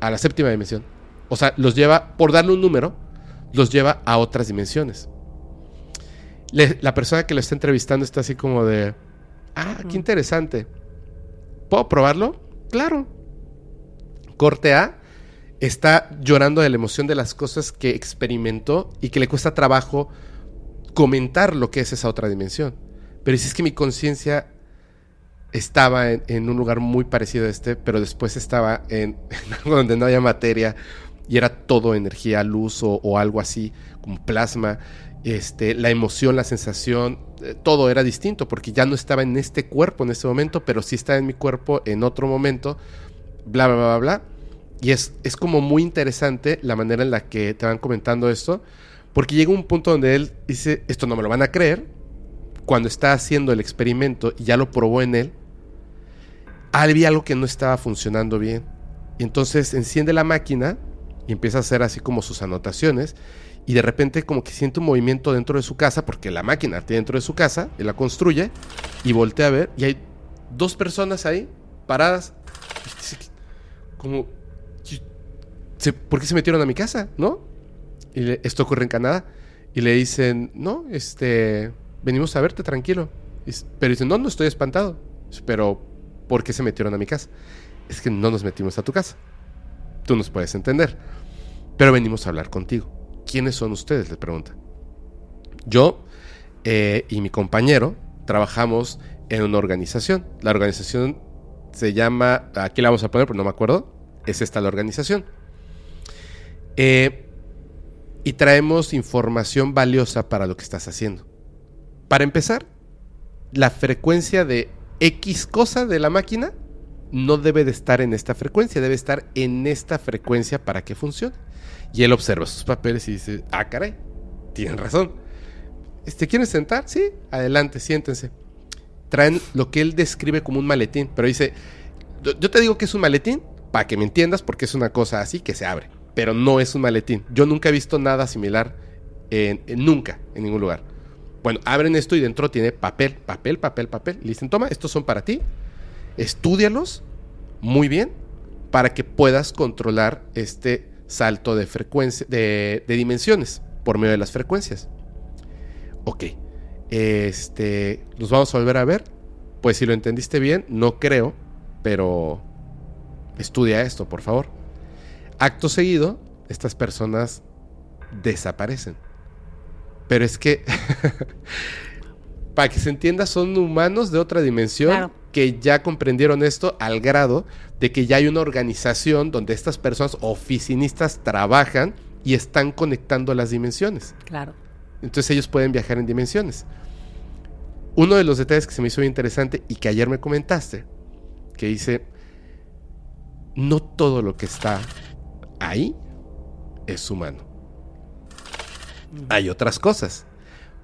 A la séptima dimensión. O sea, los lleva, por darle un número, los lleva a otras dimensiones. la persona que lo está entrevistando está así como de, ah, qué interesante. ¿Puedo probarlo? Claro. Corte A está llorando de la emoción de las cosas que experimentó y que le cuesta trabajo comentar lo que es esa otra dimensión. Pero si es que mi conciencia estaba en, un lugar muy parecido a este, pero después estaba en, algo donde no había materia y era todo energía, luz o, algo así, como plasma. Este, la emoción, la sensación, eh, todo era distinto porque ya no estaba en este cuerpo en este momento, pero sí estaba en mi cuerpo en otro momento, bla, bla, bla, bla. Y es, es como muy interesante la manera en la que te van comentando esto, porque llega un punto donde él dice, esto no me lo van a creer, cuando está haciendo el experimento y ya lo probó en él, había algo que no estaba funcionando bien. Y entonces enciende la máquina y empieza a hacer así como sus anotaciones y de repente como que siente un movimiento dentro de su casa, porque la máquina está dentro de su casa, y la construye, y voltea a ver, y hay dos personas ahí, paradas, como, ¿por qué se metieron a mi casa? ¿No? Y esto ocurre en Canadá, y le dicen, no, este, venimos a verte, tranquilo. pero dicen, no, no estoy espantado, pero ¿por qué se metieron a mi casa? Es que no nos metimos a tu casa. tú nos puedes entender. Pero venimos a hablar contigo. ¿Quiénes son ustedes? Les pregunta. Yo eh, y mi compañero trabajamos en una organización. La organización se llama, aquí la vamos a poner, pero no me acuerdo. Es esta la organización. Eh, y traemos información valiosa para lo que estás haciendo. Para empezar, la frecuencia de X cosa de la máquina no debe de estar en esta frecuencia, debe estar en esta frecuencia para que funcione. Y él observa sus papeles y dice, ah, caray, tienen razón. Este, ¿Quieren sentar? Sí, adelante, siéntense. Traen lo que él describe como un maletín, pero dice, yo te digo que es un maletín para que me entiendas porque es una cosa así que se abre, pero no es un maletín. Yo nunca he visto nada similar, en, nunca, en ningún lugar. Bueno, abren esto y dentro tiene papel, papel, papel, papel. Y dicen, toma, estos son para ti. Estudialos muy bien para que puedas controlar este salto de frecuencia, de, dimensiones por medio de las frecuencias. Ok. Este, ¿nos vamos a volver a ver? Pues si lo entendiste bien, no creo, pero estudia esto, por favor. Acto seguido, estas personas desaparecen. Pero es que, para que se entienda, son humanos de otra dimensión que ya comprendieron esto al grado de que ya hay una organización donde estas personas oficinistas trabajan y están conectando las dimensiones. Claro. Entonces ellos pueden viajar en dimensiones. Uno de los detalles que se me hizo muy interesante y que ayer me comentaste, que dice, no todo lo que está ahí es humano hay otras cosas.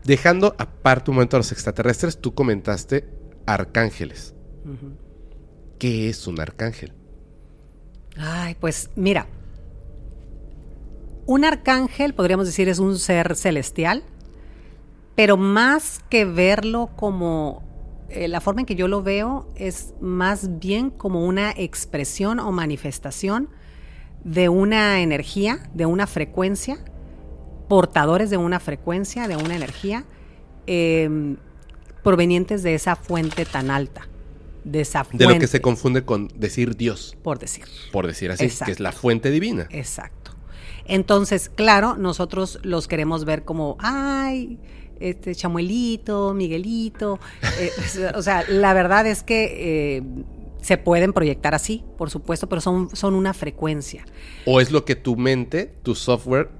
Dejando aparte un momento a los extraterrestres, tú comentaste arcángeles. ¿Qué es un arcángel? Ay, pues mira, un arcángel podríamos decir es un ser celestial, pero más que verlo como eh, la forma en que yo lo veo es más bien como una expresión o manifestación de una energía, de una frecuencia portadores de una frecuencia, de una energía, em, provenientes de esa fuente tan alta. De esa fuente. De lo que se confunde con decir Dios. Por decir. Por decir así, que es la fuente divina. Exacto. Entonces, claro, nosotros los queremos ver como, ay, este Chamuelito, Miguelito. Eh, o sea, la verdad es que eh, se pueden proyectar así, por supuesto, pero son, son una frecuencia. O es lo que tu mente, tu software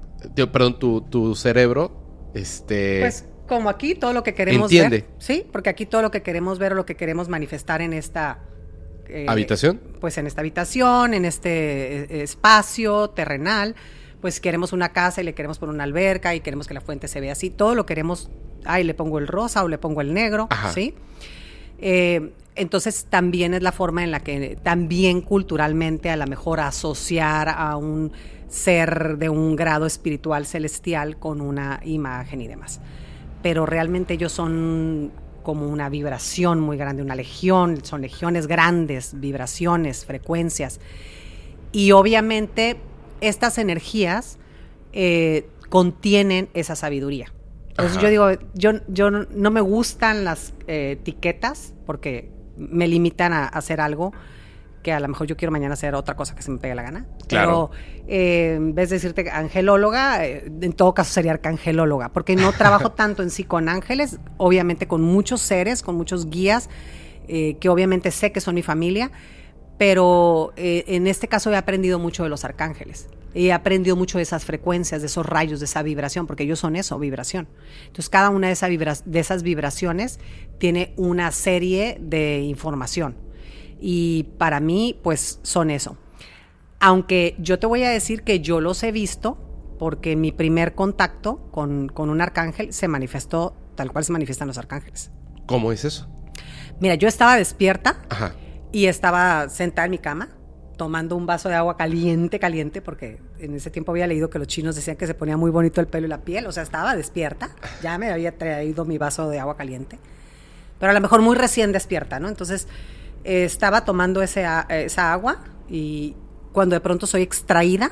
perdón, tu, cerebro, este... Pues como aquí todo lo que queremos entiende. ver. Sí, porque aquí todo lo que queremos ver o lo que queremos manifestar en esta... Eh, ¿Habitación? Pues en esta habitación, en este eh, espacio terrenal, pues queremos una casa y le queremos poner una alberca y queremos que la fuente se vea así. Todo lo queremos, ay, le pongo el rosa o le pongo el negro, ¿sí? Eh, entonces también es la forma en la que también culturalmente a lo mejor asociar a un ser de un grado espiritual celestial con una imagen y demás. Pero realmente ellos son como una vibración muy grande, una legión, son legiones grandes, vibraciones, frecuencias. Y obviamente estas energías eh, contienen esa sabiduría. Entonces yo digo, yo, yo no me gustan las eh, etiquetas porque me limitan a hacer algo que a lo mejor yo quiero mañana hacer otra cosa que se me pegue la gana. Claro. Pero eh, en vez de decirte angelóloga, eh, en todo caso sería arcangelóloga, porque no trabajo tanto en sí con ángeles, obviamente con muchos seres, con muchos guías, eh, que obviamente sé que son mi familia, pero en este caso he aprendido mucho de los arcángeles. He aprendido mucho de esas frecuencias, de esos rayos, de esa vibración, porque ellos son eso, vibración. Entonces, cada una de, de esas vibraciones tiene una serie de información y para mí, pues son eso. Aunque yo te voy a decir que yo los he visto porque mi primer contacto con, un arcángel se manifestó tal cual se manifiestan los arcángeles. ¿Cómo es eso? Mira, yo estaba despierta y estaba sentada en mi cama tomando un vaso de agua caliente, caliente, porque en ese tiempo había leído que los chinos decían que se ponía muy bonito el pelo y la piel, o sea, estaba despierta, ya me había traído mi vaso de agua caliente, pero a lo mejor muy recién despierta, ¿no? Entonces estaba tomando ese, esa agua y cuando de pronto soy extraída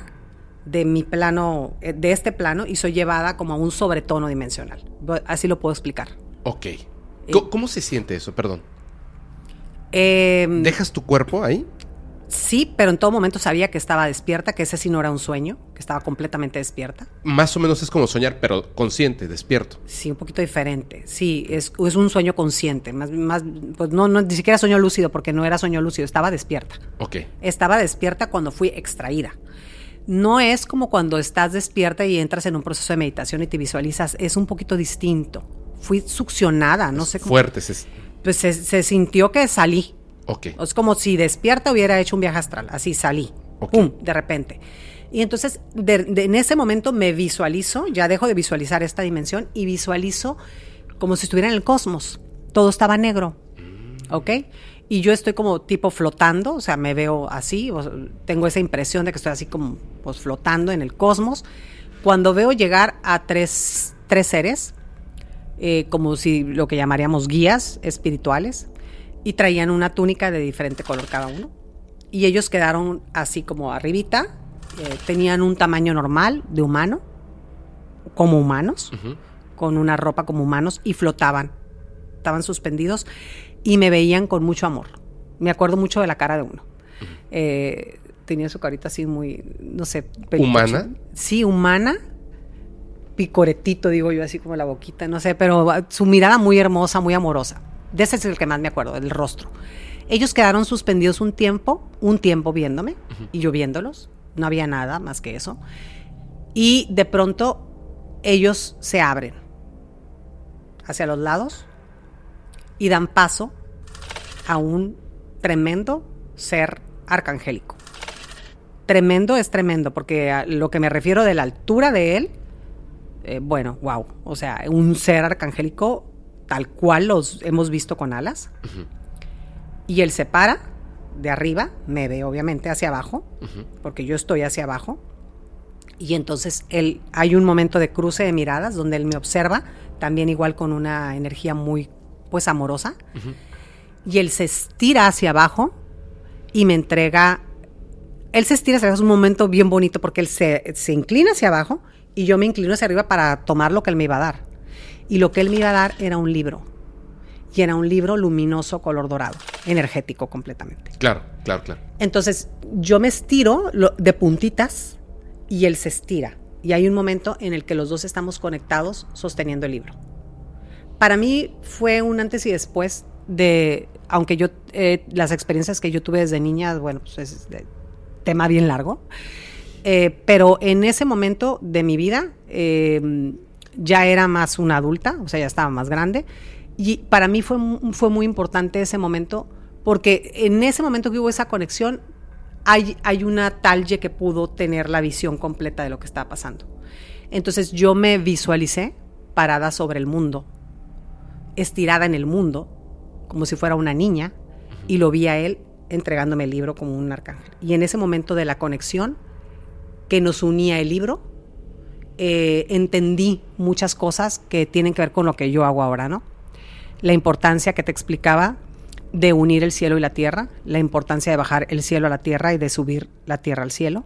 de mi plano, eh, de este plano, y soy llevada como a un sobretono dimensional. Así lo puedo explicar. Ok. ¿Cómo, se siente eso? Perdón. Em, ¿Dejas tu cuerpo ahí? Sí, pero en todo momento sabía que estaba despierta, que ese sí no era un sueño, que estaba completamente despierta. Más o menos es como soñar, pero consciente, despierto. Sí, un poquito diferente. Sí, es, es un sueño consciente. Más, más, pues no, no, ni siquiera sueño lúcido, porque no era sueño lúcido, estaba despierta. Ok. Estaba despierta cuando fui extraída. No es como cuando estás despierta y entras en un proceso de meditación y te visualizas, es un poquito distinto. Fui succionada, no sé cómo. Fuertes. Es... Pues se, se sintió que salí. Ok. Es como si despierta hubiera hecho un viaje astral, así salí, pum, de repente. Y entonces, de- de- en ese momento me visualizo, ya dejo de visualizar esta dimensión y visualizo como si estuviera en el cosmos. Todo estaba negro, ¿ok? Y yo estoy como tipo flotando, o sea, me veo así, tengo esa impresión de que estoy así como pues, flotando en el cosmos. Cuando veo llegar a tres, tres seres, eh, como si lo que llamaríamos guías espirituales, y traían una túnica de diferente color cada uno. Y ellos quedaron así como arribita, eh, tenían un tamaño normal de humano, como humanos, con una ropa como humanos, y flotaban, estaban suspendidos y me veían con mucho amor. Me acuerdo mucho de la cara de uno. Eh, tenía su carita así muy, no sé, ¿Humana? Sí, humana, picoretito, digo yo, así como la boquita, no sé, pero su mirada muy hermosa, muy amorosa. De ese es el que más me acuerdo, del rostro. Ellos quedaron suspendidos un tiempo, un tiempo viéndome y yo viéndolos. No había nada más que eso. Y de pronto ellos se abren hacia los lados y dan paso a un tremendo ser arcangélico. Tremendo es tremendo, porque a lo que me refiero de la altura de él, eh, bueno, wow. O sea, un ser arcangélico tal cual los hemos visto con alas. Y él se para de arriba, me ve obviamente hacia abajo, porque yo estoy hacia abajo. Y entonces él, hay un momento de cruce de miradas donde él me observa, también igual con una energía muy, pues, amorosa. Y él se estira hacia abajo y me entrega, él se estira hacia abajo, es un momento bien bonito porque él se, se inclina hacia abajo y yo me inclino hacia arriba para tomar lo que él me iba a dar. Y lo que él me iba a dar era un libro. Y era un libro luminoso, color dorado, energético completamente. Claro, claro, claro. Entonces yo me estiro lo- de puntitas y él se estira. Y hay un momento en el que los dos estamos conectados sosteniendo el libro. Para mí fue un antes y después de, aunque yo, eh, las experiencias que yo tuve desde niña, bueno, pues es de- tema bien largo. Eh, pero en ese momento de mi vida eh, ya era más una adulta, o sea, ya estaba más grande. Y para mí fue, fue muy importante ese momento, porque en ese momento que hubo esa conexión, hay, hay una talle que pudo tener la visión completa de lo que estaba pasando. Entonces yo me visualicé parada sobre el mundo, estirada en el mundo, como si fuera una niña, y lo vi a él entregándome el libro como un arcángel. Y en ese momento de la conexión que nos unía el libro, eh, entendí muchas cosas que tienen que ver con lo que yo hago ahora, ¿no? La importancia que te explicaba de unir el cielo y la tierra, la importancia de bajar el cielo a la tierra y de subir la tierra al cielo.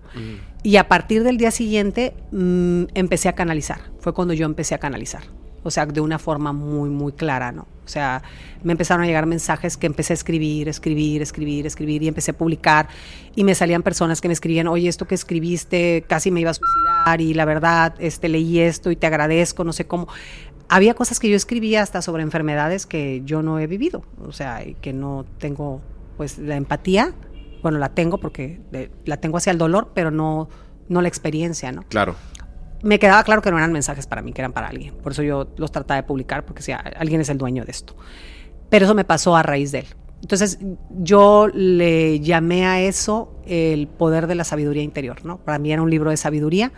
Y a partir del día siguiente mm, empecé a canalizar. Fue cuando yo empecé a canalizar. O sea, de una forma muy, muy clara, ¿no? O sea, me empezaron a llegar mensajes que empecé a escribir, escribir, escribir, escribir y empecé a publicar. Y me salían personas que me escribían, oye, esto que escribiste casi me iba a suicidar y la verdad, este, leí esto y te agradezco, no sé cómo. Había cosas que yo escribía hasta sobre enfermedades que yo no he vivido, o sea, y que no tengo, pues, la empatía, bueno, la tengo porque eh, la tengo hacia el dolor, pero no, no la experiencia, ¿no? Claro. Me quedaba claro que no eran mensajes para mí, que eran para alguien. Por eso yo los trataba de publicar, porque si alguien es el dueño de esto. Pero eso me pasó a raíz de él. Entonces yo le llamé a eso el poder de la sabiduría interior, ¿no? Para mí era un libro de sabiduría.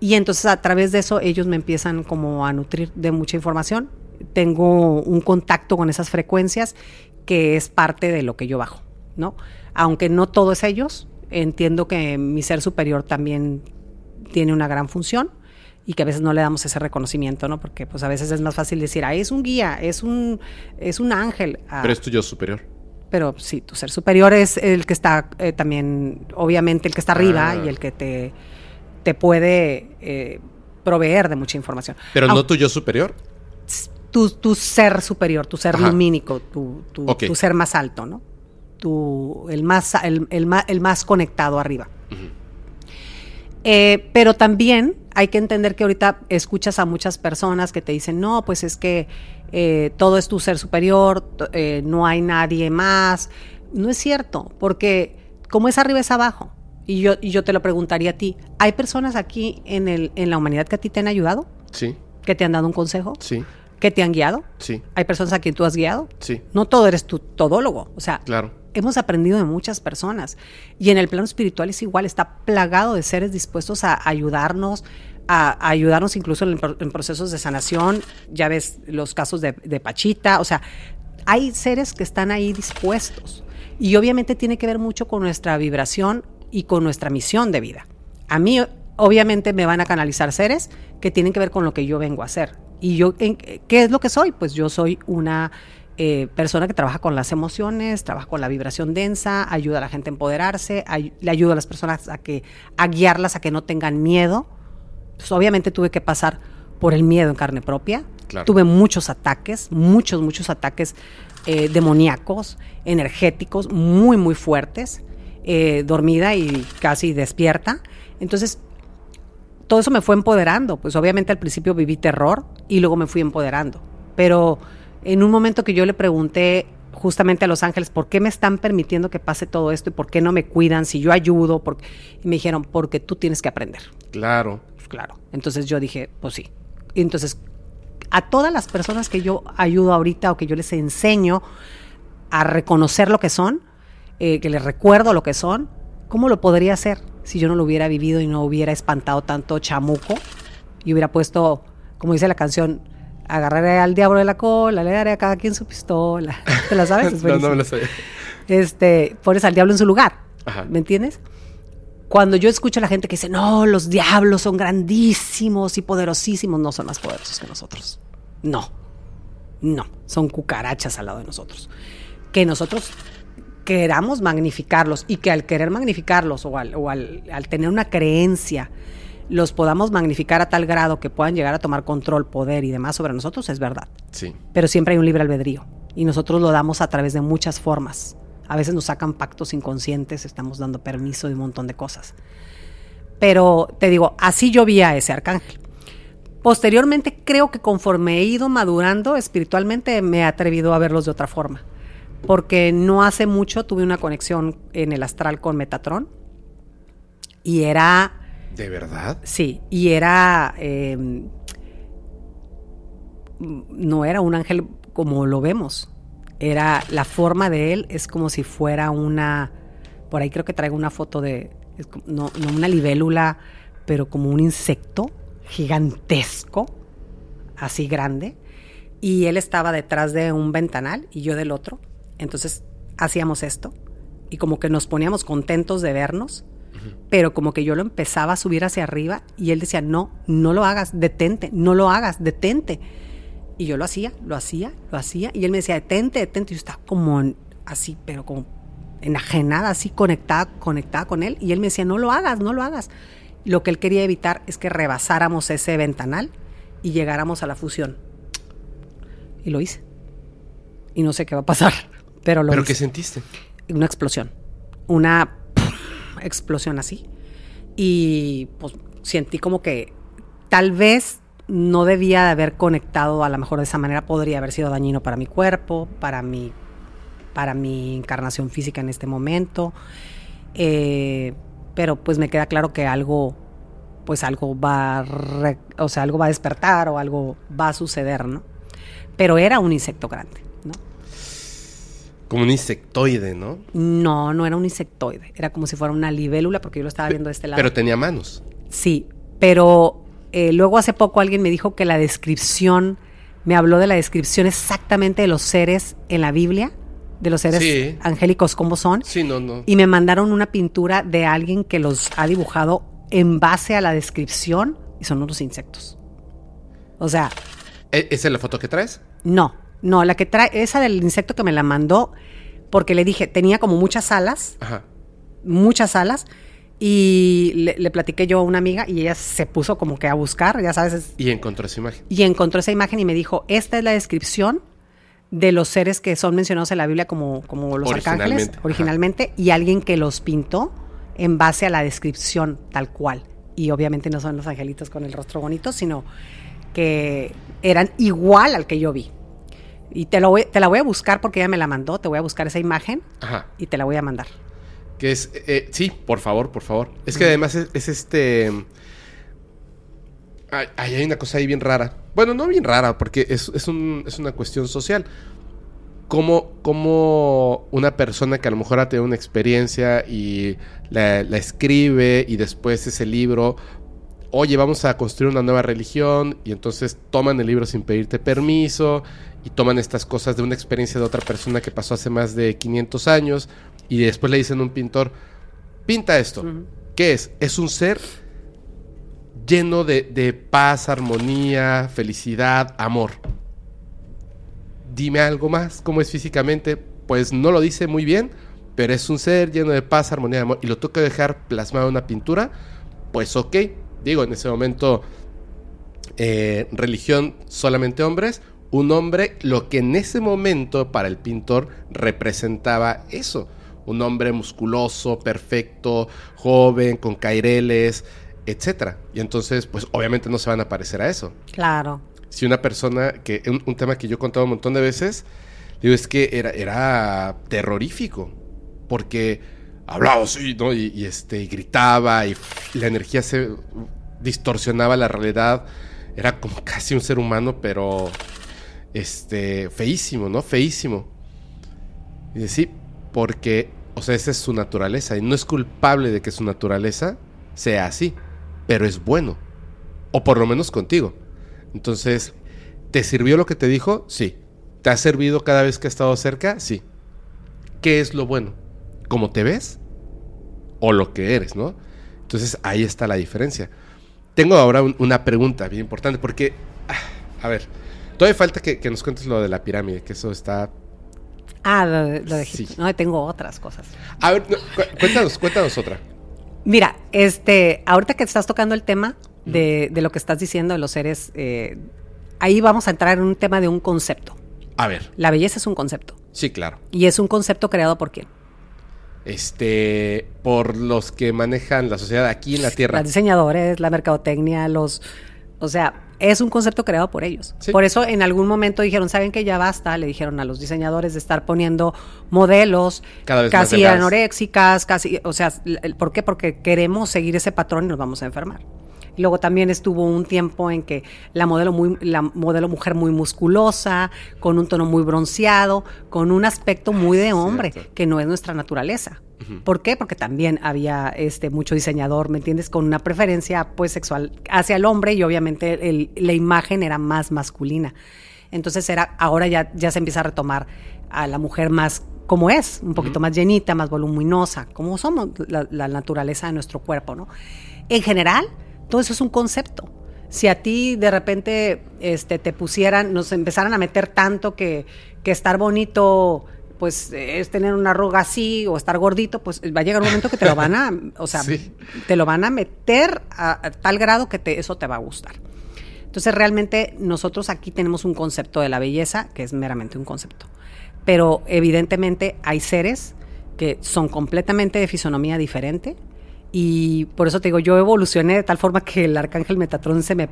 Y entonces a través de eso ellos me empiezan como a nutrir de mucha información. Tengo un contacto con esas frecuencias que es parte de lo que yo bajo, ¿no? Aunque no todo es ellos, entiendo que mi ser superior también tiene una gran función y que a veces no le damos ese reconocimiento, ¿no? Porque pues a veces es más fácil decir, ah, es un guía, es un, es un ángel. Ah, Pero es tu yo superior. pero sí, tu ser superior es el que está eh, también, obviamente, el que está arriba Ah. y el que te, te puede eh, proveer de mucha información. Pero no tu yo superior. tu, tu ser superior, tu ser Ajá. lumínico, tu, tu, ser más alto, ¿no? tu el más el, el el más conectado arriba. Eh, pero también hay que entender que ahorita escuchas a muchas personas que te dicen, no, pues es que eh, todo es tu ser superior, eh, no hay nadie más. No es cierto, porque como es arriba es abajo. Y yo, y yo te lo preguntaría a ti, ¿hay personas aquí en, el, en la humanidad que a ti te han ayudado? Sí, ¿Que te han dado un consejo? sí, ¿Que te han guiado? sí, ¿Hay personas a quien tú has guiado? sí, No todo eres tu todólogo. O sea, claro. Hemos aprendido de muchas personas. Y en el plano espiritual es igual, está plagado de seres dispuestos a ayudarnos, a, ayudarnos incluso en, pro- en procesos de sanación. Ya ves los casos de, de Pachita. O sea, hay seres que están ahí dispuestos. Y obviamente tiene que ver mucho con nuestra vibración y con nuestra misión de vida. A mí, obviamente, me van a canalizar seres que tienen que ver con lo que yo vengo a hacer. ¿Y yo qué es lo que soy? Pues yo soy una eh, persona que trabaja con las emociones, trabaja con la vibración densa, ayuda a la gente a empoderarse, ay- le ayuda a las personas a, que, a guiarlas a que no tengan miedo. Pues obviamente tuve que pasar por el miedo en carne propia. Claro. Tuve muchos ataques, muchos, muchos ataques eh, demoníacos, energéticos, muy, muy fuertes, eh, dormida y casi despierta. Entonces, todo eso me fue empoderando. Pues obviamente al principio viví terror y luego me fui empoderando. Pero en un momento que yo le pregunté justamente a Los Ángeles, ¿por qué me están permitiendo que pase todo esto y por qué no me cuidan si yo ayudo? Por- Y me dijeron, porque tú tienes que aprender. Claro. Pues claro. Entonces yo dije, pues sí. Y entonces, a todas las personas que yo ayudo ahorita o que yo les enseño a reconocer lo que son, eh, que les recuerdo lo que son, ¿cómo lo podría hacer si yo no lo hubiera vivido y no hubiera espantado tanto chamuco y hubiera puesto, como dice la canción, agarraré al diablo de la cola, le daré a cada quien su pistola. ¿Te la sabes? Es no, no me lo sé. este, pones al diablo en su lugar. Ajá. ¿Me entiendes? Cuando yo escucho a la gente que dice, no, los diablos son grandísimos y poderosísimos, no son más poderosos que nosotros. No, no, son cucarachas al lado de nosotros. Que nosotros queramos magnificarlos y que al querer magnificarlos o, al, o al- al tener una creencia los podamos magnificar a tal grado que puedan llegar a tomar control, poder y demás sobre nosotros, es verdad Sí. pero siempre hay un libre albedrío y nosotros lo damos a través de muchas formas. A veces nos sacan pactos inconscientes, estamos dando permiso de un montón de cosas. Pero te digo, así yo vi a ese arcángel. Posteriormente creo que conforme he ido madurando espiritualmente me he atrevido a verlos de otra forma. Porque no hace mucho tuve una conexión en el astral con Metatron y era ¿De verdad? Sí, y era. eh, no era un ángel como lo vemos. Era. La forma de él es como si fuera una. Por ahí creo que traigo una foto de. no, no una libélula, pero como un insecto gigantesco, así grande. Y él estaba detrás de un ventanal y yo del otro. Entonces hacíamos esto. Y como que nos poníamos contentos de vernos pero como que yo lo empezaba a subir hacia arriba y él decía, no, no lo hagas, detente, no lo hagas, detente. Y yo lo hacía, lo hacía, lo hacía, y él me decía, detente, detente. Y yo estaba como así, pero como enajenada, así conectada, conectada con él. Y él me decía, no lo hagas, no lo hagas. Lo que él quería evitar es que rebasáramos ese ventanal y llegáramos a la fusión. Y lo hice. Y no sé qué va a pasar, pero lo ¿Pero hice qué sentiste? una explosión. Una explosión así. Y pues sentí como que tal vez no debía de haber conectado a lo mejor de esa manera, podría haber sido dañino para mi cuerpo, para mi, para mi encarnación física en este momento. Eh, pero pues me queda claro que algo, pues algo va o sea, algo va a despertar o algo va a suceder, ¿no? Pero era un insecto grande. Como un insectoide, ¿no? No, no era un insectoide. Era como si fuera una libélula, porque yo lo estaba viendo de este lado. Pero tenía manos. Sí, pero eh, luego hace poco alguien me dijo que la descripción, me habló de la descripción exactamente de los seres en la Biblia, de los seres Sí. angélicos como son, Sí, no, no. y me mandaron una pintura de alguien que los ha dibujado en base a la descripción y son unos insectos. O sea, ¿E- ¿Esa es la foto que traes? no, no, la que trae, esa del insecto que me la mandó, porque le dije, tenía como muchas alas, Ajá. muchas alas y le, le platiqué yo a una amiga y ella se puso como que a buscar, ya sabes, es- Y encontró esa imagen. y encontró esa imagen y me dijo, esta es la descripción de los seres que son mencionados en la Biblia como, como los arcángeles Originalmente, ajá. originalmente y alguien que los pintó en base a la descripción tal cual. Y obviamente no son los angelitos con el rostro bonito, sino que eran igual al que yo vi. Y te, lo voy- te la voy a buscar porque ella me la mandó, te voy a buscar esa imagen Ajá. y te la voy a mandar. Que es. eh, sí, por favor, por favor. Es que además es, es este. Ay, ay, hay una cosa ahí bien rara. Bueno, no bien rara, porque es, es, un- es una cuestión social. Cómo, cómo una persona que a lo mejor ha tenido una experiencia y la, la escribe y después ese libro, oye, vamos a construir una nueva religión y entonces toman el libro sin pedirte permiso y toman estas cosas de una experiencia de otra persona que pasó hace más de 500 años y después le dicen a un pintor, pinta esto. ¿Qué es? Es un ser lleno de, de paz, armonía, felicidad, amor. Dime algo más, ¿cómo es físicamente? Pues no lo dice muy bien, pero es un ser lleno de paz, armonía, amor. Y lo que dejar plasmado en una pintura, pues ok. Digo, en ese momento, eh, religión solamente hombres. Un hombre, lo que en ese momento para el pintor representaba eso. Un hombre musculoso, perfecto, joven, con caireles, etcétera. Y entonces, pues obviamente no se van a parecer a eso Claro. si una persona que un, un tema que yo he contado un montón de veces digo es que era era terrorífico porque hablaba así no y, y, este y gritaba y la energía se distorsionaba la realidad era como casi un ser humano pero este feísimo no feísimo y sí porque o sea esa es su naturaleza y no es culpable de que su naturaleza sea así pero es bueno o por lo menos contigo entonces, ¿te sirvió lo que te dijo? Sí. ¿Te ha servido cada vez que ha estado cerca? Sí. ¿Qué es lo bueno? ¿Cómo te ves? ¿O lo que eres, no? Entonces, ahí está la diferencia. Tengo ahora un- una pregunta bien importante porque, ah, a ver, todavía falta que, que nos cuentes lo de la pirámide, que eso está... Ah, lo lo de Sí. No, tengo otras cosas. A ver, no, cu- cuéntanos, cuéntanos otra. Mira, este, ahorita que estás tocando el tema de, de lo que estás diciendo de los seres, eh, ahí vamos a entrar en un tema de un concepto. A ver, La belleza es un concepto. sí, claro. Y es un concepto creado por quién? Este, por los que manejan la sociedad aquí en la Tierra. Los diseñadores, la mercadotecnia, los... O sea, es un concepto creado por ellos. Sí. Por eso en algún momento dijeron, ¿saben que ya basta? Le dijeron a los diseñadores de estar poniendo modelos Cada vez más casi anoréxicas, casi... O sea, ¿por qué? Porque queremos seguir ese patrón y nos vamos a enfermar. Luego también estuvo un tiempo en que la modelo muy la modelo mujer muy musculosa, con un tono muy bronceado, con un aspecto muy de hombre, Cierto. que no es nuestra naturaleza. ¿Por qué? Porque también había este mucho diseñador, ¿me entiendes? Con una preferencia pues sexual hacia el hombre y obviamente el- la imagen era más masculina. Entonces era ahora ya ya se empieza a retomar a la mujer más como es, un poquito más llenita, más voluminosa, como somos la, la naturaleza de nuestro cuerpo, ¿no? En general, todo eso es un concepto. Si a ti de repente este, te pusieran, nos empezaran a meter tanto que, que estar bonito pues eh, es tener una arruga así o estar gordito, pues va a llegar un momento que te lo van a, o sea, Sí. te lo van a meter a, a tal grado que te, eso te va a gustar. Entonces realmente nosotros aquí tenemos un concepto de la belleza que es meramente un concepto. Pero evidentemente hay seres que son completamente de fisonomía diferente y por eso te digo, yo evolucioné de tal forma que el arcángel Metatrón se me,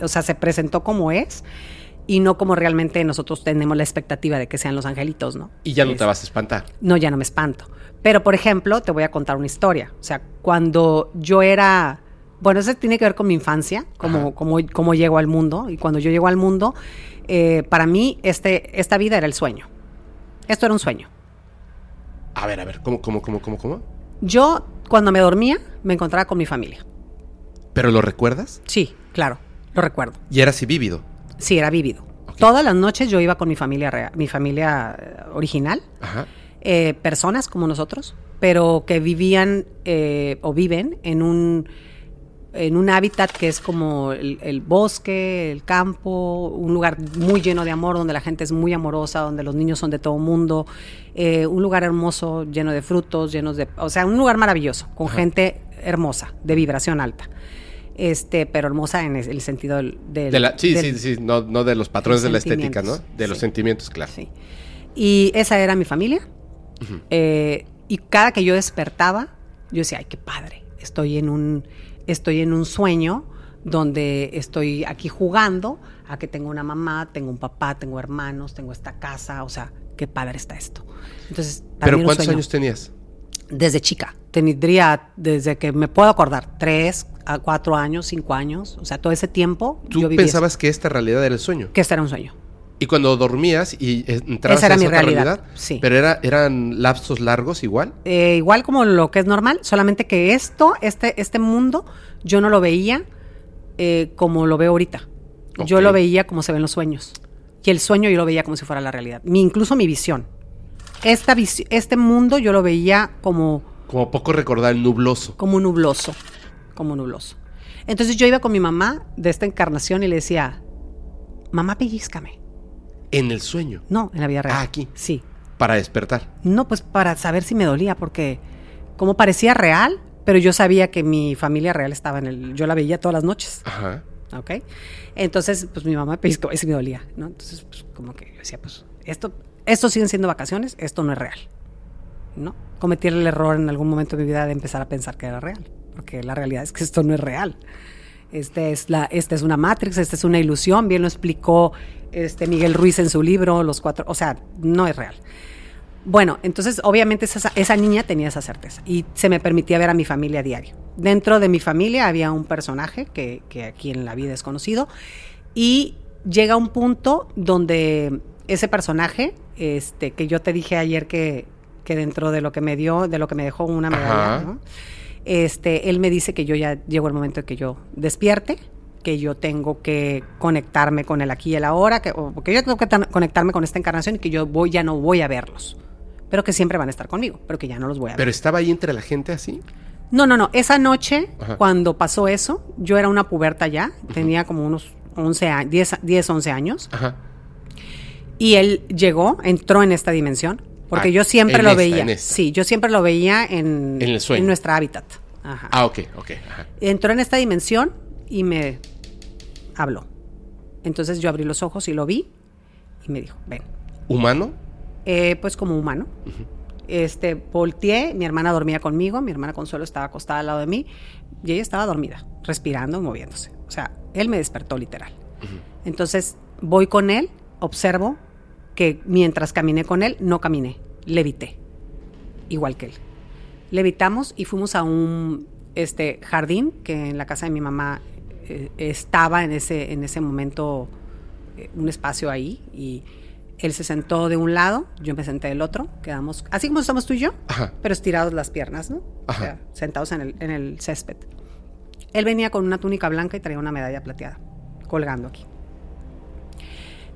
o sea, se presentó como es y no como realmente nosotros tenemos la expectativa de que sean los angelitos, ¿no? Y ya no Es- te vas a espantar. no, ya no me espanto. Pero, por ejemplo, te voy a contar una historia. O sea, cuando yo era... Bueno, eso tiene que ver con mi infancia, como, como, como llego al mundo. Y cuando yo llego al mundo, eh, para mí este, esta vida era el sueño. Esto era un sueño. A ver, a ver, ¿cómo, cómo, cómo, cómo, cómo? Yo, cuando me dormía, me encontraba con mi familia. ¿Pero lo recuerdas? Sí, claro, lo recuerdo. Y era así vívido. Sí, era vívido. Ok. Todas las noches yo iba con mi familia, rea- mi familia eh, original. Ajá. eh, personas como nosotros, pero que vivían eh, o viven en un, en un hábitat que es como el, el bosque, el campo, un lugar muy lleno de amor, donde la gente es muy amorosa, donde los niños son de todo mundo, eh, un lugar hermoso, lleno de frutos, llenos de... O sea, un lugar maravilloso, con gente hermosa, de vibración alta. Este, pero hermosa en el sentido del... De la- sí, del- sí, sí, no, no de los patrones de la estética, ¿no? De los sentimientos, claro. Sí. Y esa era mi familia. Eh, y cada que yo despertaba, yo decía, ay, qué padre. Estoy en un, estoy en un sueño donde estoy aquí jugando a que tengo una mamá, tengo un papá, tengo hermanos, tengo esta casa, o sea, qué padre está esto. Entonces, Pero ¿cuántos sueño. años tenías? Desde chica. Tendría, desde que me puedo acordar, tres a cuatro años, cinco años, o sea, todo ese tiempo ¿Tú yo eso. pensabas que esta realidad era el sueño? que este era un sueño. Y cuando dormías y entrabas Esa era a mi realidad, sí. Pero era, eran lapsos largos igual. Eh, igual como lo que es normal, solamente que esto, este, este mundo, yo no lo veía eh, como lo veo ahorita. Yo lo veía como se ven los sueños. Y el sueño yo lo veía como si fuera la realidad. Mi, incluso mi visión. Esta este mundo yo lo veía como, Como poco recordar el nubloso. como nubloso. Como nubloso. Entonces yo iba con mi mamá de esta encarnación y le decía, mamá, pellizcame. En el sueño. No, en la vida real. Ah, aquí. Sí. Para despertar. No, pues para saber si me dolía, porque como parecía real, pero yo sabía que mi familia real estaba en el. Yo la veía todas las noches, Ajá. ¿ok? Entonces, pues mi mamá pellizcó y sí me dolía, ¿no? Entonces, pues como que yo decía, pues esto, esto siguen siendo vacaciones, esto no es real, ¿no? Cometí el error en algún momento de mi vida de empezar a pensar que era real, porque la realidad es que esto no es real. Este es la, esta es una Matrix, esta es una ilusión, bien lo explicó este Miguel Ruiz en su libro, Los Cuatro, o sea, no es real. Bueno, entonces obviamente esa, niña tenía esa certeza y se me permitía ver a mi familia a diario. Dentro de mi familia había un personaje que, que aquí en la vida es conocido y llega un punto donde ese personaje, este, que yo te dije ayer que, que dentro de lo que me dio, de lo que me dejó una medalla. ¿no? este, él me dice que yo ya llegó el momento de que yo despierte, que yo tengo que conectarme con el aquí y el ahora, que, o que yo tengo que conectarme con esta encarnación y que yo voy, ya no voy a verlos, pero que siempre van a estar conmigo, pero que ya no los voy a ver. Pero estaba ahí entre la gente así. No, no, no. Esa noche, Ajá. cuando pasó eso, yo era una puberta ya, tenía como unos 11 años, 10, 10, 11 años, Ajá. Y él llegó, entró en esta dimensión, porque Ah, yo siempre lo esta, veía. Sí, yo siempre lo veía en, En el sueño. en nuestra hábitat. Ajá. Ah, ok, ok. Ajá. Entró en esta dimensión y me habló. Entonces yo abrí los ojos y lo vi y me dijo, ven. ¿Humano? Eh, pues como humano. Este, volteé, mi hermana dormía conmigo, mi hermana Consuelo estaba acostada al lado de mí y ella estaba dormida, respirando, moviéndose. O sea, él me despertó literal. Entonces voy con él, observo que mientras caminé con él, no caminé, levité, igual que él. Levitamos y fuimos a un este, jardín que en la casa de mi mamá eh, estaba en ese, en ese momento eh, un espacio ahí y él se sentó de un lado, yo me senté del otro, quedamos así como estamos tú y yo, Ajá. pero estirados las piernas, ¿no? O Ajá. sea, sentados en el, en el césped. Él venía con una túnica blanca y traía una medalla plateada, colgando aquí.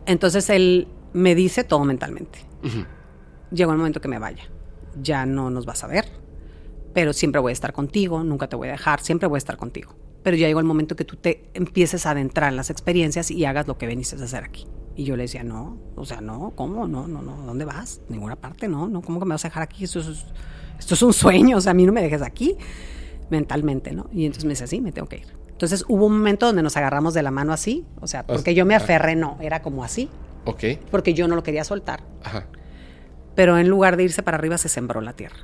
Entonces él me dice todo mentalmente. Ujú. Llegó el momento que me vaya. Ya no nos vas a ver, pero siempre voy a estar contigo, nunca te voy a dejar, siempre voy a estar contigo. Pero ya llegó el momento que tú te empieces a adentrar en las experiencias y hagas lo que veniste a hacer aquí. Y yo le decía, no, o sea, no, ¿cómo? No, no, no, ¿dónde vas? Ninguna parte, no, no, ¿cómo que me vas a dejar aquí? Esto es, esto es un sueño, o sea, a mí no me dejes aquí mentalmente, ¿no? Y entonces me dice, sí, me tengo que ir. Entonces hubo un momento donde nos agarramos de la mano así, o sea, porque yo me aferré, no, era como así, Ok. porque yo no lo quería soltar Ajá. pero en lugar de irse para arriba se sembró la tierra.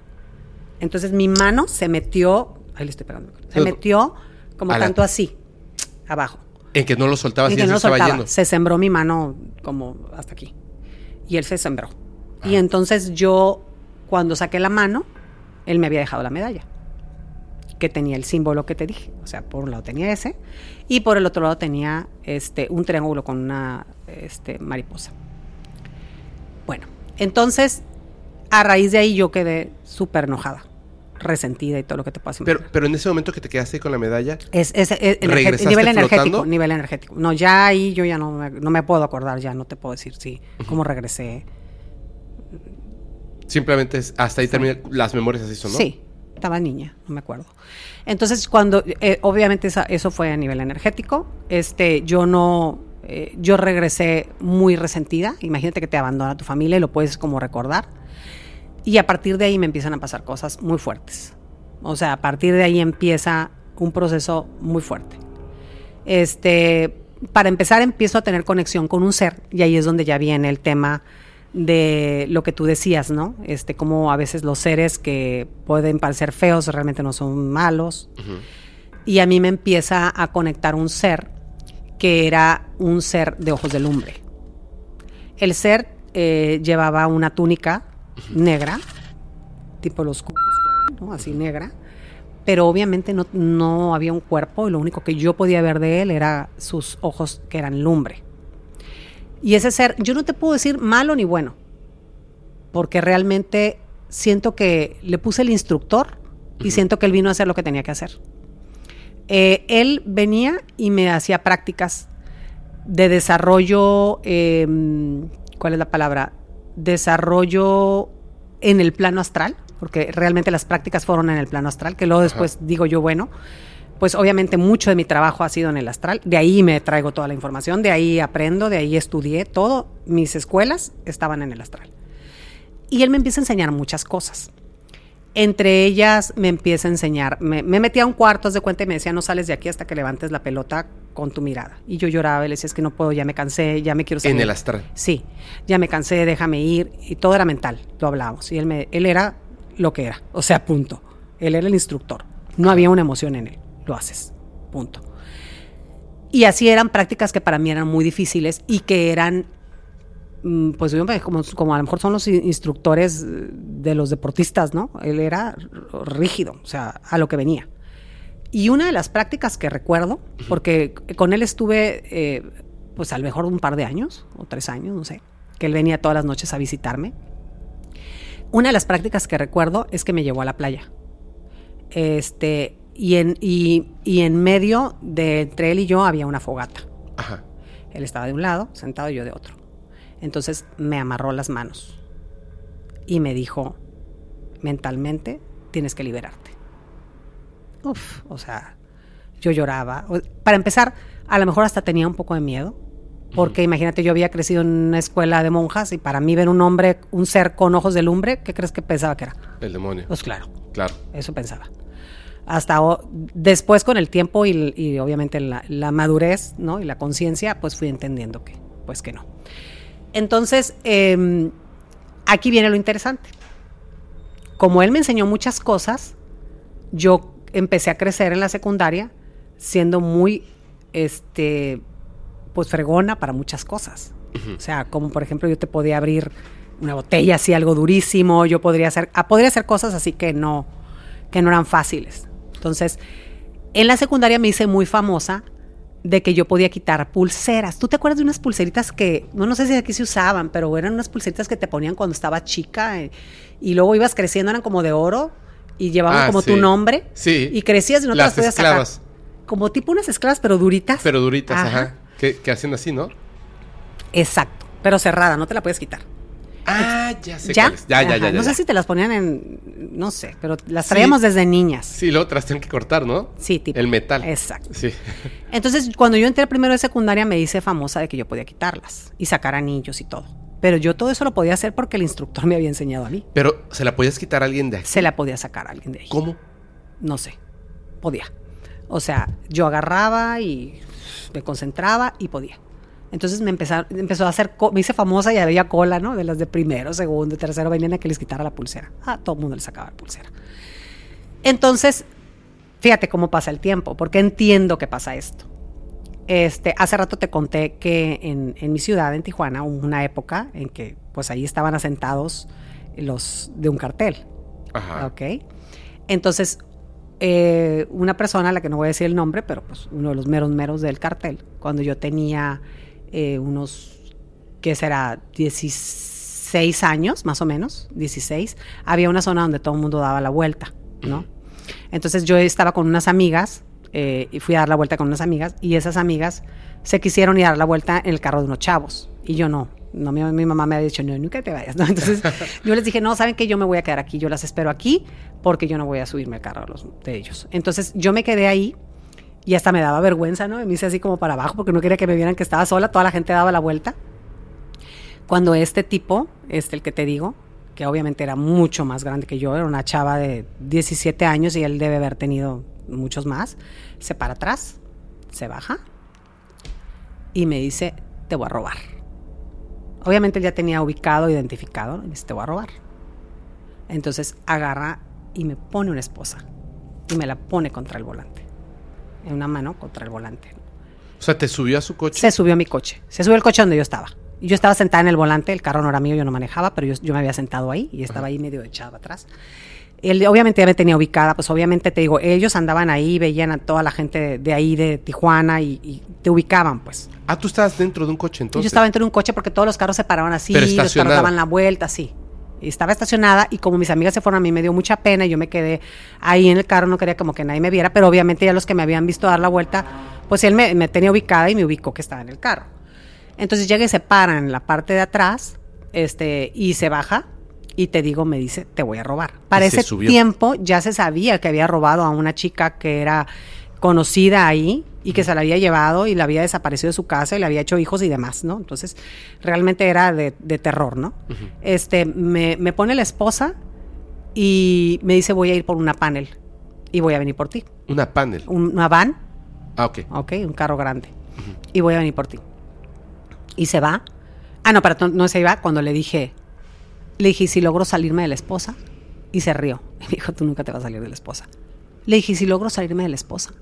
Entonces mi mano se metió, ahí le estoy pegando, se metió como a la- tanto así, abajo. En que no lo soltabas Y y que no se lo estaba soltaba. yendo. Se sembró mi mano como hasta aquí. Y él se sembró. Y entonces yo, cuando saqué la mano, él me había dejado la medalla, que tenía el símbolo que te dije. O sea, por un lado tenía ese, y por el otro lado tenía este, un triángulo con una este, mariposa. Bueno, entonces, a raíz de ahí yo quedé súper enojada, resentida y todo lo que te imaginar. Pero, pero en ese momento que te quedaste con la medalla, Es, es- es energe- ¿Regresaste nivel energético, flotando? nivel energético. No, ya ahí yo ya no me, no me puedo acordar, ya no te puedo decir sí, cómo regresé. simplemente es- hasta ahí terminan las memorias así son, ¿no? Sí, estaba niña, no me acuerdo. Entonces, cuando, eh, obviamente eso fue a nivel energético, este, yo no, eh, yo regresé muy resentida, imagínate que te abandona tu familia y lo puedes como recordar, y a partir de ahí me empiezan a pasar cosas muy fuertes. O sea, a partir de ahí empieza un proceso muy fuerte. Este, para empezar empiezo a tener conexión con un ser y ahí es donde ya viene el tema de lo que tú decías, ¿no? Este, como a veces los seres que pueden parecer feos realmente no son malos. Y a mí me empieza a conectar un ser que era un ser de ojos de lumbre. El ser eh, llevaba una túnica negra, tipo los cubos, ¿no? así negra, pero obviamente no, no había un cuerpo y lo único que yo podía ver de él era sus ojos que eran lumbre. Y ese ser, yo no te puedo decir malo ni bueno, porque realmente siento que le puse el instructor y siento que él vino a hacer lo que tenía que hacer. Eh, él venía y me hacía prácticas de desarrollo, em, ¿cuál es la palabra? Desarrollo en el plano astral, porque realmente las prácticas fueron en el plano astral, que luego después digo yo, bueno, pues obviamente mucho de mi trabajo ha sido en el astral, de ahí me traigo toda la información, de ahí aprendo, de ahí estudié, todo, mis escuelas estaban en el astral. Y él me empieza a enseñar muchas cosas. Entre ellas me empieza a enseñar, me, metía a un cuarto, de cuenta, y me decía, no sales de aquí hasta que levantes la pelota con tu mirada. Y yo lloraba y le decía, es que no puedo, ya me cansé, ya me quiero salir. En el astral. Sí, ya me cansé, déjame ir. Y todo era mental, lo hablábamos. Y él, me, él era lo que era, o sea, punto. Él era el instructor. No había una emoción en él, lo haces, punto. Y así eran prácticas que para mí eran muy difíciles y que eran Mm, pues como, como a lo mejor son los instructores de los deportistas, ¿no? Él era rígido, o sea, a lo que venía. Y una de las prácticas que recuerdo, porque con él estuve, eh, pues a lo mejor un par de años, o tres años, no sé, que él venía todas las noches a visitarme. Una de las prácticas que recuerdo es que me llevó a la playa. Este, y en, y, y en medio de entre él y yo había una fogata. Ajá. Él estaba de un lado, sentado, y yo de otro. Entonces me amarró las manos y me dijo, mentalmente tienes que liberarte. Uf, o sea, yo lloraba. Para empezar, a lo mejor hasta tenía un poco de miedo, porque imagínate, yo había crecido en una escuela de monjas y para mí ver un hombre, un ser con ojos de lumbre, ¿qué crees que pensaba que era? El demonio. Pues claro. Claro. Eso pensaba. Hasta después con el tiempo y, obviamente la, la, madurez, ¿no? Y la conciencia, pues fui entendiendo que, pues que no. Entonces, em, aquí viene lo interesante. Como él me enseñó muchas cosas, yo empecé a crecer en la secundaria siendo muy, este, pues fregona para muchas cosas. O sea, como por ejemplo yo te podía abrir una botella así, algo durísimo, yo podría hacer, ah, podría hacer cosas así que no, que no eran fáciles. Entonces, en la secundaria me hice muy famosa de que yo podía quitar pulseras. ¿Tú te acuerdas de unas pulseritas que, no, no sé si aquí se usaban, pero eran unas pulseritas que te ponían cuando estaba chica eh, y luego ibas creciendo, eran como de oro y llevaban Ah, como sí. tu nombre Sí. y crecías y no te Las las podías esclavas. sacar. Como tipo unas esclavas, pero duritas. Pero duritas, Ajá. ajá. Que, que hacen así, ¿no? Exacto, pero cerrada, no te la puedes quitar. Ah, ya sé ¿Ya? Ya, ya, ya. No sé si te las ponían en, no sé, pero las Sí. traíamos desde niñas. Sí, luego te las tienen que cortar, ¿no? Sí, tipo. El metal. Exacto. Sí. Entonces, cuando yo entré primero de secundaria, me hice famosa de que yo podía quitarlas y sacar anillos y todo. Pero yo todo eso lo podía hacer porque el instructor me había enseñado a mí. Pero, ¿se la podías quitar a alguien de aquí? Se la podía sacar a alguien de ahí. ¿Cómo? No sé. Podía. O sea, yo agarraba y me concentraba y podía. Entonces me empezó, empezó a hacer, me hice famosa y había cola, ¿no? De las de primero, segundo, tercero, venían a que les quitara la pulsera. Ah, todo el mundo les sacaba la pulsera. Entonces, fíjate cómo pasa el tiempo, porque entiendo que pasa esto. Este, hace rato te conté que en, en mi ciudad, en Tijuana, hubo una época en que pues ahí estaban asentados los de un cartel. Ajá. ¿Ok? Entonces, eh, una persona, a la que no voy a decir el nombre, pero pues uno de los meros meros del cartel, cuando yo tenía eh, unos, ¿qué será? 16 años, más o menos, 16, había una zona donde todo el mundo daba la vuelta, ¿no? Entonces yo estaba con unas amigas eh, y fui a dar la vuelta con unas amigas y esas amigas se quisieron ir a dar la vuelta en el carro de unos chavos y yo no. No, mi, mi mamá me había dicho, no, nunca te vayas, ¿no? Entonces yo les dije, no, ¿saben que Yo me voy a quedar aquí, yo las espero aquí porque yo no voy a subirme al carro de, los, de ellos. Entonces yo me quedé ahí y hasta me daba vergüenza, ¿no? Me hice así como para abajo porque no quería que me vieran que estaba sola, toda la gente daba la vuelta. Cuando este tipo, este el que te digo, que obviamente era mucho más grande que yo, era una chava de 17 años y él debe haber tenido muchos más, se para atrás, se baja y me dice, te voy a robar. Obviamente él ya tenía ubicado, identificado, y me dice, te voy a robar. Entonces agarra y me pone una esposa y me la pone contra el volante. En una mano contra el volante. O sea, te subió a su coche. Se subió a mi coche. Se subió al coche donde yo estaba. Yo estaba sentada en el volante, el carro no era mío, yo no manejaba, pero yo, yo me había sentado ahí y estaba ahí medio echado atrás. Él obviamente ya me tenía ubicada, pues obviamente te digo, ellos andaban ahí, veían a toda la gente de, de ahí, de Tijuana, y, y te ubicaban, pues. Ah, tú estabas dentro de un coche entonces. Yo estaba dentro de un coche porque todos los carros se paraban así, los carros daban la vuelta, así. Estaba estacionada y como mis amigas se fueron, a mí me dio mucha pena y yo me quedé ahí en el carro, no quería como que nadie me viera, pero obviamente ya los que me habían visto dar la vuelta, pues él me, me tenía ubicada y me ubicó que estaba en el carro. Entonces llega y se para en la parte de atrás este, y se baja y te digo, me dice, te voy a robar. Para ese subió. tiempo ya se sabía que había robado a una chica que era conocida ahí y que se la había llevado y la había desaparecido de su casa y le había hecho hijos y demás, ¿no? Entonces, realmente era de, de terror, ¿no? Este, me, me pone la esposa y me dice, voy a ir por una panel y voy a venir por ti. Una panel. Un- Una van, Ah, ok. ok, un carro grande. Y voy a venir por ti. Y se va. Ah, no, pero no, no se iba cuando le dije, le dije, ¿y si logro salirme de la esposa? Y se rió. Y me dijo, tú nunca te vas a salir de la esposa. Le dije, ¿y si logro salirme de la esposa?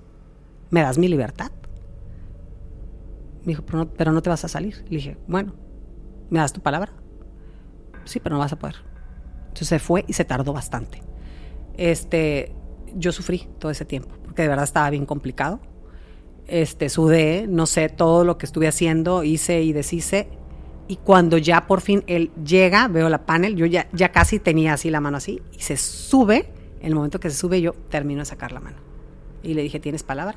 ¿Me das mi libertad? Me dijo, pero no, te vas a salir. Le dije, bueno, ¿me das tu palabra? Sí, pero no vas a poder. Entonces se fue y se tardó bastante. Este, yo sufrí todo ese tiempo, porque de verdad estaba bien complicado. Este, sudé, no sé, todo lo que estuve haciendo, hice y deshice. Y cuando ya por fin él llega, veo la panel, yo ya, ya casi tenía así la mano así, y se sube, en el momento que se sube yo termino de sacar la mano. Y le dije, ¿tienes palabra?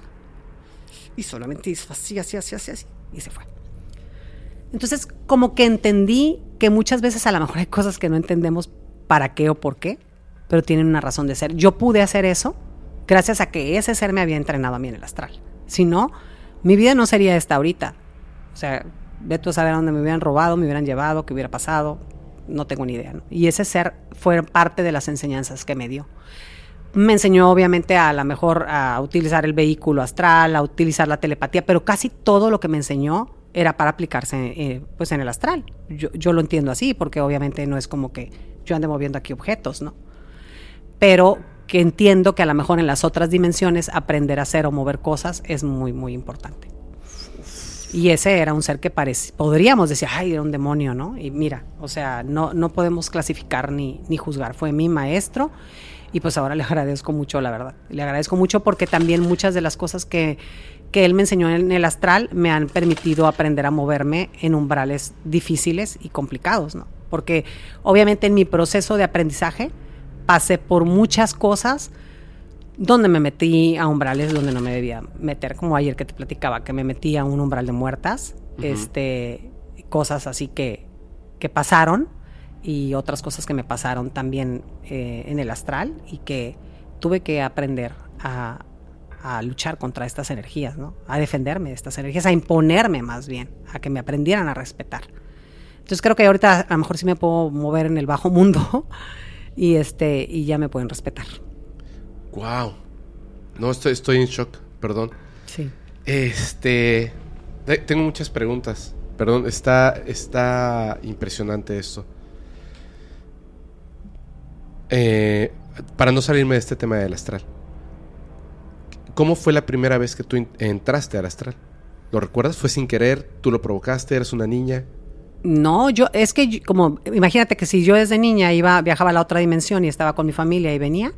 Y solamente hizo así, así, así, así, así, y se fue. Entonces, como que entendí que muchas veces a lo mejor hay cosas que no entendemos para qué o por qué, pero tienen una razón de ser. Yo pude hacer eso gracias a que ese ser me había entrenado a mí en el astral. Si no, mi vida no sería esta ahorita. O sea, ve tú saber dónde me hubieran robado, me hubieran llevado, qué hubiera pasado, no tengo ni idea. Y ese ser fue parte de las enseñanzas que me dio. Me enseñó obviamente a lo mejor a utilizar el vehículo astral, a utilizar la telepatía, pero casi todo lo que me enseñó era para aplicarse eh, pues en el astral. Yo, lo entiendo así, porque obviamente no es como que yo ande moviendo aquí objetos, ¿no? Pero que entiendo que a lo mejor en las otras dimensiones aprender a hacer o mover cosas es muy, muy importante. Y ese era un ser que parece, podríamos decir, ay, era un demonio, ¿no? Y mira, o sea, no, no podemos clasificar ni, ni juzgar. Fue mi maestro y pues ahora le agradezco mucho, la verdad. Le agradezco mucho porque también muchas de las cosas que, que él me enseñó en el astral me han permitido aprender a moverme en umbrales difíciles y complicados, ¿no? Porque obviamente en mi proceso de aprendizaje pasé por muchas cosas donde me metí a umbrales donde no me debía meter, como ayer que te platicaba, que me metí a un umbral de muertas, este, cosas así que, que pasaron y otras cosas que me pasaron también eh, en el astral y que tuve que aprender a, a luchar contra estas energías, ¿no? A defenderme de estas energías, a imponerme más bien, a que me aprendieran a respetar. Entonces creo que ahorita a lo mejor sí me puedo mover en el bajo mundo y este y ya me pueden respetar. Wow. No, estoy, estoy en shock, perdón. Sí. Este. te- Tengo muchas preguntas. Perdón, está, está impresionante esto. Eh, para no salirme de este tema del astral. ¿Cómo fue la primera vez que tú entraste al astral? ¿Lo recuerdas? ¿Fue sin querer? ¿Tú lo provocaste? ¿Eres una niña? No, yo, es que yo- como, imagínate que si yo desde niña iba, viajaba a la otra dimensión y estaba con mi familia y venía,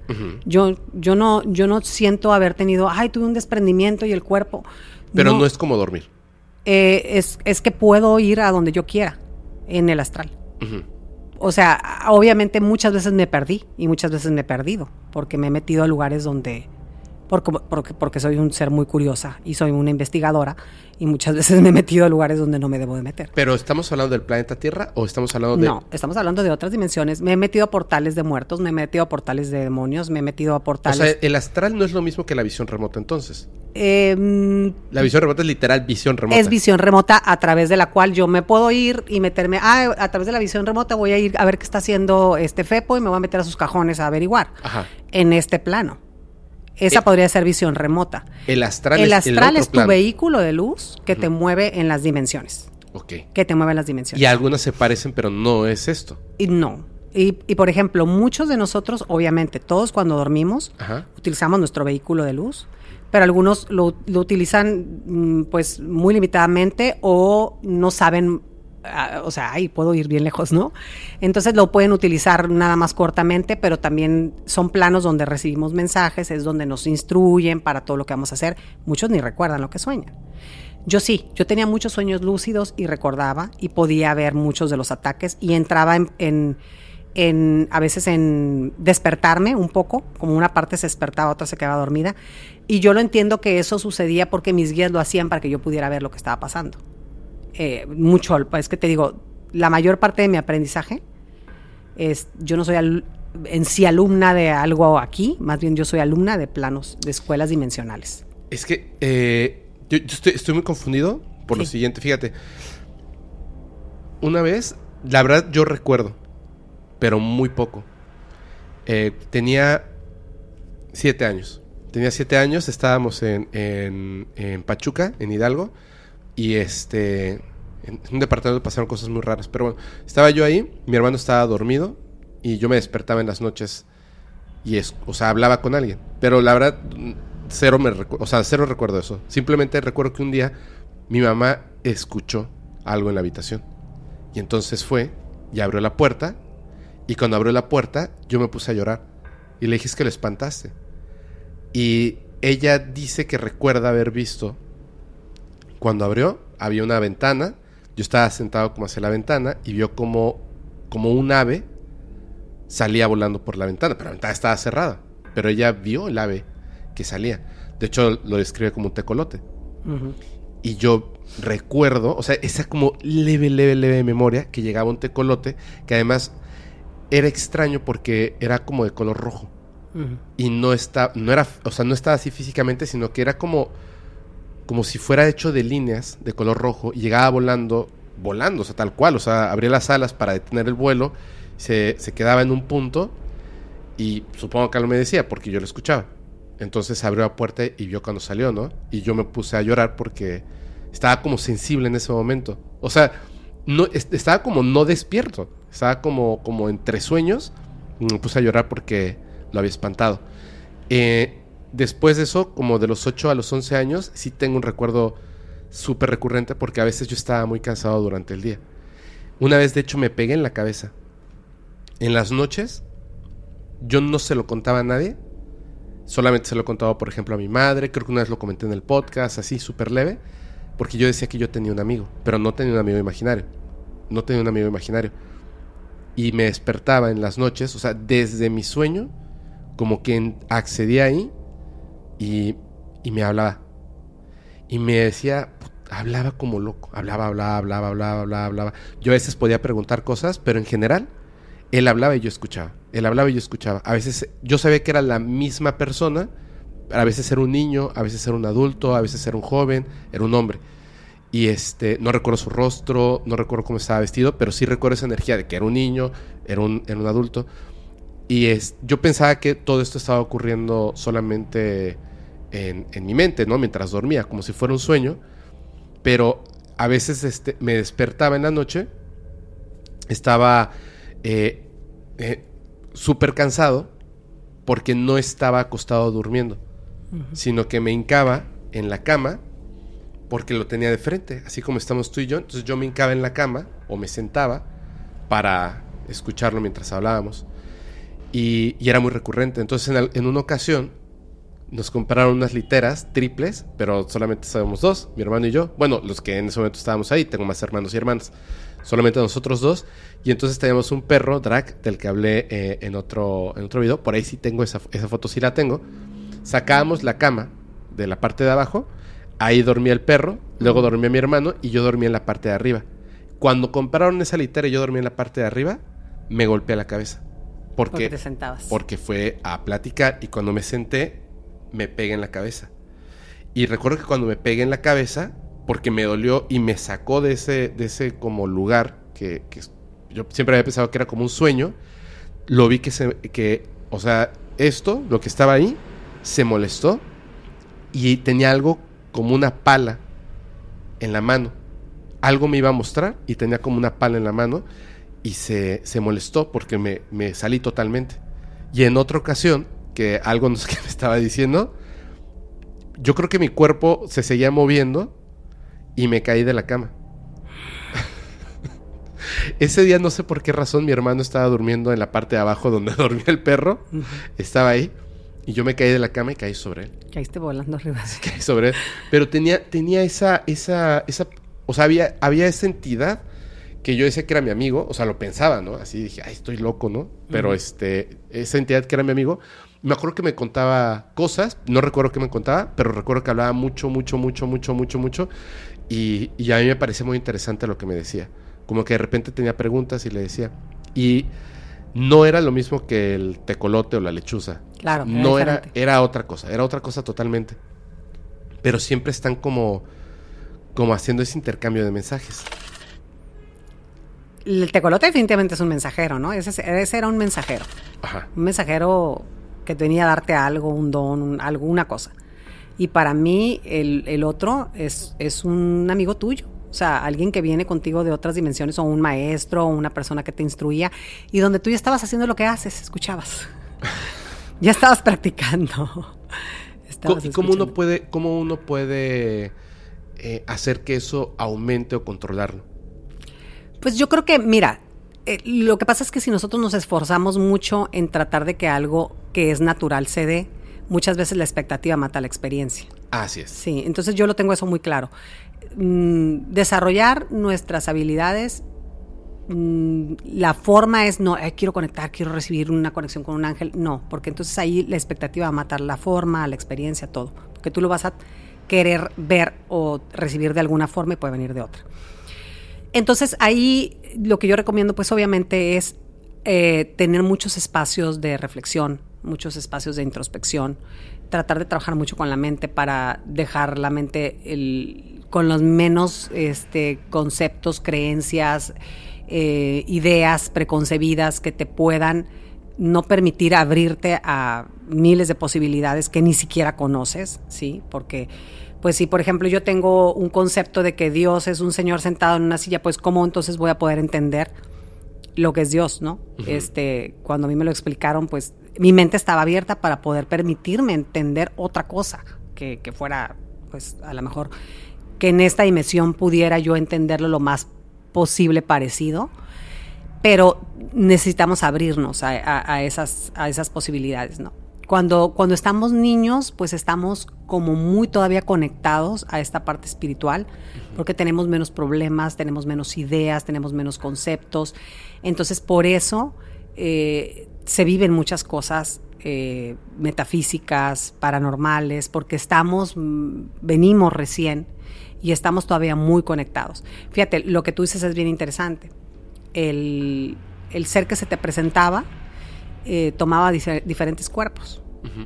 yo, yo no, yo no siento haber tenido, ay, tuve un desprendimiento y el cuerpo. Pero no, es como dormir. Eh, es, es que puedo ir a donde yo quiera en el astral. O sea, obviamente muchas veces me perdí y muchas veces me he perdido porque me he metido a lugares donde, porque, porque, porque soy un ser muy curiosa y soy una investigadora y muchas veces me he metido a lugares donde no me debo de meter. ¿Pero estamos hablando del planeta Tierra o estamos hablando de.? No, estamos hablando de otras dimensiones. Me he metido a portales de muertos, me he metido a portales de demonios, me he metido a O portales... sea, el astral no es lo mismo que la visión remota entonces. Eh, mm, La visión remota es literal visión remota. es visión remota a través de la cual yo me puedo ir y meterme, ah, a través de la visión remota voy a ir a ver qué está haciendo este Fepo y me voy a meter a sus cajones a averiguar. Ajá. En este plano. Esa Eh, podría ser visión remota. El astral el es el astral es tu plano. vehículo de luz que te mueve en las dimensiones. Ok. Que te mueve en las dimensiones. Y algunas se parecen, pero no es esto. Y no. Y, y, por ejemplo, muchos de nosotros, obviamente, todos cuando dormimos, Ajá. utilizamos nuestro vehículo de luz, pero algunos lo, lo utilizan mm, pues muy limitadamente o no saben, ah, o sea, ay, puedo ir bien lejos, ¿no? Entonces lo pueden utilizar nada más cortamente, pero también son planos donde recibimos mensajes, es donde nos instruyen para todo lo que vamos a hacer. Muchos ni recuerdan lo que sueñan. Yo sí, yo tenía muchos sueños lúcidos y recordaba y podía ver muchos de los ataques y entraba en, en, en, a veces en despertarme un poco, como una parte se despertaba, otra se quedaba dormida. Y yo lo entiendo que eso sucedía porque mis guías lo hacían para que yo pudiera ver lo que estaba pasando. Eh, mucho, es que te digo, la mayor parte de mi aprendizaje es, yo no soy al- en sí alumna de algo aquí, más bien yo soy alumna de planos, de escuelas dimensionales. Es que eh, yo, yo estoy, estoy muy confundido por lo siguiente. Fíjate. Una vez, la verdad yo recuerdo, pero muy poco. Eh, tenía siete años. Tenía siete años, estábamos en, en- en Pachuca, en Hidalgo, y este, en un departamento pasaron cosas muy raras. Pero bueno, estaba yo ahí, mi hermano estaba dormido, y yo me despertaba en las noches y es, o sea, hablaba con alguien. Pero la verdad, cero me o sea, cero recuerdo eso. Simplemente recuerdo que un día mi mamá escuchó algo en la habitación. Y entonces fue y abrió la puerta. Y cuando abrió la puerta, yo me puse a llorar. Y le dije, es que lo espantaste. Y ella dice que recuerda haber visto, cuando abrió, había una ventana. Yo estaba sentado como hacia la ventana y vio como, como un ave salía volando por la ventana, pero la ventana estaba cerrada. Pero ella vio el ave que salía. De hecho, lo describe como un tecolote. Y yo recuerdo, o sea, esa como leve, leve, leve memoria que llegaba un tecolote que además era extraño porque era como de color rojo. Y no está, no era, o sea, no estaba así físicamente, sino que era como, como si fuera hecho de líneas de color rojo y llegaba volando, volando, o sea, tal cual, o sea, abría las alas para detener el vuelo, se, se quedaba en un punto y supongo que algo me decía porque yo lo escuchaba. Entonces abrió la puerta y vio cuando salió, ¿no? Y yo me puse a llorar porque estaba como sensible en ese momento. O sea, no, est- estaba como no despierto, estaba como, como entre sueños. Me puse a llorar porque lo había espantado. Eh, después de eso, como de los 8 a los 11 años, sí tengo un recuerdo súper recurrente porque a veces yo estaba muy cansado durante el día. Una vez, de hecho, me pegué en la cabeza. En las noches, yo no se lo contaba a nadie. Solamente se lo contaba, por ejemplo, a mi madre. Creo que una vez lo comenté en el podcast, así, súper leve. Porque yo decía que yo tenía un amigo, pero no tenía un amigo imaginario. No tenía un amigo imaginario. Y me despertaba en las noches, o sea, desde mi sueño, como que accedía ahí y, y me hablaba. Y me decía, hablaba como loco. Hablaba, hablaba, hablaba, hablaba, hablaba, hablaba. Yo a veces podía preguntar cosas, pero en general, él hablaba y yo escuchaba. Él hablaba y yo escuchaba. A veces yo sabía que era la misma persona. A veces era un niño, a veces era un adulto, a veces era un joven, era un hombre. Y este, no recuerdo su rostro, no recuerdo cómo estaba vestido, pero sí recuerdo esa energía de que era un niño, era un, era un adulto. Y es, yo pensaba que todo esto estaba ocurriendo solamente en, en mi mente, ¿no? Mientras dormía, como si fuera un sueño. Pero a veces este, me despertaba en la noche, estaba eh, eh, súper cansado porque no estaba acostado durmiendo, sino que me hincaba en la cama porque lo tenía de frente, así como estamos tú y yo. Entonces yo me hincaba en la cama o me sentaba para escucharlo mientras hablábamos. Y, y era muy recurrente. Entonces en una ocasión nos compraron unas literas triples, pero solamente estábamos dos, mi hermano y yo. Bueno, los que en ese momento estábamos ahí, tengo más hermanos y hermanas. Solamente nosotros dos. Y entonces teníamos un perro, drag, del que hablé eh, en, otro, en otro video. Por ahí sí tengo esa, esa foto, sí la tengo. Sacábamos la cama de la parte de abajo. Ahí dormía el perro, luego dormía mi hermano y yo dormía en la parte de arriba. Cuando compraron esa litera y yo dormía en la parte de arriba, me golpeé la cabeza. Porque Porque, te sentabas. porque fue a platicar y cuando me senté, me pegué en la cabeza. Y recuerdo que cuando me pegué en la cabeza, porque me dolió y me sacó de ese, de ese como lugar que, que yo siempre había pensado que era como un sueño, lo vi que se, que, o sea, esto, lo que estaba ahí, se molestó y tenía algo como una pala en la mano. Algo me iba a mostrar y tenía como una pala en la mano y se, se molestó porque me, me salí totalmente. Y en otra ocasión, que algo no sé qué me estaba diciendo, yo creo que mi cuerpo se seguía moviendo y me caí de la cama. Ese día no sé por qué razón mi hermano estaba durmiendo en la parte de abajo donde dormía el perro. Estaba ahí y yo me caí de la cama y caí sobre él. Caíste volando arriba. Caí sobre él. Pero tenía, tenía esa, esa, esa, o sea, había, había esa entidad que yo decía que era mi amigo, o sea, lo pensaba, ¿no? Así dije, ay, estoy loco, ¿no? Pero este, esa entidad que era mi amigo, me acuerdo que me contaba cosas, no recuerdo qué me contaba, pero recuerdo que hablaba mucho, mucho, mucho, mucho, mucho, mucho, y, y a mí me parecía muy interesante lo que me decía. Como que de repente tenía preguntas y le decía. Y no era lo mismo que el tecolote o la lechuza. Claro, era No era, era otra cosa, era otra cosa totalmente. Pero siempre están como, como haciendo ese intercambio de mensajes. El tecolote definitivamente es un mensajero, ¿no? Ese, ese era un mensajero. Ajá. Un mensajero que venía a darte algo, un don, un- alguna cosa. Y para mí el, el otro es, es un amigo tuyo. O sea, alguien que viene contigo de otras dimensiones o un maestro o una persona que te instruía y donde tú ya estabas haciendo lo que haces, escuchabas. ya estabas practicando. Estabas ¿Y cómo uno puede, cómo uno puede eh, hacer que eso aumente o controlarlo? Pues yo creo que, mira, eh, lo que pasa es que si nosotros nos esforzamos mucho en tratar de que algo que es natural se dé, muchas veces la expectativa mata la experiencia. Así es. Sí, entonces yo lo tengo eso muy claro. Mm, desarrollar nuestras habilidades, mm, la forma es, no, "Ay, quiero conectar, quiero recibir una conexión con un ángel, no, porque entonces ahí la expectativa va a matar la forma, la experiencia, todo, porque tú lo vas a querer ver o recibir de alguna forma y puede venir de otra. Entonces ahí lo que yo recomiendo pues obviamente es eh, tener muchos espacios de reflexión, muchos espacios de introspección, tratar de trabajar mucho con la mente para dejar la mente el- con los menos este, conceptos, creencias, eh, ideas preconcebidas que te puedan no permitir abrirte a miles de posibilidades que ni siquiera conoces, ¿sí? Porque, pues si por ejemplo yo tengo un concepto de que Dios es un señor sentado en una silla, pues ¿cómo entonces voy a poder entender lo que es Dios, ¿no? Este, cuando a mí me lo explicaron, pues mi mente estaba abierta para poder permitirme entender otra cosa que, que fuera, pues a lo mejor que en esta dimensión pudiera yo entenderlo lo más posible parecido, pero necesitamos abrirnos a, a- a esas, a esas posibilidades, ¿no? Cuando, cuando estamos niños, pues estamos como muy todavía conectados a esta parte espiritual, porque tenemos menos problemas, tenemos menos ideas, tenemos menos conceptos. Entonces, por eso eh, se viven muchas cosas eh, metafísicas, paranormales, porque estamos, mm, venimos recién y estamos todavía muy conectados. Fíjate, lo que tú dices es bien interesante. El, el ser que se te presentaba eh, tomaba diferentes cuerpos.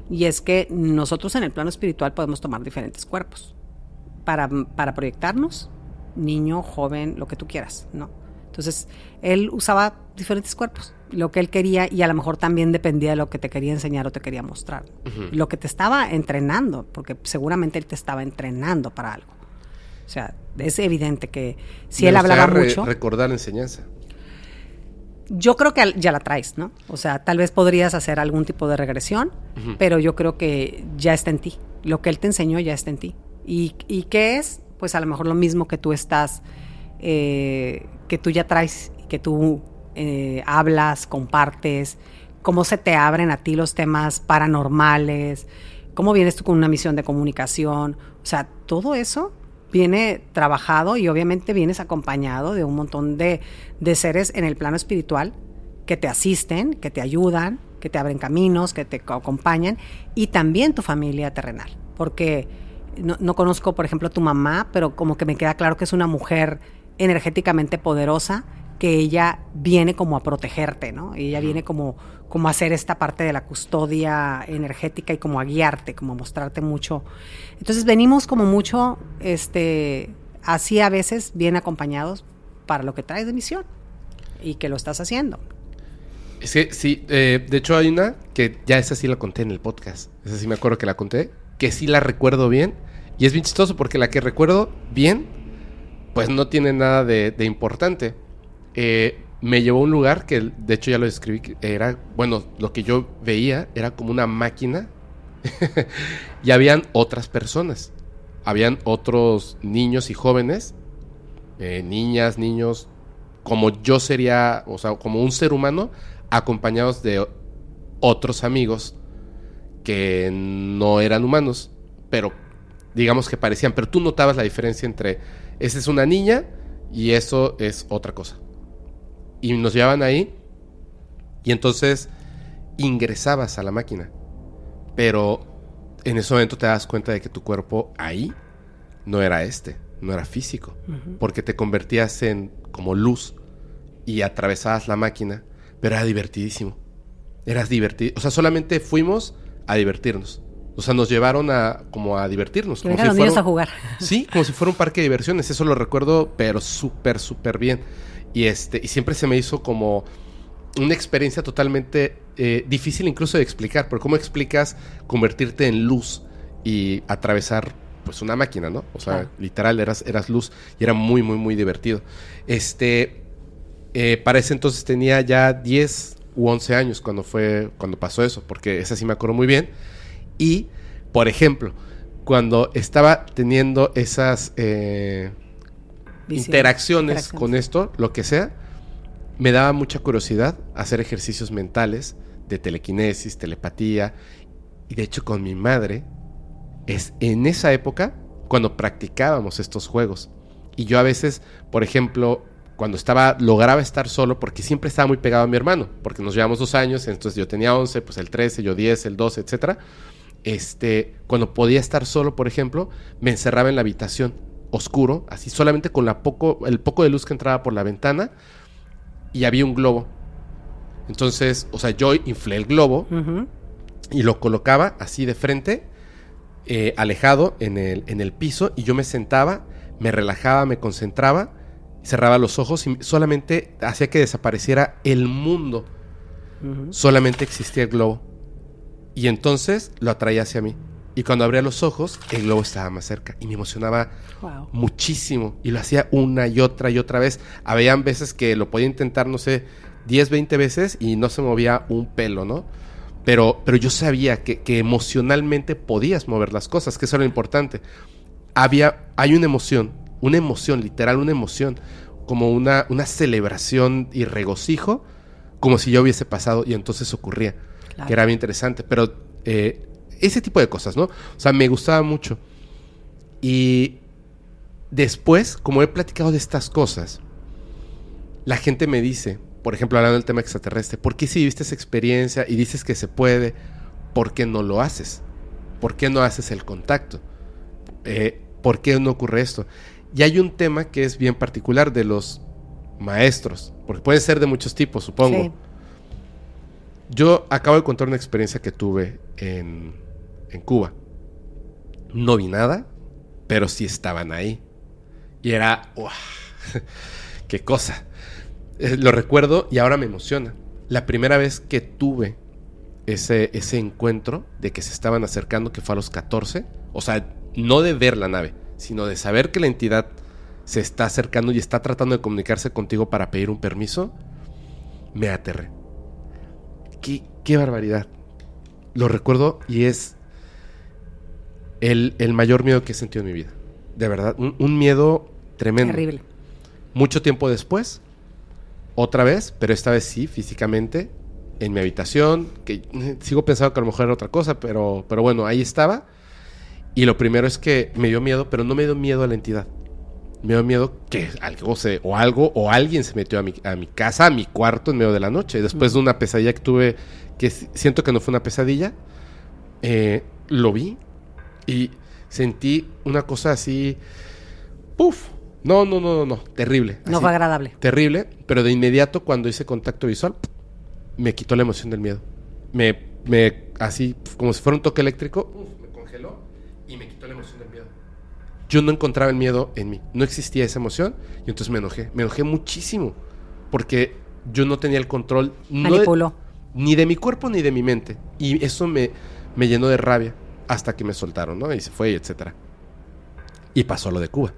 Y es que nosotros en el plano espiritual podemos tomar diferentes cuerpos para, para proyectarnos, niño, joven, lo que tú quieras, ¿no? Entonces, él usaba diferentes cuerpos, lo que él quería y a lo mejor también dependía de lo que te quería enseñar o te quería mostrar. Lo que te estaba entrenando, porque seguramente él te estaba entrenando para algo. O sea, es evidente que si Me él hablaba re- mucho... recordar la enseñanza. Yo creo que ya la traes, ¿no? O sea, tal vez podrías hacer algún tipo de regresión, pero yo creo que ya está en ti. Lo que él te enseñó ya está en ti. ¿Y, y qué es? Pues a lo mejor lo mismo que tú estás, eh, que tú ya traes, que tú eh, hablas, compartes, cómo se te abren a ti los temas paranormales, cómo vienes tú con una misión de comunicación. O sea, todo eso viene trabajado y obviamente vienes acompañado de un montón de, de seres en el plano espiritual que te asisten, que te ayudan, que te abren caminos, que te co- acompañan y también tu familia terrenal. Porque no, no conozco, por ejemplo, tu mamá, pero como que me queda claro que es una mujer energéticamente poderosa que ella viene como a protegerte, ¿no? Y ella viene como, como a hacer esta parte de la custodia energética y como a guiarte, como a mostrarte mucho. Entonces venimos como mucho, este, así a veces bien acompañados para lo que traes de misión y que lo estás haciendo. Es que sí, eh, de hecho hay una que ya esa sí la conté en el podcast. Esa sí me acuerdo que la conté, que sí la recuerdo bien. Y es bien chistoso porque la que recuerdo bien, pues no tiene nada de, de importante. Eh, me llevó a un lugar que de hecho ya lo describí, era, bueno, lo que yo veía era como una máquina y habían otras personas. Habían otros niños y jóvenes, eh, niñas, niños, como yo sería, o sea, como un ser humano, acompañados de otros amigos que no eran humanos, pero digamos que parecían, pero tú notabas la diferencia entre, esa es una niña y eso es otra cosa. Y nos llevaban ahí y entonces ingresabas a la máquina, pero en ese momento te das cuenta de que tu cuerpo ahí no era este, no era físico, porque te convertías en como luz y atravesabas la máquina, pero era divertidísimo. Eras divertido, o sea, solamente fuimos a divertirnos. O sea, nos llevaron a como a divertirnos. Como fuera niños a jugar. Sí, como si fuera un parque de diversiones. Eso lo recuerdo, pero súper, súper bien. Y este, y siempre se me hizo como una experiencia totalmente eh, difícil incluso de explicar. Porque cómo explicas convertirte en luz y atravesar pues una máquina, ¿no? O sea, literal, eras, eras luz y era muy, muy, muy divertido. Este, eh, para ese entonces tenía ya 10 u 11 años cuando fue, cuando pasó eso, porque esa sí me acuerdo muy bien. Y, por ejemplo, cuando estaba teniendo esas eh, Interacciones, interacciones. con esto, lo que sea, me daba mucha curiosidad hacer ejercicios mentales de telequinesis, telepatía. Y de hecho con mi madre es en esa época cuando practicábamos estos juegos. Y yo a veces, por ejemplo, cuando estaba, lograba estar solo, porque siempre estaba muy pegado a mi hermano, porque nos llevamos dos años, entonces yo tenía 11, pues el 13, yo 10, el 12, etcétera. Este, cuando podía estar solo, por ejemplo, me encerraba en la habitación oscuro, así solamente con la poco, el poco de luz que entraba por la ventana y había un globo. Entonces, o sea, yo inflé el globo y lo colocaba así de frente, eh, alejado en el, en el piso, y yo me sentaba, me relajaba, me concentraba, cerraba los ojos y solamente hacía que desapareciera el mundo. Solamente existía el globo. Y entonces lo atraía hacia mí. Y cuando abría los ojos, el globo estaba más cerca. Y me emocionaba Wow. muchísimo. Y lo hacía una y otra y otra vez. Habían veces que lo podía intentar, no sé, 10, 20 veces y no se movía un pelo, ¿no? Pero, pero yo sabía que, que emocionalmente podías mover las cosas, que eso era lo importante. Había, hay una emoción, una emoción, literal, una emoción, como una, una celebración y regocijo, como si yo hubiese pasado y entonces ocurría, Claro. que era bien interesante. Pero eh, ese tipo de cosas, ¿no? O sea, me gustaba mucho. Y después, como he platicado de estas cosas, la gente me dice, por ejemplo, hablando del tema extraterrestre, ¿por qué si viviste esa experiencia y dices que se puede, ¿por qué no lo haces? ¿Por qué no haces el contacto? Eh, ¿Por qué no ocurre esto? Y hay un tema que es bien particular de los maestros, porque pueden ser de muchos tipos, supongo. Sí. Yo acabo de contar una experiencia que tuve en, en Cuba. No vi nada, pero sí estaban ahí. Y era. ¡Qué cosa! Eh, lo recuerdo y ahora me emociona. La primera vez que tuve ese, ese encuentro de que se estaban acercando, que fue a los 14, o sea, no de ver la nave, sino de saber que la entidad se está acercando y está tratando de comunicarse contigo para pedir un permiso, me aterré. Qué, qué barbaridad. Lo recuerdo y es el, el mayor miedo que he sentido en mi vida. De verdad, un, un miedo tremendo. Terrible. Mucho tiempo después, otra vez, pero esta vez sí, físicamente, en mi habitación, que eh, sigo pensando que a lo mejor era otra cosa, pero, pero bueno, ahí estaba. Y lo primero es que me dio miedo, pero no me dio miedo a la entidad. Me dio miedo que algo se, o algo, o alguien se metió a mi, a mi casa, a mi cuarto en medio de la noche. Después de una pesadilla que tuve, que si- siento que no fue una pesadilla, eh, lo vi y sentí una cosa así, ¡puf! No, no, no, no, no, terrible. No fue agradable. terrible, pero de inmediato cuando hice contacto visual, me quitó la emoción del miedo. Me, me, así, como si fuera un toque eléctrico, uf, me congeló y me quitó la emoción del miedo. Yo no encontraba el miedo en mí, no existía esa emoción y entonces me enojé, me enojé muchísimo porque yo no tenía el control. no de- Manipuló. Ni de mi cuerpo ni de mi mente. Y eso me, me llenó de rabia hasta que me soltaron, ¿no? Y se fue, etcétera. Y pasó lo de Cuba.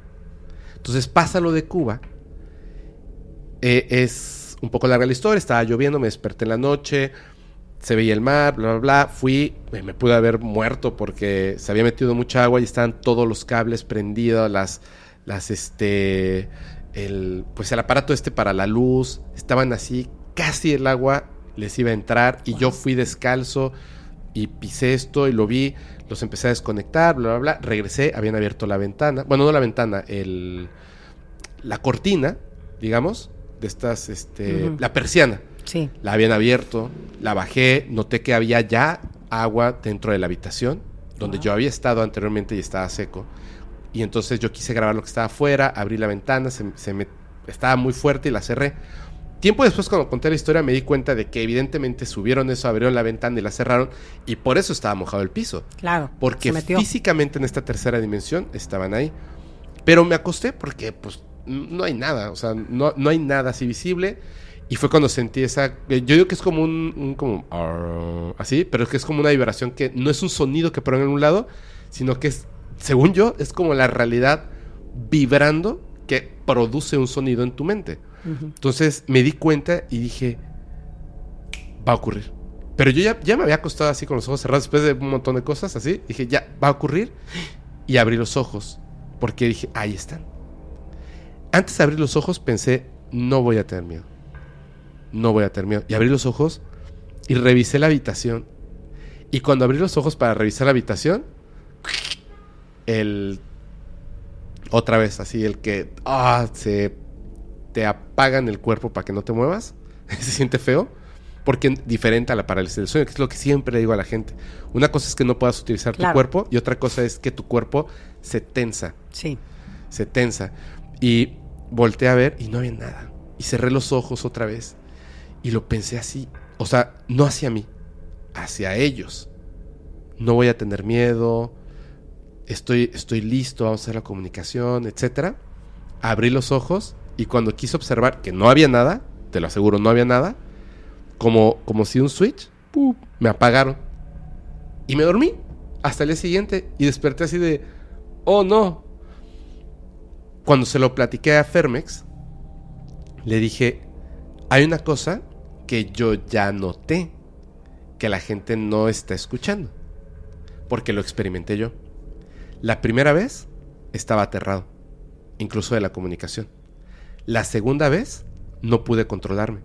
Entonces pasa lo de Cuba. Eh, es un poco larga la historia. Estaba lloviendo, me desperté en la noche. Se veía el mar, bla, bla, bla. Fui, me, me pude haber muerto porque se había metido mucha agua y estaban todos los cables prendidos, las, las, este, el, pues el aparato este para la luz. Estaban así, casi el agua les iba a entrar y yo fui descalzo y pisé esto y lo vi, los empecé a desconectar, bla, bla, bla. Regresé, habían abierto la ventana, bueno, no la ventana, el, la cortina, digamos, de estas, este, la persiana. Sí. La habían abierto, la bajé, noté que había ya agua dentro de la habitación, donde yo había estado anteriormente y estaba seco. Y entonces yo quise grabar lo que estaba afuera, abrí la ventana, se, se me, estaba muy fuerte y la cerré. Tiempo después, cuando conté la historia, me di cuenta de que evidentemente subieron eso, abrieron la ventana y la cerraron, y por eso estaba mojado el piso. Claro. Porque físicamente en esta tercera dimensión estaban ahí. Pero me acosté porque pues no hay nada, o sea, no, no hay nada así visible. Y fue cuando sentí esa... eh, Yo digo que es como un... un como... "Arr", así, pero es que es como una vibración que no es un sonido que ponen en un lado, sino que es, según yo, es como la realidad vibrando que produce un sonido en tu mente. Entonces me di cuenta y dije, va a ocurrir. Pero yo ya, ya me había acostado así con los ojos cerrados después de un montón de cosas así. Dije, ya, va a ocurrir. Y abrí los ojos porque dije, ahí están. Antes de abrir los ojos pensé, no voy a tener miedo. No voy a tener miedo. Y abrí los ojos y revisé la habitación. Y cuando abrí los ojos para revisar la habitación, el... Otra vez, así, el que... Ah, se te apagan el cuerpo para que no te muevas, se siente feo, porque diferente a la parálisis del sueño, que es lo que siempre le digo a la gente. Una cosa es que no puedas utilizar tu cuerpo y otra cosa es que tu cuerpo se tensa, Sí. se tensa. Y volteé a ver y no había nada. Y cerré los ojos otra vez y lo pensé así, o sea, no hacia mí, hacia ellos. No voy a tener miedo, estoy, estoy listo, vamos a hacer la comunicación, etcétera. Abrí los ojos y cuando quise observar que no había nada, te lo aseguro, no había nada, como, como si un switch, me apagaron. Y me dormí hasta el día siguiente y desperté así de, oh no. Cuando se lo platiqué a Fermex, le dije, hay una cosa que yo ya noté, que la gente no está escuchando, porque lo experimenté yo. La primera vez estaba aterrado, incluso de la comunicación. La segunda vez no pude controlarme.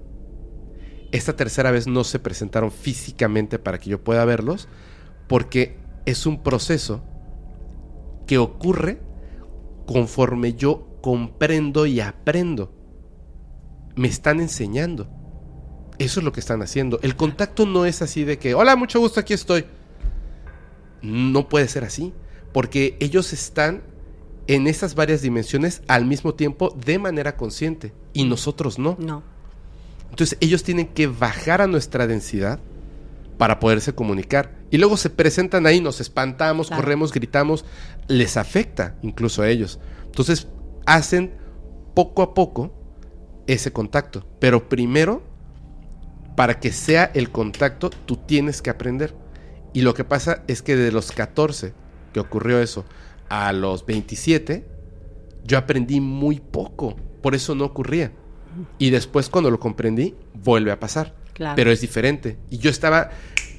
Esta tercera vez no se presentaron físicamente para que yo pueda verlos, porque es un proceso que ocurre conforme yo comprendo y aprendo. Me están enseñando. Eso es lo que están haciendo. El contacto no es así de que, hola, mucho gusto, aquí estoy. No puede ser así, porque ellos están en esas varias dimensiones al mismo tiempo de manera consciente y nosotros no. No. Entonces ellos tienen que bajar a nuestra densidad para poderse comunicar. Y luego se presentan ahí, nos espantamos, Claro. corremos, gritamos, les afecta incluso a ellos. Entonces hacen poco a poco ese contacto. Pero primero, para que sea el contacto, tú tienes que aprender. Y lo que pasa es que de los 14 que ocurrió eso a los 27, yo aprendí muy poco. Por eso no ocurría. Y después cuando lo comprendí, vuelve a pasar. Claro. Pero es diferente. Y yo estaba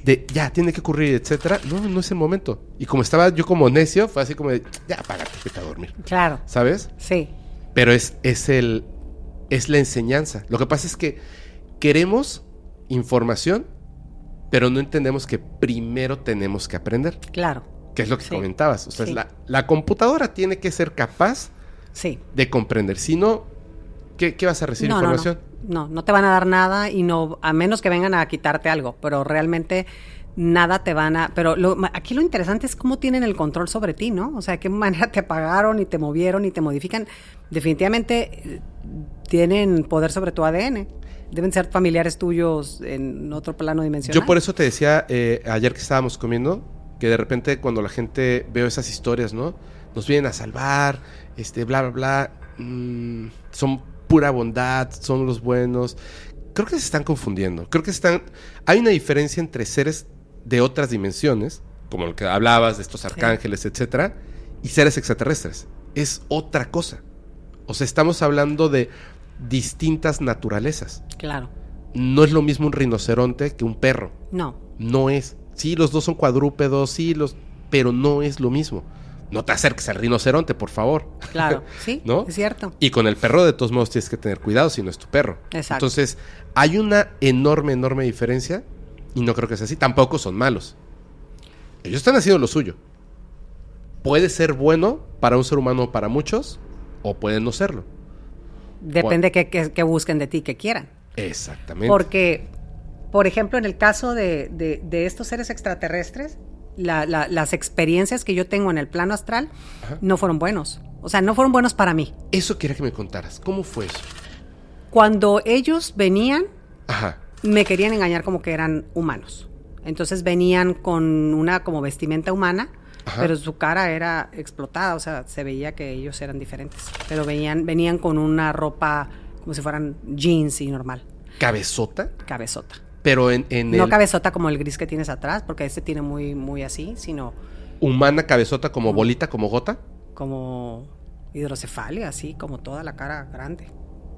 de, ya, tiene que ocurrir, etcétera. No, no es el momento. Y como estaba yo como necio, fue así como de, ya, apágate, vete a dormir. Claro. ¿Sabes? Sí. Pero es, es el, es la enseñanza. Lo que pasa es que queremos información, pero no entendemos que primero tenemos que aprender. Claro. Que es lo que Sí. comentabas. O sea, Sí. la, la computadora tiene que ser capaz Sí. de comprender. Si no, ¿qué, qué vas a recibir No, no, información? no, no, no te van a dar nada y no, a menos que vengan a quitarte algo, pero realmente nada te van a, pero lo- aquí lo interesante es cómo tienen el control sobre ti, ¿no? O sea, qué manera te pagaron y te movieron y te modifican. Definitivamente eh, tienen poder sobre tu ADN. Deben ser familiares tuyos en otro plano dimensional. Yo por eso te decía eh, ayer que estábamos comiendo que de repente cuando la gente veo esas historias, ¿no? Nos vienen a salvar, este, bla, bla, bla. mm, son pura bondad, son los buenos. creo que se están confundiendo. Creo que están. Hay una diferencia entre seres de otras dimensiones, como lo que hablabas de estos arcángeles, etcétera, y seres extraterrestres. Es otra cosa. O sea, estamos hablando de distintas naturalezas. Claro. No es lo mismo un rinoceronte que un perro. No. No es. Sí, los dos son cuadrúpedos, sí, los. Pero no es lo mismo. No te acerques al rinoceronte, por favor. Claro. Sí. ¿No? Es cierto. Y con el perro, de todos modos, tienes que tener cuidado si no es tu perro. Exacto. Entonces, hay una enorme, enorme diferencia. Y no creo que sea así. Tampoco son malos. Ellos están haciendo lo suyo. Puede ser bueno para un ser humano para muchos, o puede no serlo. Depende que, que- que busquen de ti, que quieran. Exactamente. Porque, por ejemplo, en el caso de, de- de estos seres extraterrestres, la- la- las experiencias que yo tengo en el plano astral Ajá. no fueron buenos. O sea, no fueron buenos para mí. Eso quería que me contaras. ¿Cómo fue eso? Cuando ellos venían, Ajá. me querían engañar como que eran humanos. Entonces venían con una como vestimenta humana, Ajá. pero su cara era explotada, o sea, se veía que ellos eran diferentes. Pero venían, venían con una ropa como si fueran jeans y normal, Cabezota, cabezota. Pero en, en No el cabezota como el gris que tienes atrás, porque este tiene muy, muy así, sino humana cabezota como bolita, como gota. como hidrocefalia, así, como toda la cara grande.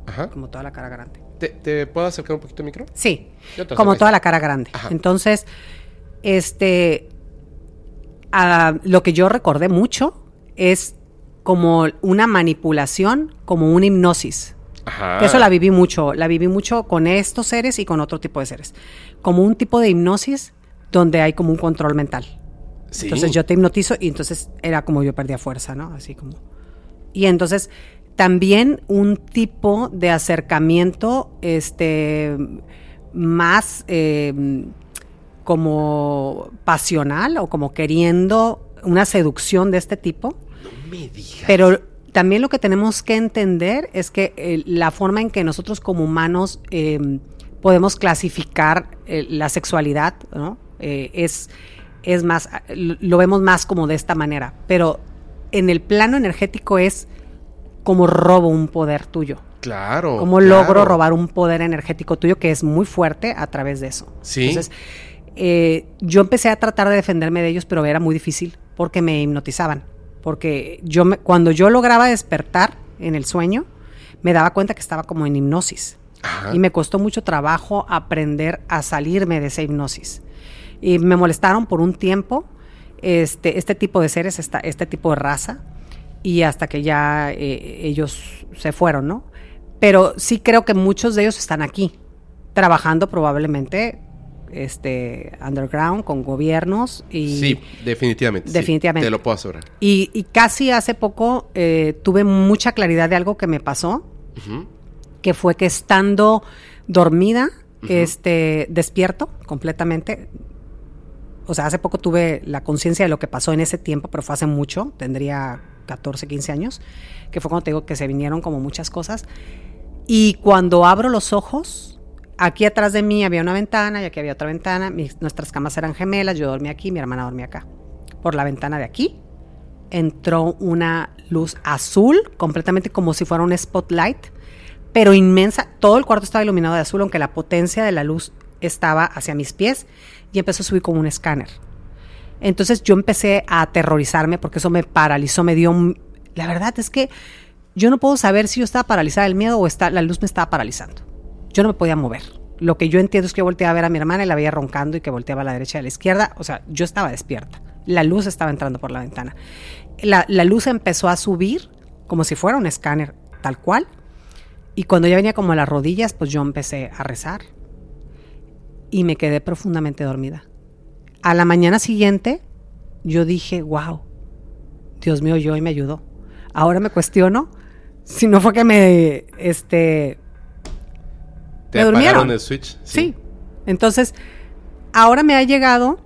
Ajá. Como toda la cara grande. ¿Te, te puedo acercar un poquito el micro? Sí, como toda la cara grande. Ajá. Entonces, este, ah, lo que yo recordé mucho es como una manipulación, como una hipnosis. Ajá. Que eso la viví mucho, la viví mucho con estos seres y con otro tipo de seres. Como un tipo de hipnosis donde hay como un control mental. Sí. Entonces yo te hipnotizo y entonces era como yo perdía fuerza, ¿no? Así como. Y entonces también un tipo de acercamiento, este, más eh, como pasional o como queriendo una seducción de este tipo. No me digas. Pero también lo que tenemos que entender es que eh, la forma en que nosotros como humanos eh, podemos clasificar eh, la sexualidad, ¿no? Es, es más, lo vemos más como de esta manera. Pero en el plano energético es como robo un poder tuyo. Claro. Como claro. logro robar un poder energético tuyo que es muy fuerte a través de eso. Sí. Entonces, eh, yo empecé a tratar de defenderme de ellos, pero era muy difícil porque me hipnotizaban. Porque yo me- cuando yo lograba despertar en el sueño, me daba cuenta que estaba como en hipnosis. Ajá. Y me costó mucho trabajo aprender a salirme de esa hipnosis. Y me molestaron por un tiempo este, este tipo de seres, esta, este tipo de raza, y hasta que ya eh, ellos se fueron, ¿no? Pero sí creo que muchos de ellos están aquí, trabajando probablemente este, underground con gobiernos y, Sí, definitivamente. sí. Definitivamente. Te lo puedo asegurar. y, y casi hace poco eh, tuve mucha claridad de algo que me pasó, que fue que estando dormida, este, despierto completamente. O sea, hace poco tuve la conciencia de lo que pasó en ese tiempo, pero fue hace mucho, tendría 14, 15 años, que fue cuando te digo que se vinieron como muchas cosas. Y cuando abro los ojos, aquí atrás de mí había una ventana y aquí había otra ventana, mis- nuestras camas eran gemelas, yo dormía aquí, mi hermana dormía acá. Por la ventana de aquí entró una luz azul, completamente como si fuera un spotlight, pero inmensa. Todo el cuarto estaba iluminado de azul, aunque la potencia de la luz estaba hacia mis pies y empezó a subir como un escáner. Entonces yo empecé a aterrorizarme porque eso me paralizó, me dio... La verdad es que yo no puedo saber si yo estaba paralizada del miedo o está, la luz me estaba paralizando. Yo no me podía mover. Lo que yo entiendo es que volteaba a ver a mi hermana y la veía roncando y que volteaba a la derecha y a la izquierda. O sea, yo estaba despierta. La luz estaba entrando por la ventana. La, la luz empezó a subir como si fuera un escáner, tal cual. Y cuando ya venía como a las rodillas, pues yo empecé a rezar. Y me quedé profundamente dormida. A la mañana siguiente, yo dije, wow, Dios mío, yo y me ayudó. Ahora me cuestiono si no fue que me, este, ¿Te ¿Me apagaron durmieron? el switch? Sí. Entonces, ahora me ha llegado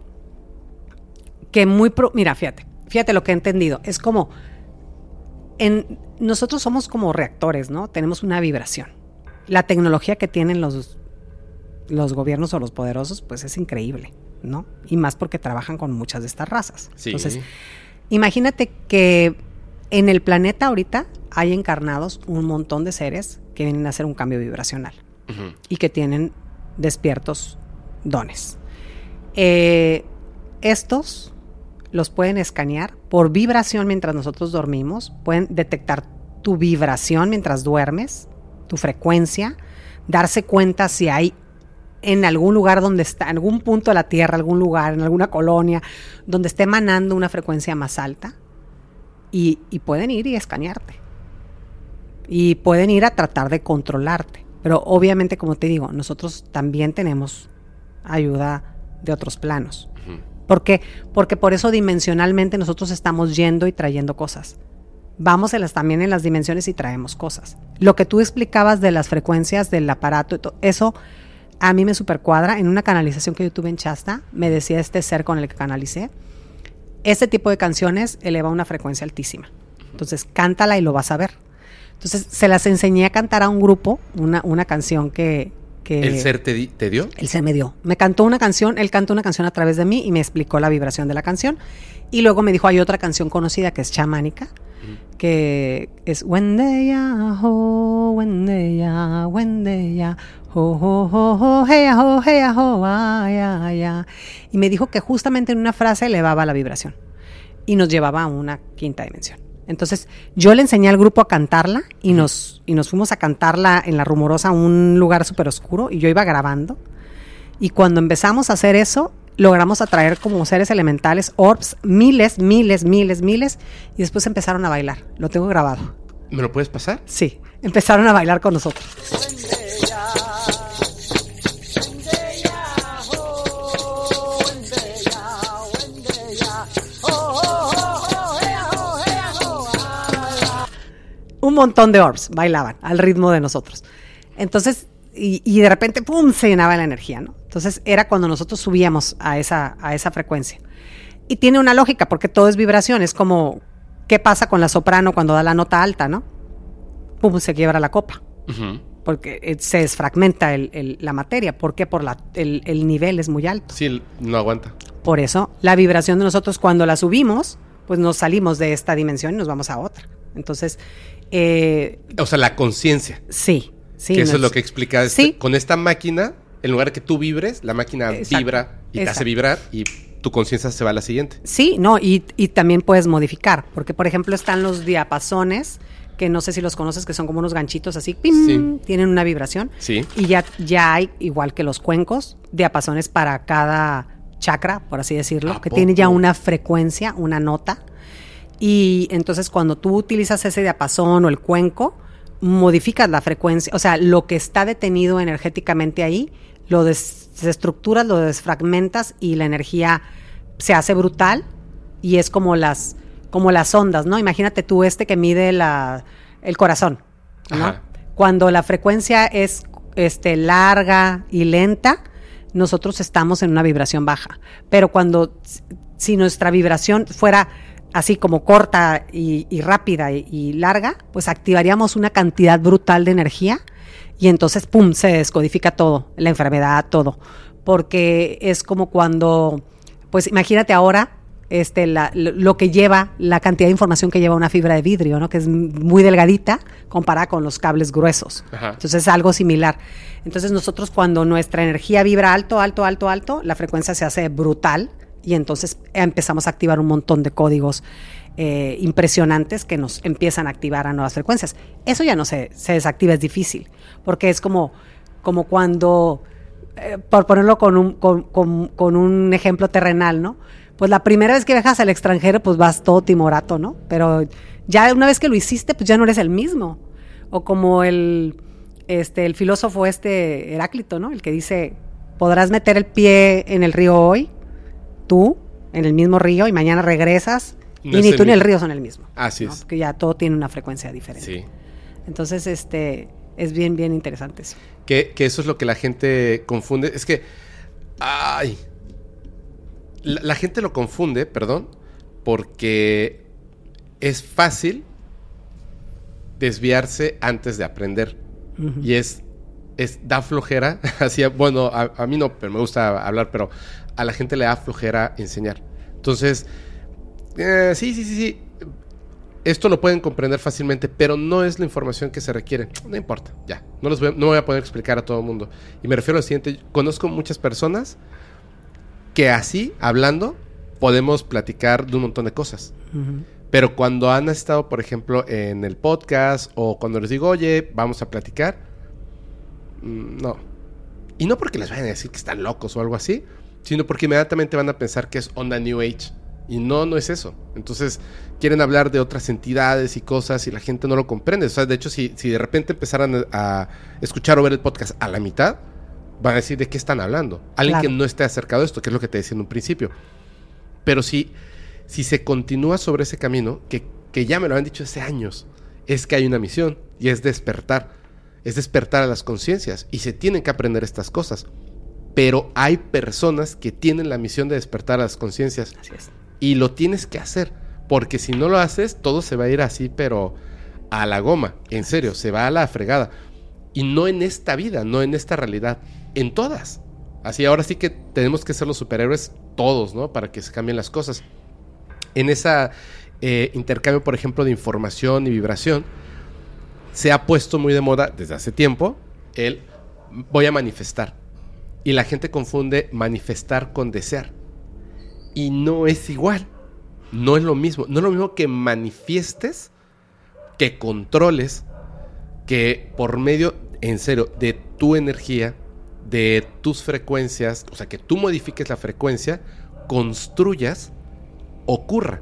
que muy... pro- Mira, fíjate, fíjate lo que he entendido. Es como, en, nosotros somos como reactores, ¿no? Tenemos una vibración. La tecnología que tienen los, los gobiernos o los poderosos, pues es increíble, ¿no? Y más porque trabajan con muchas de estas razas. Sí. Entonces, imagínate que en el planeta ahorita hay encarnados un montón de seres que vienen a hacer un cambio vibracional. Y que tienen despiertos dones. Eh, estos los pueden escanear por vibración mientras nosotros dormimos, pueden detectar tu vibración mientras duermes, tu frecuencia, darse cuenta si hay en algún lugar donde está, en algún punto de la Tierra, algún lugar, en alguna colonia, donde esté emanando una frecuencia más alta, y, y pueden ir y escanearte. Y pueden ir a tratar de controlarte. Pero obviamente, como te digo, nosotros también tenemos ayuda de otros planos. ¿Por qué? Porque por eso dimensionalmente nosotros estamos yendo y trayendo cosas. Vamos en las, también en las dimensiones y traemos cosas. Lo que tú explicabas de las frecuencias del aparato, eso a mí me supercuadra. En una canalización que yo tuve en Chasta, me decía este ser con el que canalicé, este tipo de canciones eleva una frecuencia altísima. Entonces, cántala y lo vas a ver. Entonces, se las enseñé a cantar a un grupo, una, una canción que, que... ¿El ser te, di- te dio? Él se me dio. Me cantó una canción, él cantó una canción a través de mí y me explicó la vibración de la canción. Y luego me dijo, hay otra canción conocida que es chamánica, que es Wendeya, ho, Wendeya, Wendeya, ho, ho, ho, ho, heya, ho, heya, ho, ya, ya. Y me dijo que justamente en una frase elevaba la vibración y nos llevaba a una quinta dimensión. Entonces, yo le enseñé al grupo a cantarla y nos, y nos fuimos a cantarla en la rumorosa, un lugar súper oscuro, y yo iba grabando. Y cuando empezamos a hacer eso, logramos atraer como seres elementales, orbs, miles, miles, miles, miles, y después empezaron a bailar. Lo tengo grabado. ¿Me lo puedes pasar? Sí, empezaron a bailar con nosotros. Un montón de orbs bailaban al ritmo de nosotros. Entonces, y, y de repente, ¡pum!, se llenaba la energía, ¿no? Entonces era cuando nosotros subíamos a esa, a esa frecuencia. Y tiene una lógica, porque todo es vibración, es como, ¿qué pasa con la soprano cuando da la nota alta, no? ¡Pum!, se quiebra la copa porque eh, se desfragmenta el- el- la materia. ¿Por qué? Por la, el, el nivel es muy alto. Sí, no aguanta. Por eso, la vibración de nosotros cuando la subimos, pues nos salimos de esta dimensión y nos vamos a otra. Entonces, eh, O sea, la conciencia. sí, sí. que eso es lo que explica. este- Sí. Con esta máquina, en lugar de que tú vibres, la máquina Exacto. vibra y te hace vibrar y tu conciencia se va a la siguiente. Sí, no, y, y también puedes modificar, porque por ejemplo están los diapasones, que no sé si los conoces, que son como unos ganchitos así, ¡pim! Sí. tienen una vibración. Sí. Y ya, ya hay, igual que los cuencos, diapasones para cada chakra, por así decirlo, ¿A que tiene ya una frecuencia, una nota. Y entonces cuando tú utilizas ese diapasón o el cuenco, modificas la frecuencia, o sea, lo que está detenido energéticamente ahí, lo des- desestructuras, lo desfragmentas y la energía se hace brutal y es como las, como las ondas, ¿no? Imagínate tú este que mide la, el corazón, ¿no? Ajá. Cuando la frecuencia es este, larga y lenta, nosotros estamos en una vibración baja. Pero cuando, si nuestra vibración fuera así como corta y, y rápida y, y larga, pues activaríamos una cantidad brutal de energía y entonces, ¡pum!, se descodifica todo, la enfermedad, todo. Porque es como cuando, pues imagínate ahora este, la- lo, que lleva, la cantidad de información que lleva una fibra de vidrio, ¿no? Que es muy delgadita comparada con los cables gruesos. Ajá. Entonces es algo similar. Entonces nosotros cuando nuestra energía vibra alto, alto, alto, alto, la frecuencia se hace brutal y entonces empezamos a activar un montón de códigos eh, impresionantes que nos empiezan a activar a nuevas frecuencias. Eso ya no se, se desactiva, es difícil, porque es como, como cuando, eh, por ponerlo con un, con, con- con un ejemplo terrenal, ¿no? Pues la primera vez que viajas al extranjero, pues vas todo timorato, ¿no? Pero ya una vez que lo hiciste, pues ya no eres el mismo. O como el, este, el filósofo este Heráclito, ¿no? El que dice, podrás meter el pie en el río hoy, tú, en el mismo río, y mañana regresas, No y ni tú ni el río son el mismo. Así ¿no? es. Porque ya todo tiene una frecuencia diferente. Sí. Entonces, este, es bien, bien interesante eso. Que, que eso es lo que la gente confunde. Es que. Ay. La, la gente lo confunde, perdón, porque es fácil desviarse antes de aprender. Y es, es. da flojera. Así, bueno, a, a mí no, pero me gusta hablar, pero a la gente le da flojera enseñar. Entonces, eh, sí, sí, sí, sí. esto lo pueden comprender fácilmente, pero no es la información que se requiere. No importa, ya. No, los voy, a- no voy a poder explicar a todo el mundo. Y me refiero a lo siguiente. Conozco muchas personas que así, hablando, podemos platicar de un montón de cosas. Pero cuando han estado, por ejemplo, en el podcast o cuando les digo, oye, vamos a platicar, mm, no. Y no porque les vayan a decir que están locos o algo así, sino porque inmediatamente van a pensar que es onda New Age. Y no, no es eso. Entonces quieren hablar de otras entidades y cosas y la gente no lo comprende. O sea, de hecho, si, si de repente empezaran a, escuchar o ver el podcast a la mitad, van a decir de qué están hablando. Alguien Claro. que no esté acercado a esto, que es lo que te decía en un principio. Pero si, si se continúa sobre ese camino, que, que ya me lo han dicho hace años, es que hay una misión y es despertar. Es despertar a las conciencias y se tienen que aprender estas cosas. Pero hay personas que tienen la misión de despertar a las conciencias Así es. y lo tienes que hacer. Porque si no lo haces, todo se va a ir así, pero a la goma. En serio, se va a la fregada. Y no en esta vida, no en esta realidad, en todas. Así, ahora sí que tenemos que ser los superhéroes todos, ¿no? Para que se cambien las cosas. En ese intercambio, por ejemplo, de información y vibración, se ha puesto muy de moda desde hace tiempo el voy a manifestar. Y la gente confunde manifestar con desear. Y no es igual. No es lo mismo. No es lo mismo que manifiestes, que controles, que por medio, en serio, de tu energía, de tus frecuencias, o sea, que tú modifiques la frecuencia, construyas, ocurra.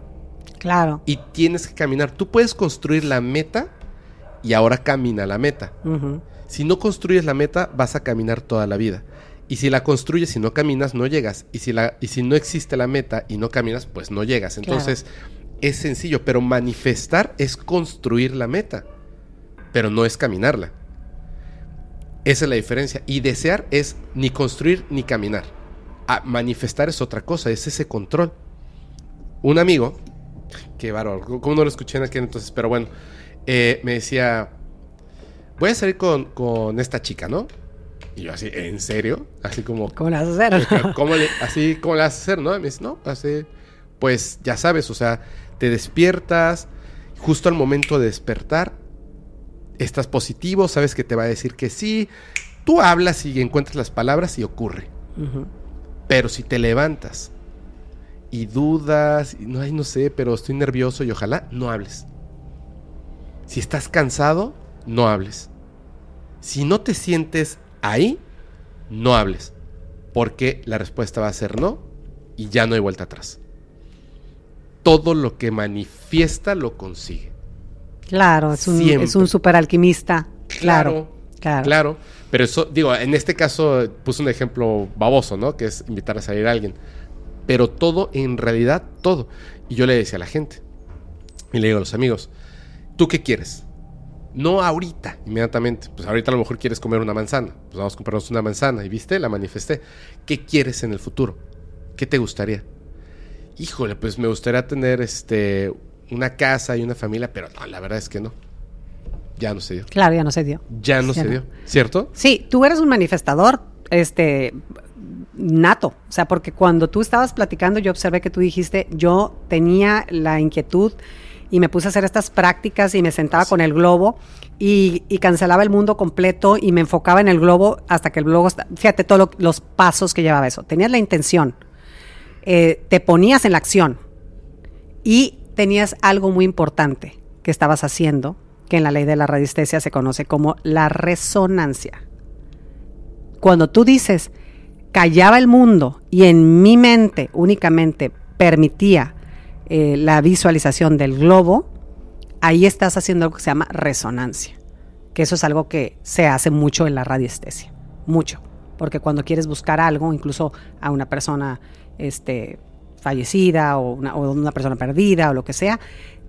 Claro. Y tienes que caminar. Tú puedes construir la meta y ahora camina la meta. Si no construyes la meta, vas a caminar toda la vida. Y si la construyes y no caminas, no llegas. Y si, la, y si no existe la meta y no caminas, pues no llegas. Entonces, es sencillo, pero manifestar es construir la meta, pero no es caminarla. Esa es la diferencia. Y desear es ni construir ni caminar. Manifestar es otra cosa, es ese control. Un amigo, qué bárbaro, como no lo escuché en aquel entonces, pero bueno, eh, me decía, voy a salir con, con esta chica, ¿no? Y yo así, ¿en serio? Así como, ¿Cómo le vas a hacer? ¿cómo le, así, ¿cómo le vas a hacer, no? Y me dice, no, así, pues ya sabes, o sea, te despiertas, justo al momento de despertar, estás positivo, sabes que te va a decir que sí, tú hablas y encuentras las palabras y ocurre. Pero si te levantas y dudas, y no, ay, no sé, pero estoy nervioso y ojalá no hables. Si estás cansado, no hables. Si no te sientes ahí, no hables. Porque la respuesta va a ser no y ya no hay vuelta atrás. Todo lo que manifiesta lo consigue. Claro, es un, Siempre. es un super alquimista. Claro, claro. Claro, pero eso, digo, en este caso puse un ejemplo baboso, ¿no? Que es invitar a salir a alguien. Pero todo, en realidad, todo. Y yo le decía a la gente, y le digo a los amigos, ¿tú qué quieres? No ahorita, inmediatamente. Pues ahorita a lo mejor quieres comer una manzana. Pues vamos a comprarnos una manzana. Y viste, la manifesté. ¿Qué quieres en el futuro? ¿Qué te gustaría? Híjole, pues me gustaría tener este una casa y una familia, pero no, la verdad es que no. Ya no se dio. Claro, ya no se dio. Ya no Ya se no. dio, ¿cierto? Sí, tú eres un manifestador, este, nato. O sea, porque cuando tú estabas platicando, yo observé que tú dijiste, yo tenía la inquietud y me puse a hacer estas prácticas y me sentaba con el globo y, y cancelaba el mundo completo y me enfocaba en el globo hasta que el globo, fíjate todos los pasos que llevaba eso. Tenías la intención, eh, te ponías en la acción y tenías algo muy importante que estabas haciendo, que en la ley de la radiestesia se conoce como la resonancia. Cuando tú dices, callaba el mundo y en mi mente únicamente permitía eh, la visualización del globo, ahí estás haciendo algo que se llama resonancia, que eso es algo que se hace mucho en la radiestesia, mucho, porque cuando quieres buscar algo, incluso a una persona este, fallecida o una, o una persona perdida o lo que sea,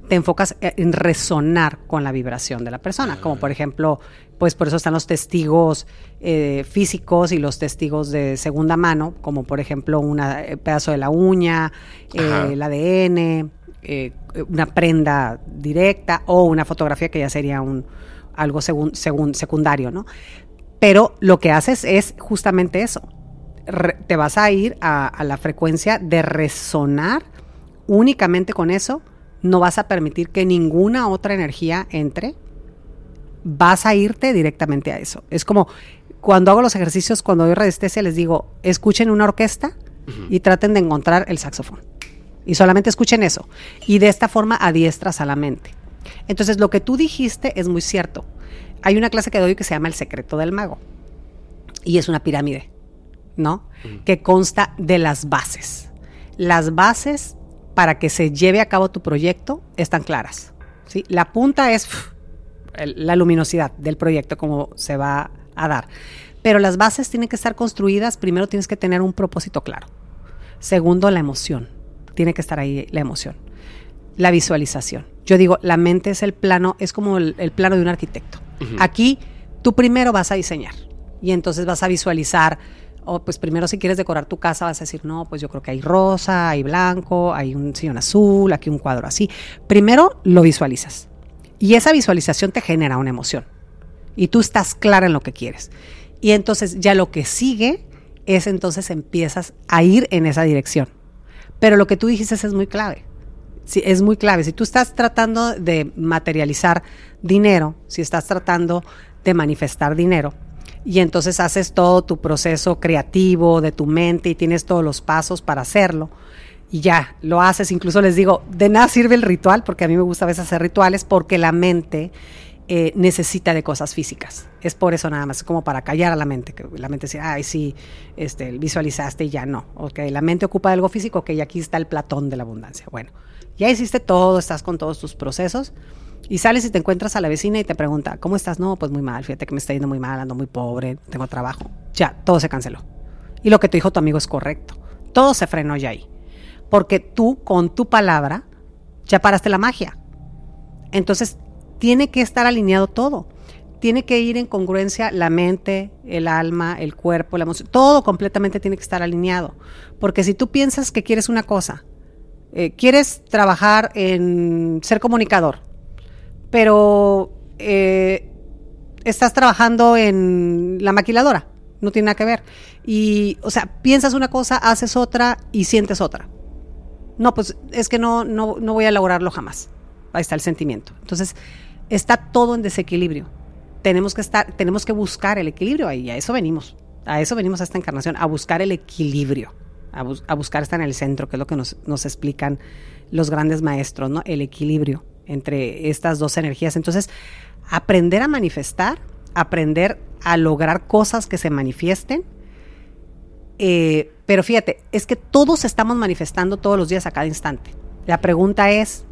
te enfocas eh, en resonar con la vibración de la persona, como por ejemplo, pues por eso están los testigos eh, físicos y los testigos de segunda mano, como por ejemplo un pedazo de la uña, eh, el ADN, eh, una prenda directa o una fotografía que ya sería un algo segun- segun- secundario, ¿no? Pero lo que haces es justamente eso. Re- te vas a ir a, a la frecuencia de resonar únicamente con eso no vas a permitir que ninguna otra energía entre, vas a irte directamente a eso. Es como cuando hago los ejercicios, cuando doy resistencia, les digo, escuchen una orquesta y traten de encontrar el saxofón. Y solamente escuchen eso. Y de esta forma adiestras a la mente. Entonces, lo que tú dijiste es muy cierto. Hay una clase que doy que se llama El secreto del mago. Y es una pirámide, ¿no? Que consta de las bases. Las bases para que se lleve a cabo tu proyecto están claras. ¿sí? La punta es el- la luminosidad del proyecto, como se va a dar. Pero las bases tienen que estar construidas. Primero tienes que tener un propósito claro. Segundo, la emoción. Tiene que estar ahí la emoción. La visualización. Yo digo, la mente es el plano, es como el, el plano de un arquitecto. Aquí tú primero vas a diseñar y entonces vas a visualizar, o pues primero si quieres decorar tu casa vas a decir, no, pues yo creo que hay rosa, hay blanco, hay un sillón azul, aquí un cuadro así. Primero lo visualizas y esa visualización te genera una emoción y tú estás clara en lo que quieres. Y entonces ya lo que sigue es entonces empiezas a ir en esa dirección. Pero lo que tú dijiste es muy clave. Sí, es muy clave. Si tú estás tratando de materializar dinero, si estás tratando de manifestar dinero, y entonces haces todo tu proceso creativo de tu mente y tienes todos los pasos para hacerlo, y ya lo haces, incluso les digo, de nada sirve el ritual, porque a mí me gusta a veces hacer rituales, porque la mente eh, necesita de cosas físicas. Es por eso nada más, como para callar a la mente, que la mente dice, ay, sí, este, visualizaste y ya no. Ok, la mente ocupa de algo físico, que aquí está el platón de la abundancia. Bueno, ya hiciste todo, estás con todos tus procesos y sales y te encuentras a la vecina y te pregunta, ¿cómo estás? No, pues muy mal, fíjate que me está yendo muy mal, ando muy pobre, tengo trabajo. Ya, todo se canceló. Y lo que te dijo tu amigo es correcto. Todo se frenó ya ahí. Porque tú, con tu palabra, ya paraste la magia. Entonces, tiene que estar alineado todo. Tiene que ir en congruencia la mente, el alma, el cuerpo, la emoción. Todo completamente tiene que estar alineado. Porque si tú piensas que quieres una cosa, eh, quieres trabajar en ser comunicador, pero eh, estás trabajando en la maquiladora, no tiene nada que ver. Y, o sea, piensas una cosa, haces otra y sientes otra. No, pues es que no, no, no voy a lograrlo jamás. Ahí está el sentimiento. Entonces, está todo en desequilibrio. Tenemos que estar, tenemos que buscar el equilibrio ahí, a eso venimos. A eso venimos a esta encarnación, a buscar el equilibrio, a buscar estar en el centro, que es lo que nos, nos explican los grandes maestros, ¿no? El equilibrio entre estas dos energías. Entonces, aprender a manifestar, aprender a lograr cosas que se manifiesten, eh, pero fíjate, es que todos estamos manifestando todos los días a cada instante. La pregunta es,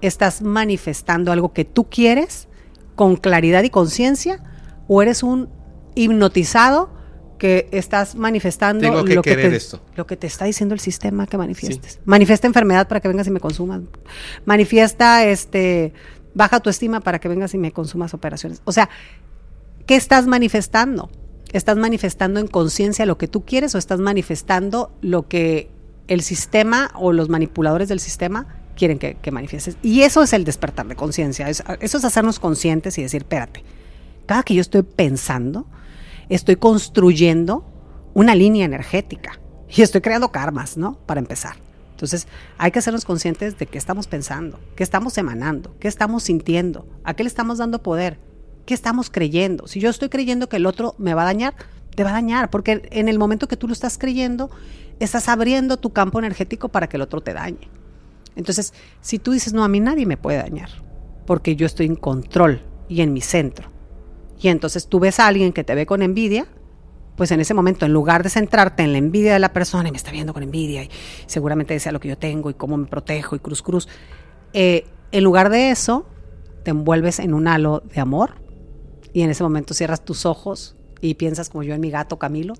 ¿estás manifestando algo que tú quieres con claridad y conciencia o eres un hipnotizado que estás manifestando Tengo que lo, que querer te, esto. lo que te está diciendo el sistema que manifiestes? Manifiesta enfermedad para que vengas y me consumas. Manifiesta este baja tu estima para que vengas y me consumas operaciones. O sea, ¿qué estás manifestando? ¿Estás manifestando en conciencia lo que tú quieres o estás manifestando lo que el sistema o los manipuladores del sistema quieren que, que manifiestes? Y eso es el despertar de conciencia. es- Eso es hacernos conscientes y decir, espérate, cada que yo estoy pensando, estoy construyendo una línea energética y estoy creando karmas, ¿no? Para empezar. Entonces, hay que hacernos conscientes de qué estamos pensando, qué estamos emanando, qué estamos sintiendo, a qué le estamos dando poder, qué estamos creyendo. Si yo estoy creyendo que el otro me va a dañar, te va a dañar, porque en el momento que tú lo estás creyendo, estás abriendo tu campo energético para que el otro te dañe. Entonces, si tú dices, no, a mí nadie me puede dañar, porque yo estoy en control y en mi centro. Y entonces tú ves a alguien que te ve con envidia, pues en ese momento, en lugar de centrarte en la envidia de la persona y me está viendo con envidia y seguramente desea lo que yo tengo y cómo me protejo y cruz cruz, eh, en lugar de eso, te envuelves en un halo de amor y en ese momento cierras tus ojos y piensas como yo en mi gato Camilo,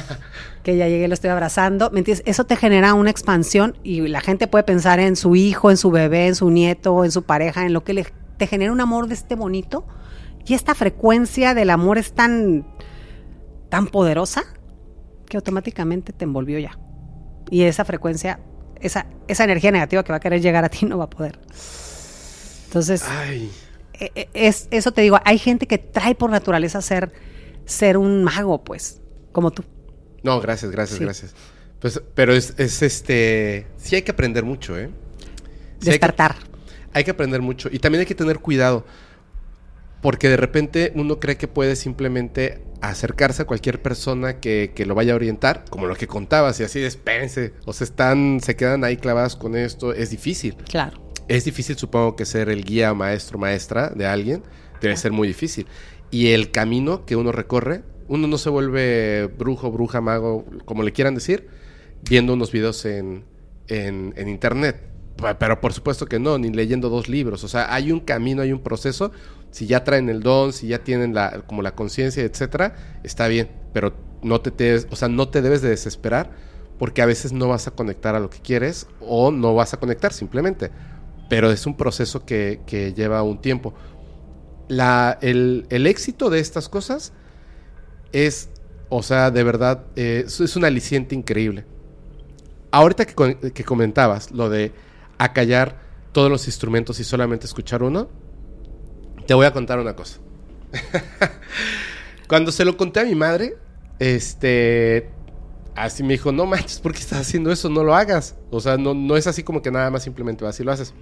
que ya llegué y lo estoy abrazando, ¿me entiendes? Eso te genera una expansión y la gente puede pensar en su hijo, en su bebé, en su nieto, en su pareja, en lo que le, te genera un amor de este bonito y esta frecuencia del amor es tan, tan poderosa que automáticamente te envolvió ya. Y esa frecuencia, esa, esa energía negativa que va a querer llegar a ti no va a poder. Entonces, Ay. E- e- es, eso te digo, hay gente que trae por naturaleza ser, ser un mago, pues, como tú. No, gracias, gracias, Sí. gracias. Pues, pero es, es este. Sí hay que aprender mucho, ¿eh? Sí hay que- Despertar. Hay que aprender mucho. Y también hay que tener cuidado. Porque de repente uno cree que puede simplemente acercarse a cualquier persona que, que lo vaya a orientar, como lo que contabas, y así despense. O se están, se quedan ahí clavadas con esto. Es difícil. Claro. Es difícil, supongo, que ser el guía, maestro, maestra de alguien. Debe ser muy difícil. Y el camino que uno recorre, uno no se vuelve brujo, bruja, mago, como le quieran decir, viendo unos videos en, en, en internet. Pero por supuesto que no, ni leyendo dos libros. O sea, hay un camino, hay un proceso. Si ya traen el don, si ya tienen la, como la conciencia, etcétera, está bien. Pero no te, te- o sea, no te debes de desesperar porque a veces no vas a conectar a lo que quieres o no vas a conectar simplemente. Pero es un proceso que, lleva un tiempo. La, el, el éxito de estas cosas es, o sea, de verdad, eh, es, un aliciente increíble. Ahorita que, que comentabas lo de acallar todos los instrumentos y solamente escuchar uno, te voy a contar una cosa. Cuando se lo conté a mi madre, este, así me dijo, no manches, ¿por qué estás haciendo eso? No lo hagas. O sea, no, no es así como que nada más simplemente vas y lo haces.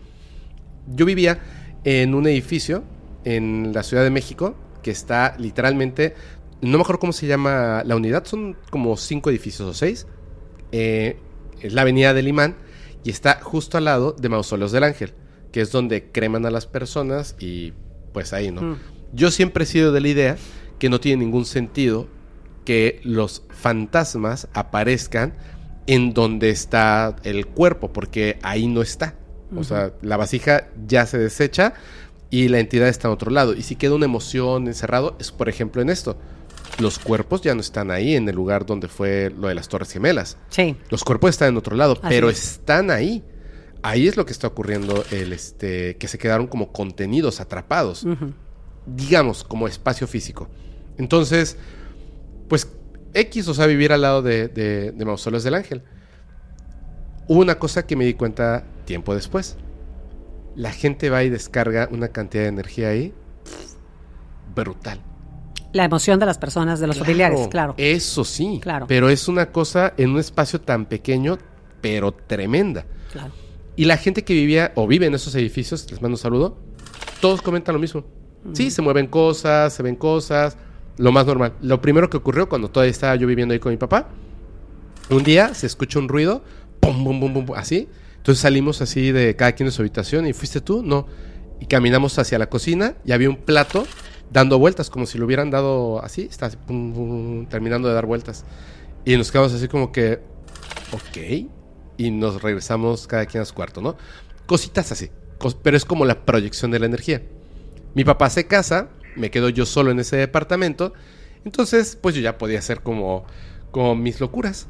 Yo vivía en un edificio en la Ciudad de México que está literalmente, no me acuerdo cómo se llama la unidad, son como cinco edificios o seis. Eh, es la avenida del Imán y está justo al lado de Mausoleos del Ángel, que es donde creman a las personas y pues ahí, ¿no? Mm. Yo siempre he sido de la idea que no tiene ningún sentido que los fantasmas aparezcan en donde está el cuerpo, porque ahí no está. O sea, la vasija ya se desecha y la entidad está en otro lado. Y si queda una emoción encerrado, es por ejemplo en esto. Los cuerpos ya no están ahí en el lugar donde fue lo de las Torres Gemelas. Sí. Los cuerpos están en otro lado, Así pero es. están ahí. Ahí es lo que está ocurriendo, el este, que se quedaron como contenidos, atrapados digamos, como espacio físico. Entonces, pues X, o sea, vivir al lado de, de, de Mausoleos del Ángel. Hubo una cosa que me di cuenta tiempo después. La gente va y descarga una cantidad de energía ahí brutal. La emoción de las personas, de los familiares, claro. Eso sí. Claro. Pero es una cosa en un espacio tan pequeño, pero tremenda. claro. Y la gente que vivía o vive en esos edificios, les mando un saludo, todos comentan lo mismo. Sí, se mueven cosas, se ven cosas, lo más normal. Lo primero que ocurrió cuando todavía estaba yo viviendo ahí con mi papá, un día se escucha un ruido, pum, pum, pum, pum, así. Entonces salimos así de cada quien de su habitación y fuiste tú, no. Y caminamos hacia la cocina y había un plato dando vueltas, como si lo hubieran dado así, está así, pum, pum, terminando de dar vueltas. Y nos quedamos así como que, ok. Y nos regresamos cada quien a su cuarto, ¿no? Cositas así. cos- pero es como la proyección de la energía. Mi papá se casa, me quedo yo solo en ese departamento. Entonces, pues yo ya podía hacer como, como mis locuras.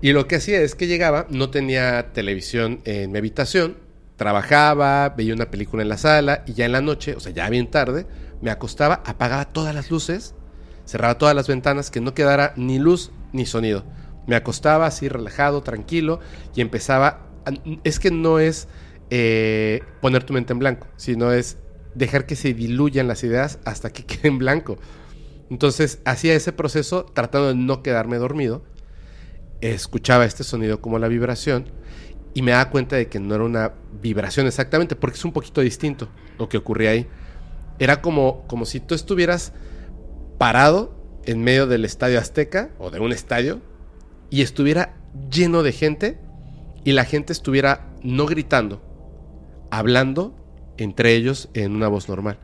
Y lo que hacía es que llegaba, no tenía televisión en mi habitación, trabajaba, veía una película en la sala y ya en la noche, o sea, ya bien tarde, me acostaba, apagaba todas las luces, cerraba todas las ventanas, que no quedara ni luz ni sonido. Me acostaba así relajado, tranquilo y empezaba... es que no es eh, poner tu mente en blanco, sino es dejar que se diluyan las ideas hasta que quede en blanco. Entonces hacía ese proceso tratando de no quedarme dormido. Escuchaba este sonido como la vibración y me daba cuenta de que no era una vibración exactamente, porque es un poquito distinto lo que ocurría ahí. Era como, como si tú estuvieras parado en medio del estadio Azteca o de un estadio y estuviera lleno de gente y la gente estuviera no gritando, hablando entre ellos en una voz normal.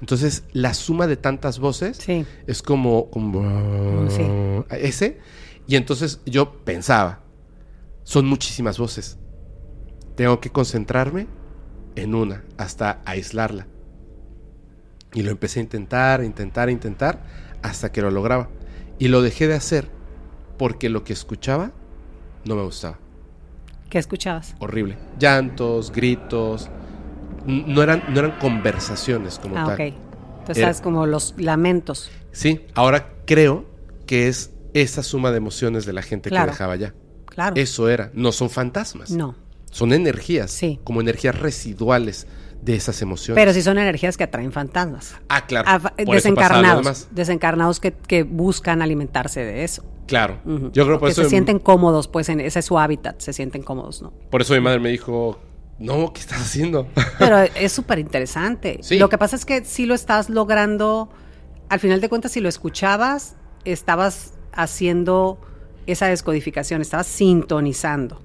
Entonces, la suma de tantas voces Sí. es como, como Sí. ese. Y entonces yo pensaba, son muchísimas voces. Tengo que concentrarme en una hasta aislarla. Y lo empecé a intentar, a intentar, a intentar, hasta que lo lograba. Y lo dejé de hacer porque lo que escuchaba no me gustaba. ¿Qué escuchabas? Horrible. Llantos, gritos. No eran, no eran conversaciones como Ah, tal. ok. Entonces, Era- sabes, como los lamentos. Sí, ahora creo que es esa suma de emociones de la gente Claro. que dejaba allá. Claro. Eso era. No son fantasmas. No. Son energías. Sí. Como energías residuales de esas emociones. Pero sí son energías que atraen fantasmas. Ah, claro. Ah, desencarnados. Desencarnados que, que buscan alimentarse de eso. Claro. Yo creo por que eso. se sienten cómodos, pues en ese es su hábitat, se sienten cómodos, ¿no? Por eso mi madre me dijo: no, ¿qué estás haciendo? Pero es súper interesante. Sí. Lo que pasa es que si lo estás logrando, al final de cuentas, si lo escuchabas, estabas haciendo esa descodificación, estabas sintonizando.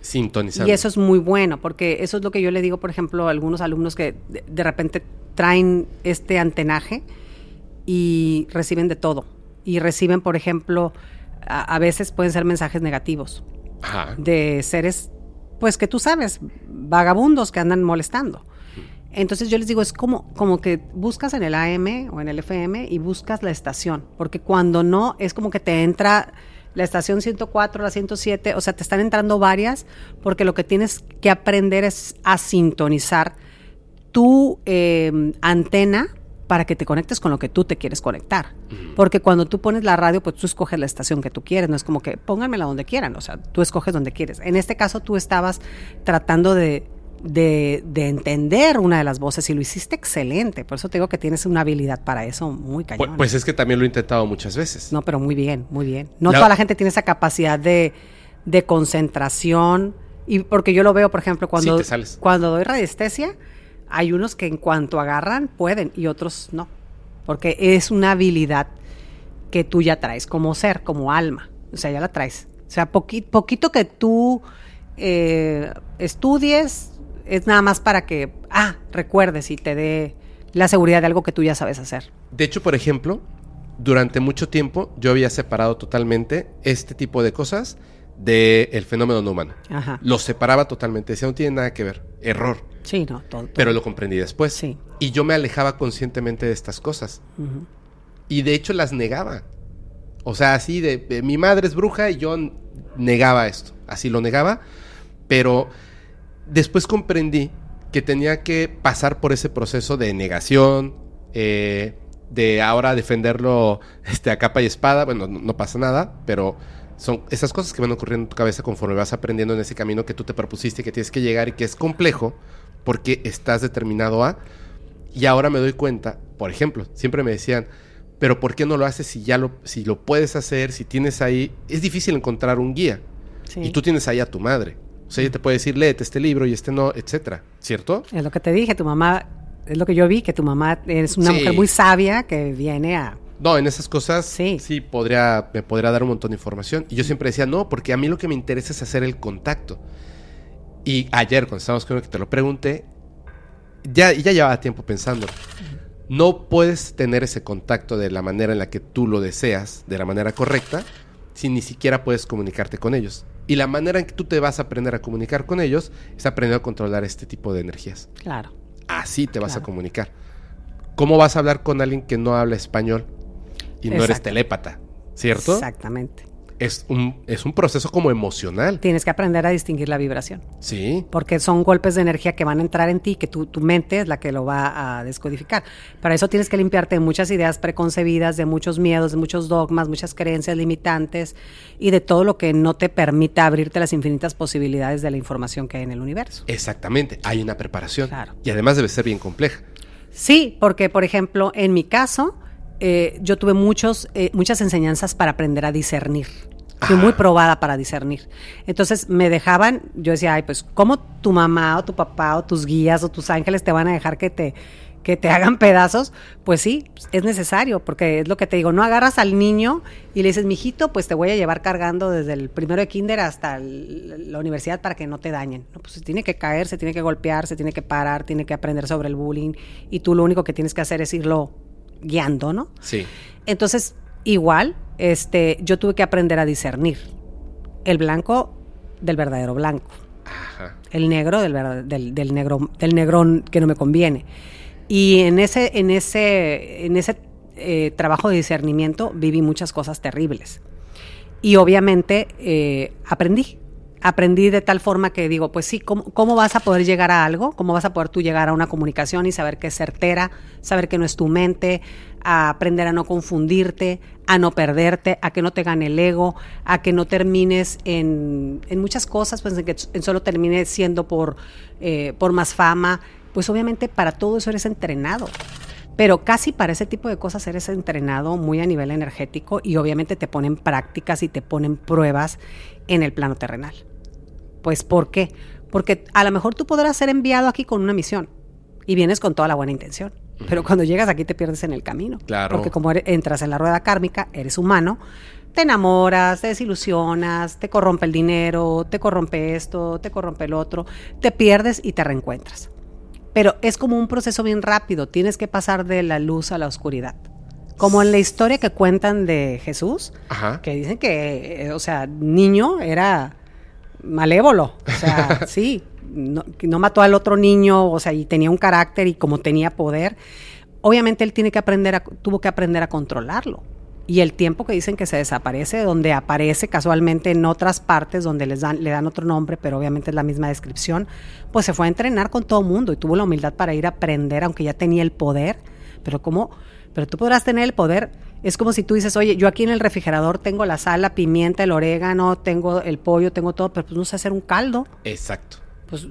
Sintonizando. Y eso es muy bueno, porque eso es lo que yo le digo, por ejemplo, a algunos alumnos que de, de repente traen este antenaje y reciben de todo. Y reciben, por ejemplo, a, a veces pueden ser mensajes negativos Ajá. de seres, pues que tú sabes, vagabundos que andan molestando. Entonces yo les digo, es como, como que buscas en el AM o en el FM y buscas la estación, porque cuando no, es como que te entra la estación 104, la 107, o sea, te están entrando varias, porque lo que tienes que aprender es a sintonizar tu eh, antena para que te conectes con lo que tú te quieres conectar. Porque cuando tú pones la radio, pues tú escoges la estación que tú quieres, no es como que pónganmela donde quieran, o sea, tú escoges donde quieres. En este caso tú estabas tratando de, de, de entender una de las voces y lo hiciste excelente, por eso te digo que tienes una habilidad para eso muy Pu- cañón. Pues es que también lo he intentado muchas veces. No, pero muy bien, muy bien. No toda la gente tiene esa capacidad de, de concentración. Y porque yo lo veo, por ejemplo, cuando, Sí, cuando doy radiestesia, hay unos que en cuanto agarran pueden y otros no. Porque es una habilidad que tú ya traes como ser, como alma. O sea, ya la traes. O sea, poqui- poquito que tú eh, estudies es nada más para que, ah, recuerdes y te dé la seguridad de algo que tú ya sabes hacer. De hecho, por ejemplo, durante mucho tiempo yo había separado totalmente este tipo de cosas del fenómeno no humano. Ajá. Lo separaba totalmente. Decía, no tiene nada que ver. Error. Sí, no, todo. Pero lo comprendí después. Sí. Y yo me alejaba conscientemente de estas cosas. Y de hecho las negaba. O sea, así de, de, mi madre es bruja y yo negaba esto. Así lo negaba. Pero después comprendí que tenía que pasar por ese proceso de negación, eh, de ahora defenderlo este, a capa y espada. Bueno, no, no pasa nada, pero son esas cosas que van ocurriendo en tu cabeza conforme vas aprendiendo en ese camino que tú te propusiste, que tienes que llegar y que es complejo porque estás determinado a. Y ahora me doy cuenta, por ejemplo, siempre me decían, pero ¿por qué no lo haces si ya lo, si lo puedes hacer, si tienes ahí? Es difícil encontrar un guía. Sí. Y tú tienes ahí a tu madre. O sea, ella te puede decir, léete este libro y este no, etcétera. ¿Cierto? Es lo que te dije, tu mamá, es lo que yo vi, que tu mamá es una Sí. mujer muy sabia que viene a... No, en esas cosas Sí. sí, podría, me podría dar un montón de información. Y yo siempre decía, no, porque a mí lo que me interesa es hacer el contacto. Y ayer, cuando estábamos con que te lo pregunté, ya, ya llevaba tiempo pensando. No puedes tener ese contacto de la manera en la que tú lo deseas, de la manera correcta, si ni siquiera puedes comunicarte con ellos. Y la manera en que tú te vas a aprender a comunicar con ellos es aprender a controlar este tipo de energías. Claro. Así te vas a comunicar. ¿Cómo vas a hablar con alguien que no habla español y no eres telépata? ¿Cierto? Exactamente. Es un, es un proceso como emocional. Tienes que aprender a distinguir la vibración, Sí. porque son golpes de energía que van a entrar en ti, que tu, tu mente es la que lo va a descodificar. Para eso tienes que limpiarte de muchas ideas preconcebidas, de muchos miedos, de muchos dogmas, muchas creencias limitantes y de todo lo que no te permita abrirte las infinitas posibilidades de la información que hay en el universo. Exactamente. Hay una preparación. Claro. Y además debe ser bien compleja. Sí, porque por ejemplo, en mi caso, eh, yo tuve muchos, eh, muchas enseñanzas para aprender a discernir. Fui muy probada para discernir. Entonces me dejaban, yo decía, ay, pues, ¿cómo tu mamá o tu papá o tus guías o tus ángeles te van a dejar que te, que te hagan pedazos? Pues sí, es necesario, porque es lo que te digo, no agarras al niño y le dices, mijito, pues te voy a llevar cargando desde el primero de kinder hasta el- la universidad para que no te dañen. No, pues se tiene que caer, se tiene que golpear, se tiene que parar, tiene que aprender sobre el bullying y tú lo único que tienes que hacer es irlo guiando, ¿no? Sí. Entonces, igual, este, yo tuve que aprender a discernir el blanco del verdadero blanco, Ajá. el negro del, del negro del negrón que no me conviene. Y en ese, en ese, en ese eh, trabajo de discernimiento viví muchas cosas terribles. Y obviamente eh, aprendí. Aprendí de tal forma que digo, pues sí, ¿cómo, ¿cómo vas a poder llegar a algo? ¿Cómo vas a poder tú llegar a una comunicación y saber que es certera, saber que no es tu mente, a aprender a no confundirte, a no perderte, a que no te gane el ego, a que no termines en, en muchas cosas, pues en que solo termines siendo por, eh, por más fama? Pues obviamente para todo eso eres entrenado. Pero casi para ese tipo de cosas eres entrenado muy a nivel energético y obviamente te ponen prácticas y te ponen pruebas en el plano terrenal. Pues ¿por qué? Porque a lo mejor tú podrás ser enviado aquí con una misión y vienes con toda la buena intención. Pero cuando llegas aquí te pierdes en el camino. Claro. Porque como eres- entras en la rueda kármica, eres humano, te enamoras, te desilusionas, te corrompe el dinero, te corrompe esto, te corrompe el otro, te pierdes y te reencuentras. Pero es como un proceso bien rápido, tienes que pasar de la luz a la oscuridad. Como en la historia que cuentan de Jesús, Ajá. que dicen que, eh, o sea, niño era malévolo, o sea, sí, no, mató al otro niño, o sea, y tenía un carácter y como tenía poder, obviamente él tiene que aprender, a, tuvo que aprender a controlarlo. Y el tiempo que dicen que se desaparece, donde aparece casualmente en otras partes, donde les dan, le dan otro nombre, pero obviamente es la misma descripción, pues se fue a entrenar con todo el mundo y tuvo la humildad para ir a aprender, aunque ya tenía el poder. Pero como, pero tú podrás tener el poder. Es como si tú dices, oye, yo aquí en el refrigerador tengo la sal, la pimienta, el orégano, tengo el pollo, tengo todo, pero pues no sé hacer un caldo Exacto. pues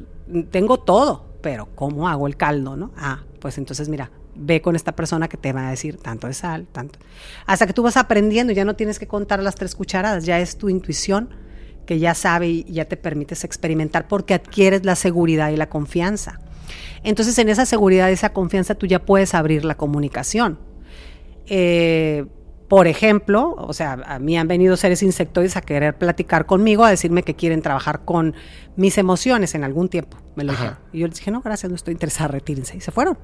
tengo todo, pero ¿cómo hago el caldo, no? Ah, pues entonces mira, ve con esta persona que te va a decir tanto de sal, tanto. Hasta que tú vas aprendiendo, ya no tienes que contar las tres cucharadas, ya es tu intuición que ya sabe y ya te permites experimentar porque adquieres la seguridad y la confianza. Entonces en esa seguridad y esa confianza tú ya puedes abrir la comunicación. Eh, por ejemplo, o sea, a mí han venido seres insectoides a querer platicar conmigo, a decirme que quieren trabajar con mis emociones en algún tiempo. Me lo dijeron. Y yo les dije, no, gracias, no estoy interesada, retírense. Y se fueron.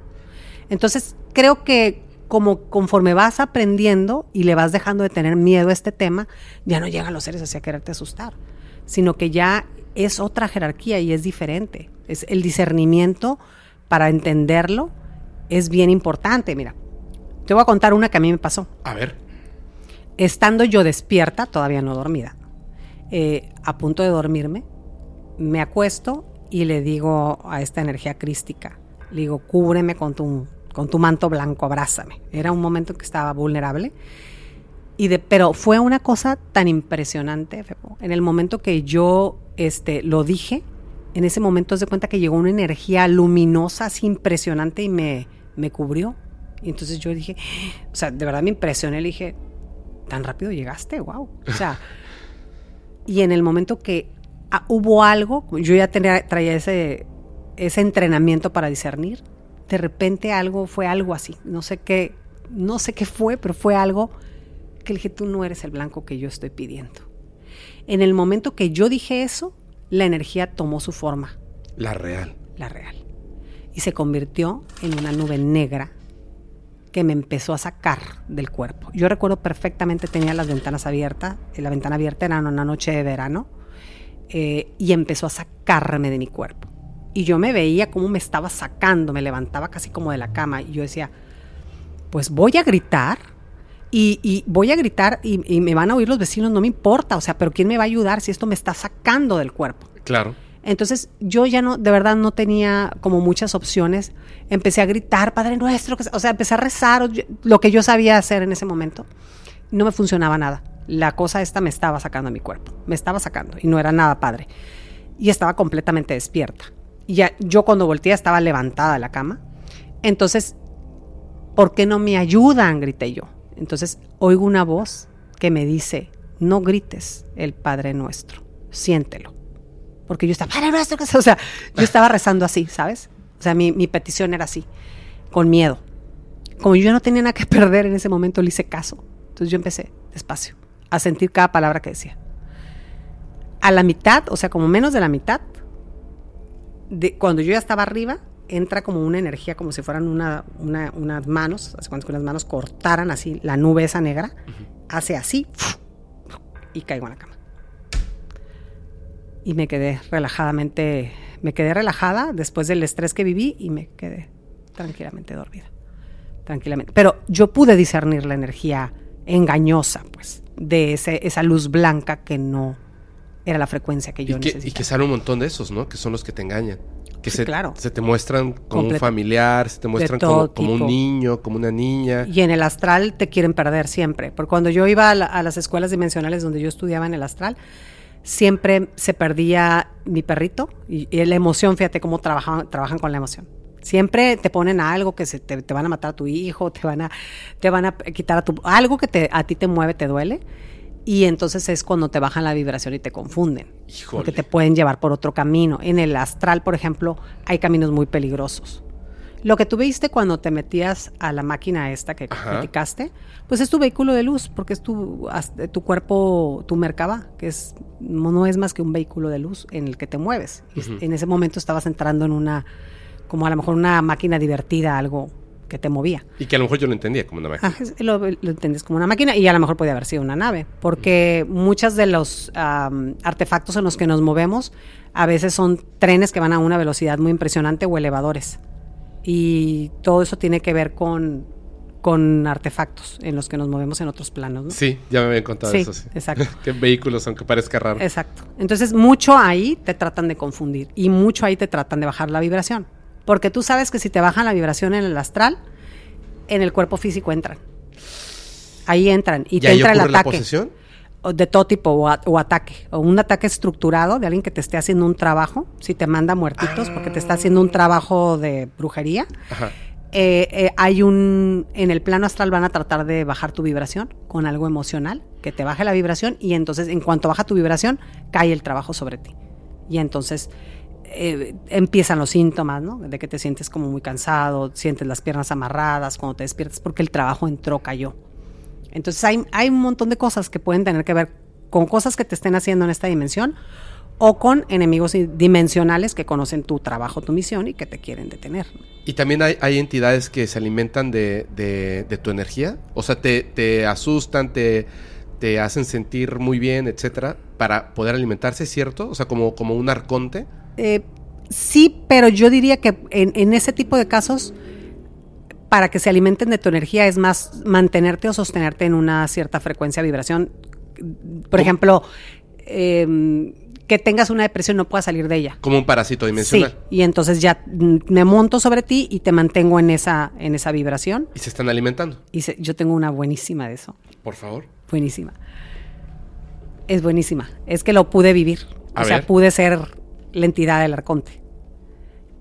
Entonces, creo que como conforme vas aprendiendo y le vas dejando de tener miedo a este tema, ya no llegan los seres así a quererte asustar, sino que ya es otra jerarquía y es diferente. Es el discernimiento para entenderlo es bien importante. Mira, te voy a contar una que a mí me pasó A ver. estando yo despierta, todavía no dormida, eh, a punto de dormirme, me acuesto y le digo a esta energía crística, le digo, cúbreme con tu, con tu manto blanco, abrázame. Era un momento en que estaba vulnerable. Y de, pero fue una cosa tan impresionante, Fepo. En el momento que yo este, lo dije, en ese momento se cuenta que llegó una energía luminosa, así impresionante, y me, me cubrió. Y entonces yo dije, o sea, de verdad me impresioné, le dije, tan rápido llegaste, wow. O sea, y en el momento que ah, hubo algo, yo ya tenía, traía ese, ese entrenamiento para discernir, de repente algo fue algo así, no sé qué, no sé qué fue, pero fue algo que le dije, tú no eres el blanco que yo estoy pidiendo. En el momento que yo dije eso, la energía tomó su forma, La real. la real, y se convirtió en una nube negra que me empezó a sacar del cuerpo. Yo recuerdo perfectamente, tenía las ventanas abiertas, eh, la ventana abierta era una noche de verano, eh, y empezó a sacarme de mi cuerpo. Y yo me veía cómo me estaba sacando, me levantaba casi como de la cama, y yo decía, pues voy a gritar, y, voy a gritar, y, y me van a oír los vecinos, no me importa, o sea, pero ¿quién me va a ayudar si esto me está sacando del cuerpo? Claro. Entonces yo ya no, de verdad no tenía como muchas opciones. Empecé a gritar, Padre Nuestro, o sea, empecé a rezar, lo que yo sabía hacer en ese momento. No me funcionaba nada. La cosa esta me estaba sacando de mi cuerpo, me estaba sacando y no era nada padre. Y estaba completamente despierta. Y yo cuando volteé estaba levantada de la cama. Entonces, ¿por qué no me ayudan? grité yo. Entonces oigo una voz que me dice, no grites el Padre Nuestro, siéntelo porque yo estaba, Padre nuestro, que sea", o sea, yo estaba rezando así, ¿sabes? O sea, mi, mi petición era así, con miedo. Como yo no tenía nada que perder en ese momento, le hice caso. Entonces yo empecé despacio a sentir cada palabra que decía. A la mitad, o sea, como menos de la mitad, de, cuando yo ya estaba arriba, entra como una energía, como si fueran una, una- unas manos, así cuando unas manos cortaran así la nube esa negra, hace así, y caigo en la cama y me quedé relajadamente, me quedé relajada después del estrés que viví y me quedé tranquilamente dormida. Tranquilamente. Pero yo pude discernir la energía engañosa, pues, de ese, esa luz blanca que no era la frecuencia que yo Y que, y necesitaba. que sale un montón de esos, ¿no? Que son los que te engañan. Que Sí, se, claro. se te muestran como un familiar, se te muestran como, como un niño, como una niña. Y en el astral te quieren perder siempre. Porque cuando yo iba a, la- a las escuelas dimensionales donde yo estudiaba en el astral, siempre se perdía mi perrito y, y la emoción, fíjate cómo trabajan, trabajan con la emoción. Siempre te ponen a algo que se te, te van a matar a tu hijo, te van a, te van a quitar a tu, algo que te, a ti te mueve, te duele. Y entonces es cuando te bajan la vibración y te confunden. Híjole. Porque te pueden llevar por otro camino. En el astral, por ejemplo, hay caminos muy peligrosos. Lo que tú viste cuando te metías a la máquina esta que Ajá. platicaste, pues es tu vehículo de luz, porque es tu, tu cuerpo, tu Merkaba, que es, no es más que un vehículo de luz en el que te mueves. En ese momento estabas entrando en una, como a lo mejor una máquina divertida, algo que te movía. Y que a lo mejor yo lo entendía como una máquina. Ah, lo, lo entiendes como una máquina y a lo mejor podía haber sido una nave, porque muchos de los am, artefactos en los que nos movemos a veces son trenes que van a una velocidad muy impresionante o elevadores. Y todo eso tiene que ver con, con artefactos en los que nos movemos en otros planos. ¿no? Sí, ya me habían contado Sí, eso, sí. exacto. Qué vehículos, aunque parezca raro. Exacto. Entonces, mucho ahí te tratan de confundir y mucho ahí te tratan de bajar la vibración. Porque tú sabes que si te bajan la vibración en el astral, en el cuerpo físico entran. Ahí entran y ¿Y te ahí entra el ocurre la ataque. posesión? De todo tipo o, a- o ataque. O un ataque estructurado de alguien que te esté haciendo un trabajo, si te manda muertitos porque te está haciendo un trabajo de brujería. Ajá. Eh, eh, hay un en el plano astral van a tratar de bajar tu vibración con algo emocional que te baje la vibración y entonces en cuanto baja tu vibración cae el trabajo sobre ti y entonces eh, empiezan los síntomas ¿no? de que te sientes como muy cansado sientes las piernas amarradas cuando te despiertas porque el trabajo entró cayó entonces hay, hay un montón de cosas que pueden tener que ver con cosas que te estén haciendo en esta dimensión o con enemigos dimensionales que conocen tu trabajo, tu misión y que te quieren detener. Y también hay, hay entidades que se alimentan de, de- de tu energía. O sea, te, te asustan, te, te hacen sentir muy bien, etcétera, para poder alimentarse, ¿cierto? O sea, como, como un arconte. Eh, sí, pero yo diría que en, en ese tipo de casos, para que se alimenten de tu energía es más mantenerte o sostenerte en una cierta frecuencia de vibración. Por ¿Cómo? ejemplo, em, que tengas una depresión no puedas salir de ella. Como un parásito dimensional. Sí, y entonces ya me monto sobre ti y te mantengo en esa, en esa vibración. Y se están alimentando. Y se- yo tengo una buenísima de eso. Por favor. Buenísima. Es buenísima. Es que lo pude vivir. A o sea, pude ser la entidad del arconte.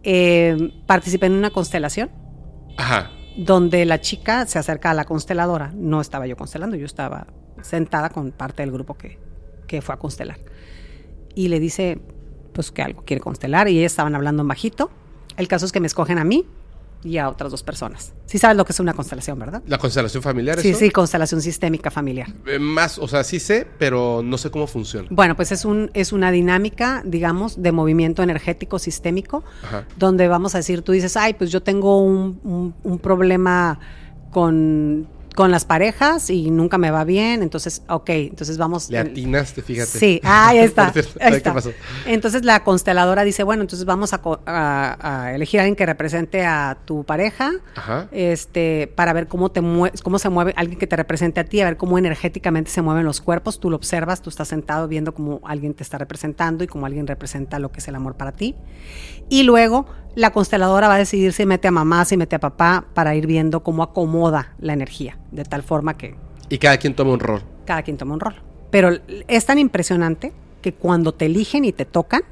Eh, participé en una constelación Ajá. Donde la chica se acerca a la consteladora. No estaba yo constelando, yo estaba sentada con parte del grupo que, que fue a constelar. Y le dice, pues que algo quiere constelar y ellas estaban hablando en bajito. El caso es que me escogen a mí y a otras dos personas. Sí sabes lo que es una constelación, ¿verdad? La constelación familiar, Sí, ¿eso? sí, constelación sistémica familiar. Eh, más, o sea, sí sé, pero no sé cómo funciona. Bueno, pues es, un, es una dinámica, digamos, de movimiento energético sistémico, Ajá. donde vamos a decir, tú dices, ay, pues yo tengo un, un- un problema con, con las parejas y nunca me va bien, entonces, ok, entonces vamos... Le atinaste, fíjate. Sí, ah, ahí está. Cierto, ahí ¿qué está. pasó? Entonces la consteladora dice, bueno, entonces vamos a, co- a- a elegir a alguien que represente a tu pareja, Ajá. este, para ver cómo te cómo se mueve alguien que te represente a ti, a ver cómo energéticamente se mueven los cuerpos. Tú lo observas, tú estás sentado viendo cómo alguien te está representando y cómo alguien representa lo que es el amor para ti. Y luego la consteladora va a decidir si mete a mamá, si mete a papá, para ir viendo cómo acomoda la energía, de tal forma que Y cada quien toma un rol. cada quien toma un rol. Pero es tan impresionante que cuando te eligen y te tocan,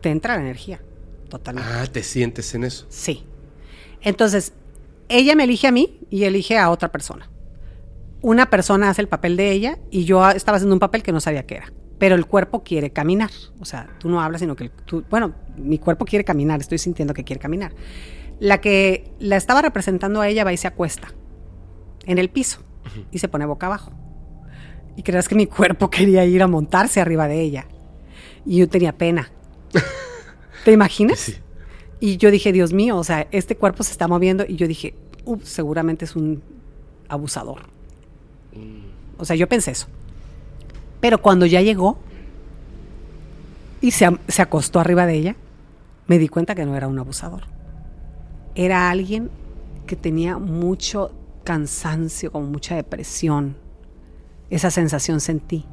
te entra la energía. Totalmente. Ah, te sientes en eso. Sí. Entonces, ella me elige a mí y elige a otra persona. Una persona hace el papel de ella y yo estaba haciendo un papel que no sabía qué era. Pero el cuerpo quiere caminar. O sea, tú no hablas, sino que tú, bueno, mi cuerpo quiere caminar, estoy sintiendo que quiere caminar. La que la estaba representando a ella va y se acuesta en el piso y se pone boca abajo. Y creas que mi cuerpo quería ir a montarse arriba de ella. Y yo tenía pena. ¿Te imaginas? Sí. Y yo dije, Dios mío, o sea, este cuerpo se está moviendo. Y yo dije, "Ups, seguramente es un abusador. O sea, yo pensé eso. Pero cuando ya llegó y se, se acostó arriba de ella, me di cuenta que no era un abusador. Era alguien que tenía mucho cansancio, como mucha depresión. Esa sensación sentí.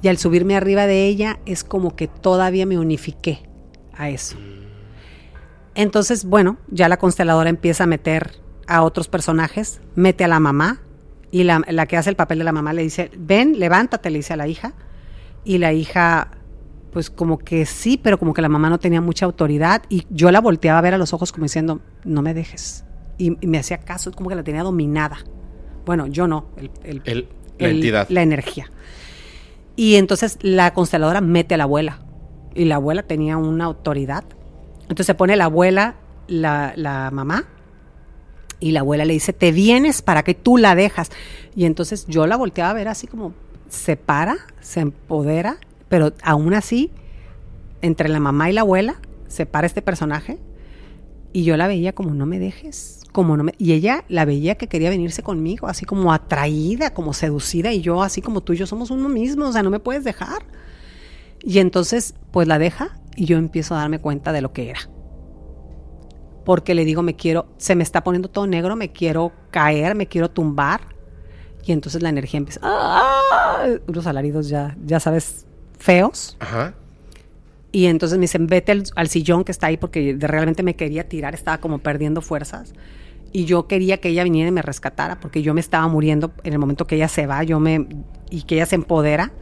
Y al subirme arriba de ella es como que todavía me unifiqué a eso. Entonces, bueno, ya la consteladora empieza a meter a otros personajes, mete a la mamá y la, la que hace el papel de la mamá le dice, ven, levántate, le dice a la hija. Y la hija, pues como que sí, pero como que la mamá no tenía mucha autoridad y yo la volteaba a ver a los ojos como diciendo, no me dejes. Y, y me hacía caso, como que la tenía dominada. Bueno, yo no, el, el- El, La entidad. la energía. Y entonces la consteladora mete a la abuela. Y la abuela tenía una autoridad. Entonces se pone la abuela, la, la mamá, y la abuela le dice, te vienes para que tú la dejas. Y entonces yo la volteaba a ver así como se para, se empodera, pero aún así, entre la mamá y la abuela, se para este personaje. Y yo la veía como no me dejes, como no me... Y ella la veía que quería venirse conmigo, así como atraída, como seducida, y yo así como tú y yo somos uno mismo, o sea, no me puedes dejar. Y entonces, pues la deja y yo empiezo a darme cuenta de lo que era. Porque le digo, me quiero, se me está poniendo todo negro, me quiero caer, me quiero tumbar. Y entonces la energía empieza, ¡ah! unos alaridos ya, ya sabes, feos. Ajá. Y entonces me dicen, vete al, al sillón que está ahí porque realmente me quería tirar, estaba como perdiendo fuerzas. Y yo quería que ella viniera y me rescatara porque yo me estaba muriendo en el momento que ella se va, yo me y que ella se empodera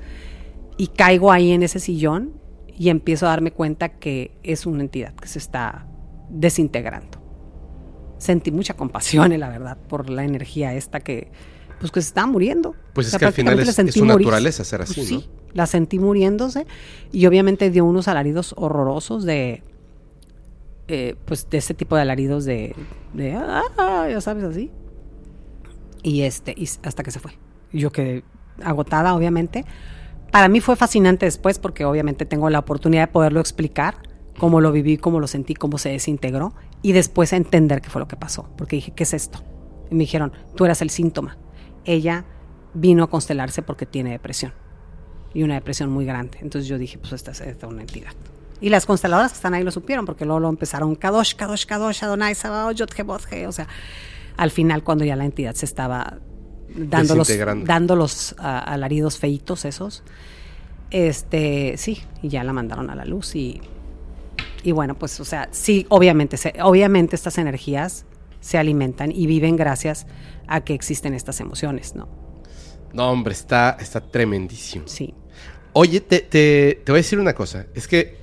y caigo ahí en ese sillón y empiezo a darme cuenta que es una entidad que se está desintegrando. Sentí mucha compasión, eh, la verdad, por la energía esta que pues que se estaba muriendo. Pues O es que al final es- es su naturaleza ser así, Pues sí, ¿no? la sentí muriéndose y obviamente dio unos alaridos horrorosos de eh, pues de ese tipo de alaridos de, de "Ah", ya sabes así y este y hasta que se fue yo quedé agotada obviamente para mí fue fascinante después porque obviamente tengo la oportunidad de poderlo explicar cómo lo viví cómo lo sentí cómo se desintegró y después entender qué fue lo que pasó porque dije qué es esto y me dijeron tú eras el síntoma ella vino a constelarse porque tiene depresión y una depresión muy grande. Entonces yo dije, pues esta es, una entidad. Y las consteladoras que están ahí lo supieron, porque luego lo empezaron Kadosh, Kadosh, Kadosh, Adonai, Sabaoth, Vod-Heh. O sea, al final cuando ya la entidad se estaba dando los, dando los ah, alaridos feitos esos, este, sí, y ya la mandaron a la luz y, y bueno, pues, o sea, sí, obviamente, se- obviamente estas energías se alimentan y viven gracias a que existen estas emociones, ¿no? No, hombre, está, está tremendísimo. Sí. Oye, te, te, te voy a decir una cosa. Es que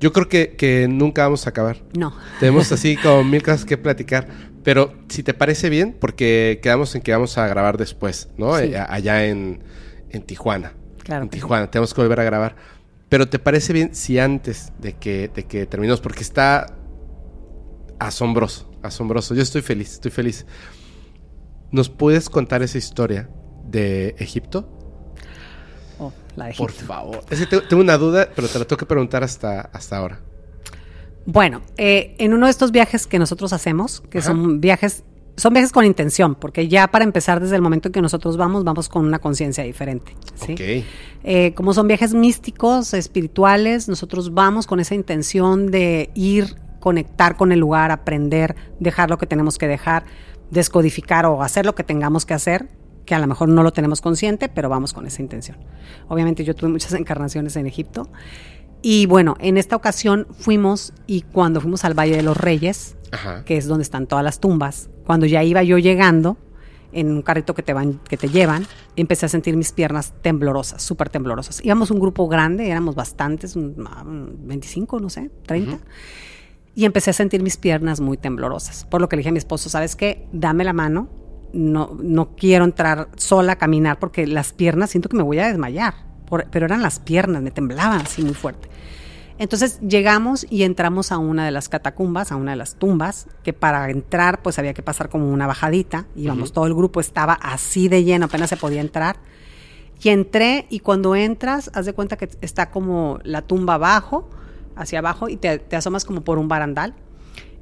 yo creo que, que nunca vamos a acabar. No. Tenemos así como mil cosas que platicar. Pero si te parece bien, porque quedamos en que vamos a grabar después, ¿no? Sí. Eh, allá en, en Tijuana. Claro En. Tijuana, tenemos que volver a grabar. Pero ¿te parece bien si antes de que, de que terminemos? Porque está asombroso, asombroso. Yo estoy feliz, estoy feliz. ¿Nos puedes contar esa historia de Egipto? Oh, la de Por Egipto. favor. Es que tengo, tengo una duda, pero te la tengo que preguntar hasta, hasta ahora. Bueno, eh, en uno de estos viajes que nosotros hacemos, que Ajá. son viajes, son viajes con intención, porque ya para empezar desde el momento en que nosotros vamos, vamos con una conciencia diferente. ¿sí? Eh, como son viajes místicos, espirituales, nosotros vamos con esa intención de ir, conectar con el lugar, aprender, dejar lo que tenemos que dejar, descodificar o hacer lo que tengamos que hacer, que a lo mejor no lo tenemos consciente, pero vamos con esa intención. Obviamente yo tuve muchas encarnaciones en Egipto. Y bueno, en esta ocasión fuimos y cuando fuimos al Valle de los Reyes, Ajá. que es donde están todas las tumbas. Cuando ya iba yo llegando en un carrito que te van, que te llevan, empecé a sentir mis piernas temblorosas, súper temblorosas. Íbamos un grupo grande, éramos bastantes, un- ah, un 25, no sé, 30. Y empecé a sentir mis piernas muy temblorosas. Por lo que le dije a mi esposo, ¿sabes qué? Dame la mano. No, no quiero entrar sola a caminar porque las piernas siento que me voy a desmayar. Por- pero eran las piernas, me temblaban así muy fuerte. Entonces llegamos y entramos a una de las catacumbas, a una de las tumbas, que para entrar pues había que pasar como una bajadita, íbamos, todo el grupo estaba así de lleno, apenas se podía entrar. Y entré y cuando entras, haz de cuenta que está como la tumba abajo, hacia abajo, y te, te asomas como por un barandal.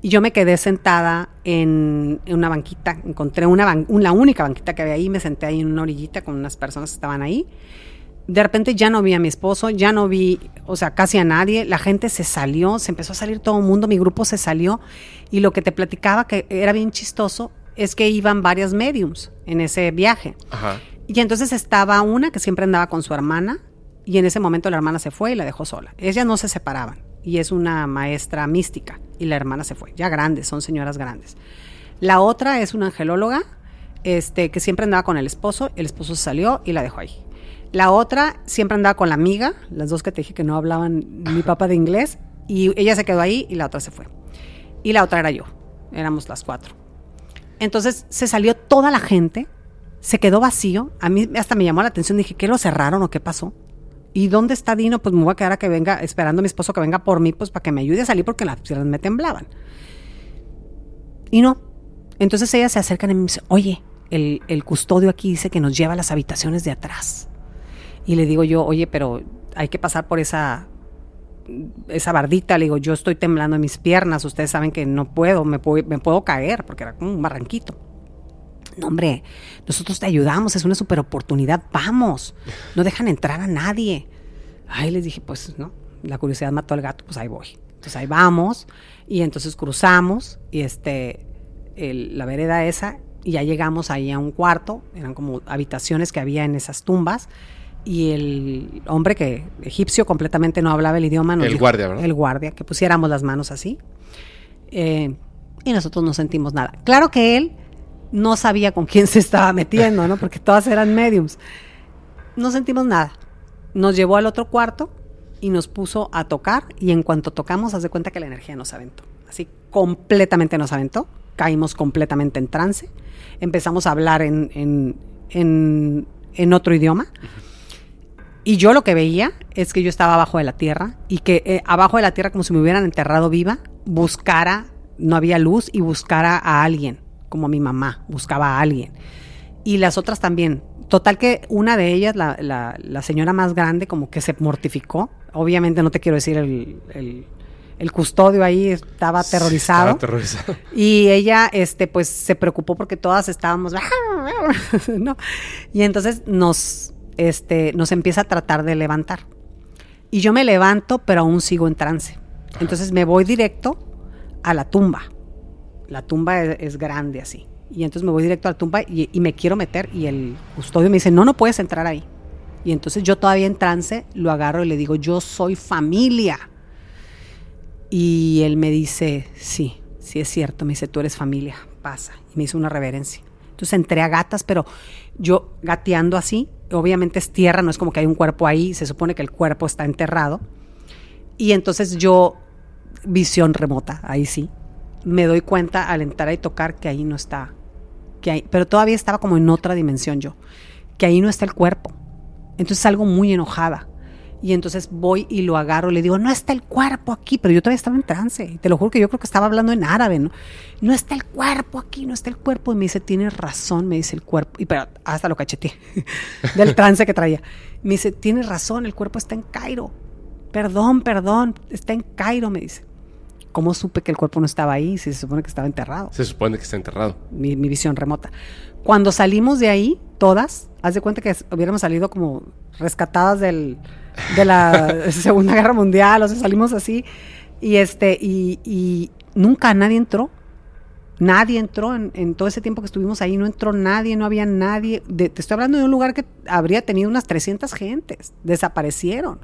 Y yo me quedé sentada en, en una banquita, encontré una, ban- la única banquita que había ahí, me senté ahí en una orillita con unas personas que estaban ahí de repente ya no vi a mi esposo, ya no vi, o sea, casi a nadie, la gente se salió, se empezó a salir todo el mundo, mi grupo se salió y lo que te platicaba que era bien chistoso es que iban varias mediums en ese viaje. Ajá. Y entonces estaba una que siempre andaba con su hermana y en ese momento la hermana se fue y la dejó sola. Ellas no se separaban y es una maestra mística y la hermana se fue, ya grandes, son señoras grandes. La otra es una angelóloga este, que siempre andaba con el esposo, el esposo se salió y la dejó ahí. La otra siempre andaba con la amiga, las dos que te dije que no hablaban ni papá de inglés, y ella se quedó ahí y la otra se fue. Y la otra era yo, éramos las cuatro. Entonces se salió toda la gente se quedó vacío. A mí hasta me llamó la atención. Dije, ¿qué lo cerraron o qué pasó? ¿Y dónde está Dino? Pues me voy a quedar a que venga, esperando a mi esposo que venga por mí, pues para que me ayude a salir porque las piernas me temblaban. Y no. Entonces ellas se acercan y me dicen, oye, el, el custodio aquí dice que nos lleva a las habitaciones de atrás. Y le digo yo, oye, pero hay que pasar por esa esa bardita, le digo, yo estoy temblando en mis piernas, ustedes saben que no puedo, me puedo, me puedo caer, porque era como un barranquito. No, hombre, nosotros te ayudamos, es una super oportunidad, vamos, no dejan entrar a nadie. Ay, les dije, pues no, la curiosidad mató al gato, pues ahí voy. Entonces ahí vamos, y entonces cruzamos, y este, el- la vereda esa, y ya llegamos ahí a un cuarto, eran como habitaciones que había en esas tumbas, y el hombre que egipcio completamente no hablaba el idioma nos El dijo- guardia, ¿verdad? el guardia que pusiéramos las manos así Eh, y nosotros no sentimos nada. Claro que él no sabía con quién se estaba metiendo no porque todas eran mediums. No sentimos nada. Nos llevó al otro cuarto y nos puso a tocar y en cuanto tocamos haz de cuenta que la energía nos aventó. Así completamente nos aventó. Caímos completamente en trance. Empezamos a hablar en, en, en, en otro idioma y yo lo que veía es que yo estaba abajo de la tierra y que eh, abajo de la tierra, como si me hubieran enterrado viva, buscara, no había luz y buscara a alguien, como mi mamá, buscaba a alguien. Y las otras también. Total que una de ellas, la, la- la señora más grande, como que se mortificó. Obviamente no te quiero decir el, el- el custodio ahí estaba aterrorizado. Estaba aterrorizado. Y ella, este, pues, se preocupó porque todas estábamos, ¿no? Y entonces nos, este, nos empieza a tratar de levantar. Y yo me levanto, pero aún sigo en trance. Entonces me voy directo a la tumba. La tumba es, grande así. Y entonces me voy directo a la tumba y, y me quiero meter. Y el custodio me dice, no, no puedes entrar ahí. Y entonces yo todavía en trance lo agarro y le digo, yo soy familia. Y él me dice, sí, sí es cierto. Me dice, tú eres familia, pasa. Y me hizo una reverencia. Entonces entré a gatas, pero yo gateando así, obviamente es tierra, no es como que hay un cuerpo ahí, se supone que el cuerpo está enterrado. Y entonces yo, visión remota, ahí sí, me doy cuenta al entrar y tocar que ahí no está, que pero todavía estaba como en otra dimensión yo, que ahí no está el cuerpo. Entonces salgo muy enojada. Y entonces voy y lo agarro, le digo, no está el cuerpo aquí, pero yo todavía estaba en trance. Y te lo juro que yo creo que estaba hablando en árabe, ¿no? No está el cuerpo aquí, no está el cuerpo. Y me dice, tienes razón, me dice el cuerpo. Y pero hasta lo cacheteé del trance que traía. Me dice, tienes razón, el cuerpo está en Cairo. Perdón, perdón, está en Cairo, me dice. ¿Cómo supe que el cuerpo no estaba ahí si se supone que estaba enterrado? Se supone que está enterrado. mi, mi visión remota. Cuando salimos de ahí, todas, haz de cuenta que hubiéramos salido como rescatadas del, de la Segunda Guerra Mundial, o sea, salimos así, y este, y, y nunca nadie entró. Nadie entró en, todo ese tiempo que estuvimos ahí, no entró nadie, no había nadie. De- te estoy hablando de un lugar que habría tenido unas 300 gentes, desaparecieron.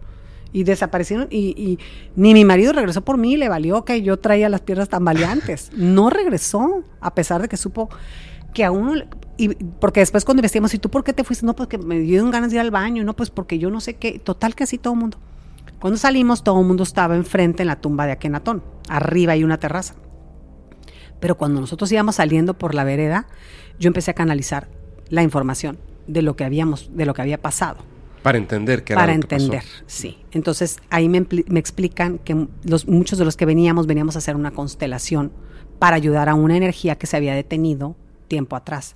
Y desaparecieron y, y ni mi marido regresó por mí, le valió que yo traía las piernas tambaleantes. No regresó, a pesar de que supo que a uno, y porque después cuando investigamos, ¿y tú por qué te fuiste? No, porque me dieron ganas de ir al baño, no, pues porque yo no sé qué, total que así todo el mundo. Cuando salimos, todo el mundo estaba enfrente en la tumba de Akenatón, arriba hay una terraza. Pero cuando nosotros íbamos saliendo por la vereda, yo empecé a canalizar la información de lo que habíamos, de lo que había pasado Para entender qué era para lo que pasó. entender, sí. Entonces ahí me, me explican que los, muchos de los que veníamos veníamos a hacer una constelación para ayudar a una energía que se había detenido tiempo atrás.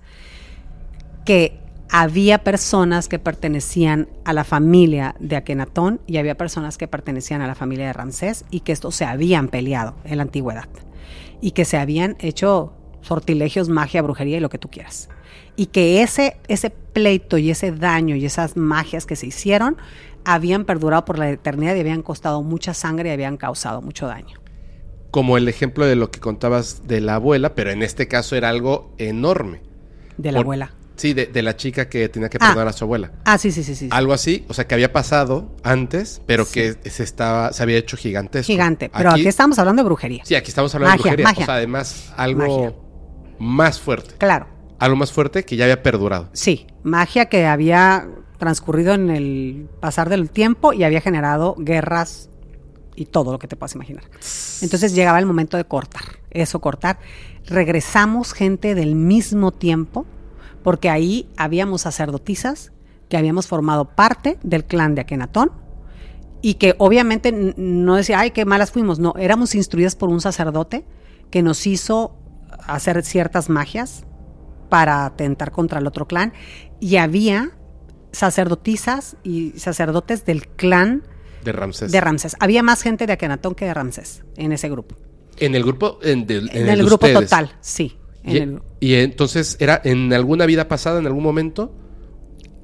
Que había personas que pertenecían a la familia de Akenatón y había personas que pertenecían a la familia de Ramsés y que estos se habían peleado en la antigüedad y que se habían hecho sortilegios, magia, brujería y lo que tú quieras. Y que ese, ese pleito y ese daño y esas magias que se hicieron habían perdurado por la eternidad y habían costado mucha sangre y habían causado mucho daño. Como el ejemplo de lo que contabas de la abuela, pero en este caso era algo enorme. De la Por- abuela. Sí, de, de la chica que tenía que Ah. perdonar a su abuela. Ah, sí, sí, sí, sí. Algo así, o sea, que había pasado antes, pero que se estaba, se había hecho gigantesco. Gigante. Pero aquí, estamos hablando de brujería. Sí, aquí estamos hablando Magia, de brujería. magia. O sea, además, algo Magia. más fuerte. Claro. Algo más fuerte que ya había perdurado. Sí, magia que había transcurrido en el pasar del tiempo y había generado guerras y todo lo que te puedas imaginar. Entonces llegaba el momento de cortar, eso cortar. Regresamos gente del mismo tiempo porque ahí habíamos sacerdotisas que habíamos formado parte del clan de Akenatón y que obviamente no decía, ay, qué malas fuimos, no, éramos instruidas por un sacerdote que nos hizo hacer ciertas magias para atentar contra el otro clan y había sacerdotisas y sacerdotes del clan De Ramsés. de Ramsés. Había más gente de Akenatón que de Ramsés en ese grupo. En el grupo. En, En, en el, de grupo ustedes. total, sí. en Y, el- y entonces, ¿era en alguna vida pasada, en algún momento,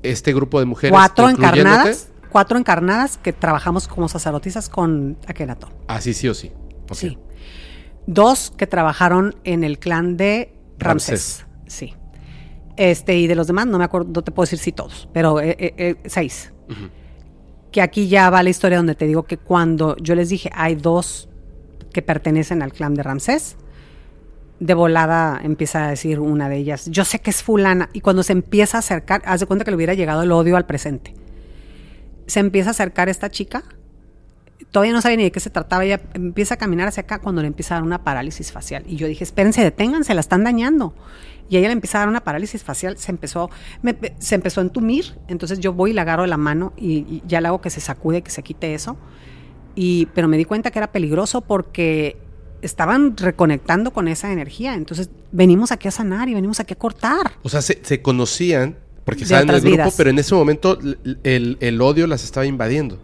este grupo de mujeres. cuatro encarnadas, cuatro encarnadas que trabajamos como sacerdotisas con Akenatón. Así sí o sí. Sí. Dos que trabajaron en el clan de Ramsés. Ramsés. Sí. Este, y de los demás, no me acuerdo, no te puedo decir si todos, pero eh, eh, eh, seis. Ujú. Que aquí ya va la historia donde te digo que cuando yo les dije hay dos que pertenecen al clan de Ramsés, de volada empieza a decir una de ellas, yo sé que es fulana, y cuando se empieza a acercar, haz de cuenta que le hubiera llegado el odio al presente. Se empieza a acercar esta chica, todavía no sabía ni de qué se trataba, ella empieza a caminar hacia acá cuando le empieza a dar una parálisis facial. Y yo dije, espérense, deténganse, la están dañando. Y ella le empieza a dar una parálisis facial, se empezó, me- se empezó a entumir, entonces yo voy y la agarro de la mano y, y ya le hago que se sacude, que se quite eso. Y, pero me di cuenta que era peligroso porque estaban reconectando con esa energía. Entonces venimos aquí a sanar y venimos aquí a cortar. O sea, se, se conocían porque estaban en el grupo, vidas. pero en ese momento el odio las estaba invadiendo.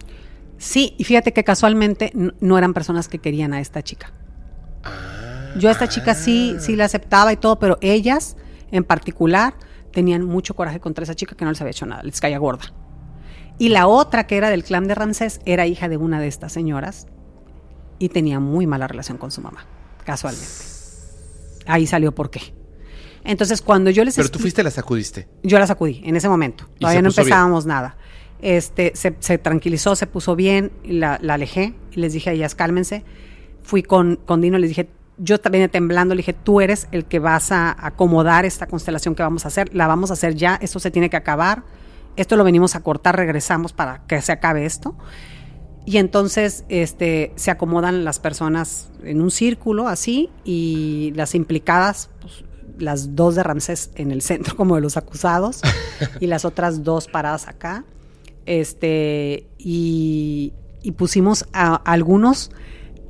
Sí, y fíjate que casualmente no eran personas que querían a esta chica. Yo a esta chica sí, sí la aceptaba y todo, pero ellas en particular tenían mucho coraje contra esa chica que no les había hecho nada, les caía gorda. Y la otra, que era del clan de Ramsés, era hija de una de estas señoras y tenía muy mala relación con su mamá, casualmente. Ahí salió por qué. Entonces, cuando yo les Pero tú fuiste la sacudiste. yo la sacudí en ese momento. Todavía no bien. empezábamos nada. Este, se, se tranquilizó, se puso bien, la, la alejé y les dije a ellas, cálmense. Fui con, con Dino, les dije, yo también temblando, le dije, tú eres el que vas a acomodar esta constelación que vamos a hacer, la vamos a hacer ya, esto se tiene que acabar, esto lo venimos a cortar, regresamos para que se acabe esto. Y entonces este, se acomodan las personas en un círculo así y las implicadas, pues, las dos de Ramsés en el centro como de los acusados y las otras dos paradas acá. Este, y, y pusimos a, algunos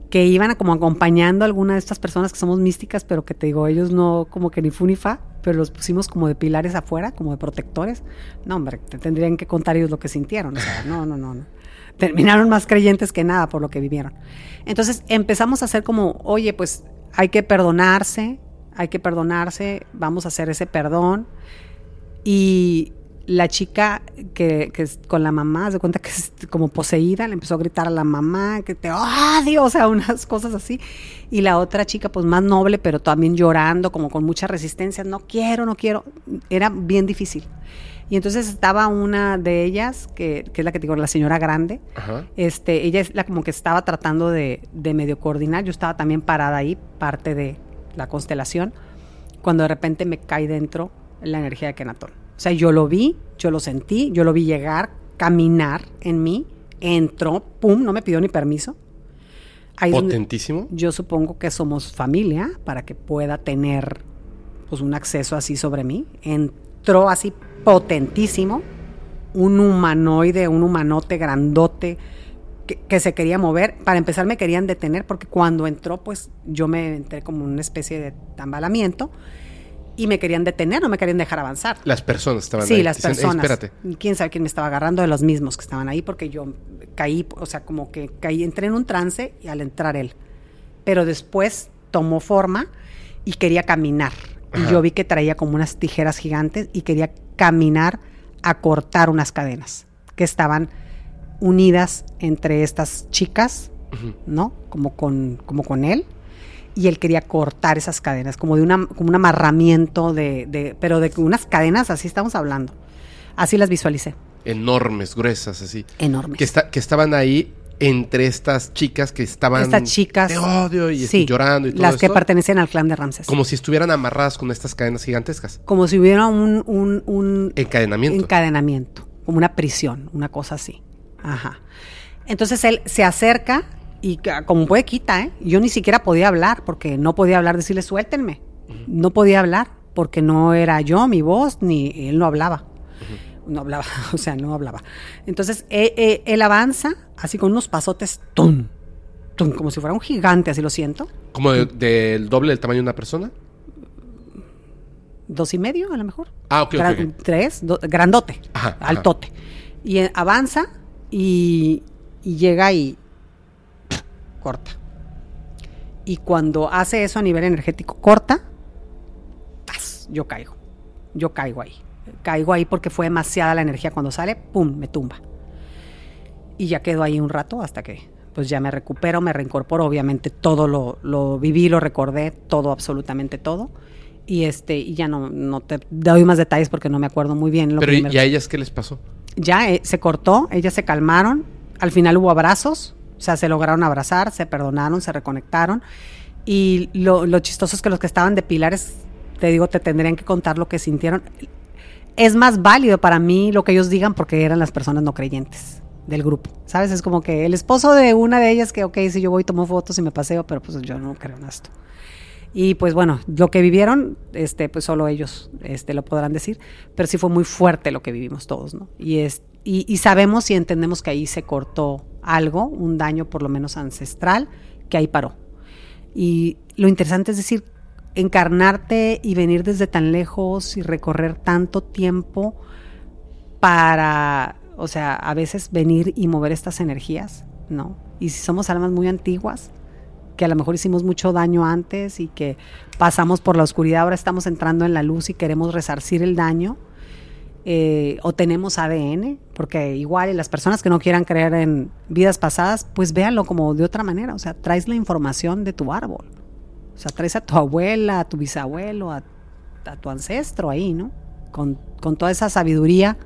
que iban a como acompañando a alguna de estas personas que somos místicas, pero que te digo, ellos no como que ni fu ni fa, pero los pusimos como de pilares afuera, como de protectores. No, hombre, te tendrían que contar ellos lo que sintieron. O sea, no, no, no, no. Terminaron más creyentes que nada por lo que vivieron. Entonces empezamos a hacer como, oye, pues hay que perdonarse, hay que perdonarse, vamos a hacer ese perdón. Y la chica que, que es con la mamá, se cuenta que es como poseída, le empezó a gritar a la mamá que te odio, o sea, unas cosas así. Y la otra chica, pues más noble, pero también llorando, como con mucha resistencia, no quiero, no quiero. Era bien difícil. Y entonces estaba una de ellas, que, que es la que te digo, la señora grande, Ajá. este, ella es la como que estaba tratando de, de medio coordinar. Yo estaba también parada ahí, parte de la constelación, cuando de repente me cae dentro la energía de Kenatón. O sea, yo lo vi, yo lo sentí, yo lo vi llegar, caminar en mí, entró, pum, no me pidió ni permiso. Ahí Potentísimo. yo supongo que somos familia para que pueda tener pues un acceso así sobre mí. Entró así potentísimo, un humanoide, un humanote grandote que, que se quería mover. Para empezar me querían detener porque cuando entró pues yo me entré como una especie de tambalamiento y me querían detener, no me querían dejar avanzar. Las personas estaban Sí, ahí. las Dicen, "Ey, personas. espérate. Quién sabe quién me estaba agarrando de los mismos que estaban ahí porque yo caí, o sea, como que caí, entré en un trance y al entrar él. Pero después tomó forma y quería caminar. Y yo vi que traía como unas tijeras gigantes y quería caminar a cortar unas cadenas que estaban unidas entre estas chicas. ¿no? Como con, como con él. Y él quería cortar esas cadenas, como de una, como un amarramiento de, de, pero de unas cadenas, así estamos hablando. Así las visualicé. Enormes, gruesas, así. Enormes. Que, está, que estaban ahí entre estas chicas que estaban. Estas chicas. De odio y sí, llorando y todo Las que pertenecen al clan de Ramses. Como, Como si estuvieran amarradas con estas cadenas gigantescas. si hubiera un, un, un Encadenamiento. encadenamiento, como una prisión, una cosa así. Ajá. Entonces él se acerca y como puede quita, ¿eh? Yo ni siquiera podía hablar porque no podía hablar, decirle suéltenme. No podía hablar porque no era yo mi voz, ni él no hablaba. No hablaba, o sea, no hablaba. Entonces, eh, eh, él avanza, así con unos pasotes, tum, tum, como si fuera un gigante, así lo siento. ¿Como de- del doble del tamaño de una persona? Dos y medio, a lo mejor. Ah, ok, ok, Gra- ok. Tres, do- grandote, Ajá, ajá. altote. Y avanza y, y llega y corta. Y cuando hace eso a nivel energético, corta, ¡tas! yo caigo. Yo caigo ahí. Caigo ahí porque fue demasiada la energía cuando sale, ¡pum! me tumba. Y ya quedo ahí un rato hasta que pues ya me recupero, me reincorporo, obviamente todo lo, lo viví, lo recordé, todo, absolutamente todo. Y este, y ya no, no te doy más detalles porque no me acuerdo muy bien. Lo Pero ¿y, primero- y a ellas qué les pasó? ya eh, se cortó, ellas se calmaron, al final hubo abrazos, o sea, se lograron abrazar, se perdonaron, se reconectaron. Y lo, lo chistoso es que los que estaban de pilares, te digo, te tendrían que contar lo que sintieron. Es más válido para mí lo que ellos digan porque eran las personas no creyentes del grupo, ¿sabes? Es como que el esposo de una de ellas que, ok, si yo voy, tomo fotos y me paseo, pero pues yo no creo en esto. Y pues bueno, lo que vivieron, este, pues solo ellos este, lo podrán decir, pero sí fue muy fuerte lo que vivimos todos, ¿no? Y, es, y, y sabemos y entendemos que ahí se cortó algo, un daño por lo menos ancestral, que ahí paró. Y lo interesante es decir, encarnarte y venir desde tan lejos y recorrer tanto tiempo para, o sea, a veces venir y mover estas energías, ¿no? Y si somos almas muy antiguas, que a lo mejor hicimos mucho daño antes y que pasamos por la oscuridad, ahora estamos entrando en la luz y queremos resarcir el daño, eh, o tenemos ADN, porque igual y las personas que no quieran creer en vidas pasadas, pues véanlo como de otra manera, o sea, traes la información de tu árbol, o sea, traes a tu abuela, a tu bisabuelo, a, tu ancestro ahí, ¿no? Con, con toda esa sabiduría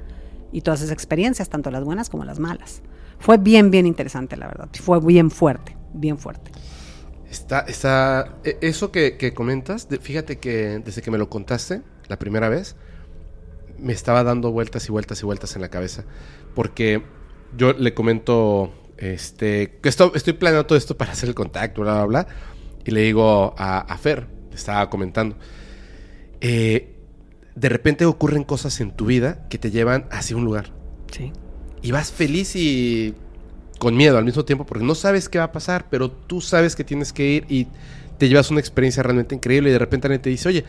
y todas esas experiencias, tanto las buenas como las malas. Fue bien, bien interesante, la verdad, fue bien fuerte, bien fuerte. Está, está, e- eso que, comentas, fíjate que desde que me lo contaste la primera vez, me estaba dando vueltas y vueltas y vueltas en la cabeza. Porque yo le comento, este, que esto- estoy planeando todo esto para hacer el contacto, bla, bla, bla. Y le digo a, a Fer, le estaba comentando, eh, de repente ocurren cosas en tu vida que te llevan hacia un lugar. Sí. Y vas feliz y con miedo al mismo tiempo porque no sabes qué va a pasar, pero tú sabes que tienes que ir y te llevas una experiencia realmente increíble y de repente alguien te dice, oye,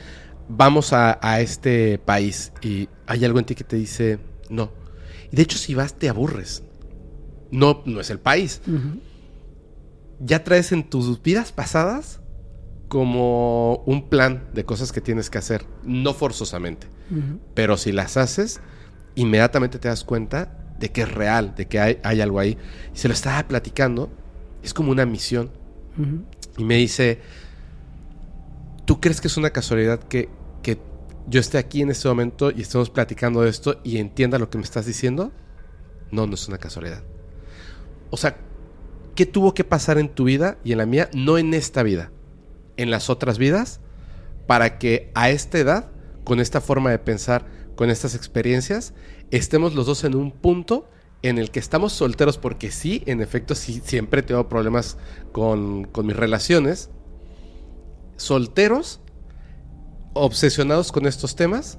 vamos a, a este país y hay algo en ti que te dice, no. Y de hecho si vas te aburres. No, no es el país. Ya traes en tus vidas pasadas como un plan de cosas que tienes que hacer, no forzosamente. Pero si las haces, inmediatamente te das cuenta de que es real, de que hay, hay algo ahí. Y se lo estaba platicando, es como una misión. Y me dice, ¿tú crees que es una casualidad que, que yo esté aquí en este momento y estemos platicando de esto y entienda lo que me estás diciendo? No, no es una casualidad. O sea, ¿qué tuvo que pasar en tu vida y en la mía? No en esta vida, en las otras vidas, para que a esta edad, con esta forma de pensar, con estas experiencias, estemos los dos en un punto en el que estamos solteros, porque sí, en efecto, sí, siempre tengo problemas con, con mis relaciones, solteros, obsesionados con estos temas,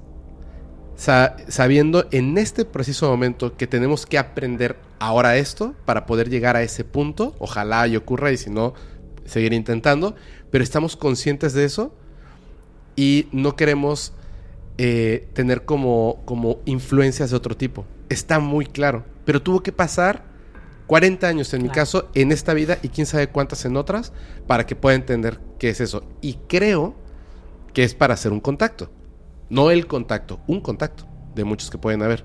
sa- sabiendo en este preciso momento que tenemos que aprender ahora esto para poder llegar a ese punto, ojalá y ocurra y si no, seguir intentando, pero estamos conscientes de eso y no queremos eh, tener como, como influencias de otro tipo. Está muy claro, pero tuvo que pasar 40 años en mi caso en esta vida y quién sabe cuántas en otras para que pueda entender qué es eso. Y creo que es para hacer un contacto. No el contacto, un contacto de muchos que pueden haber.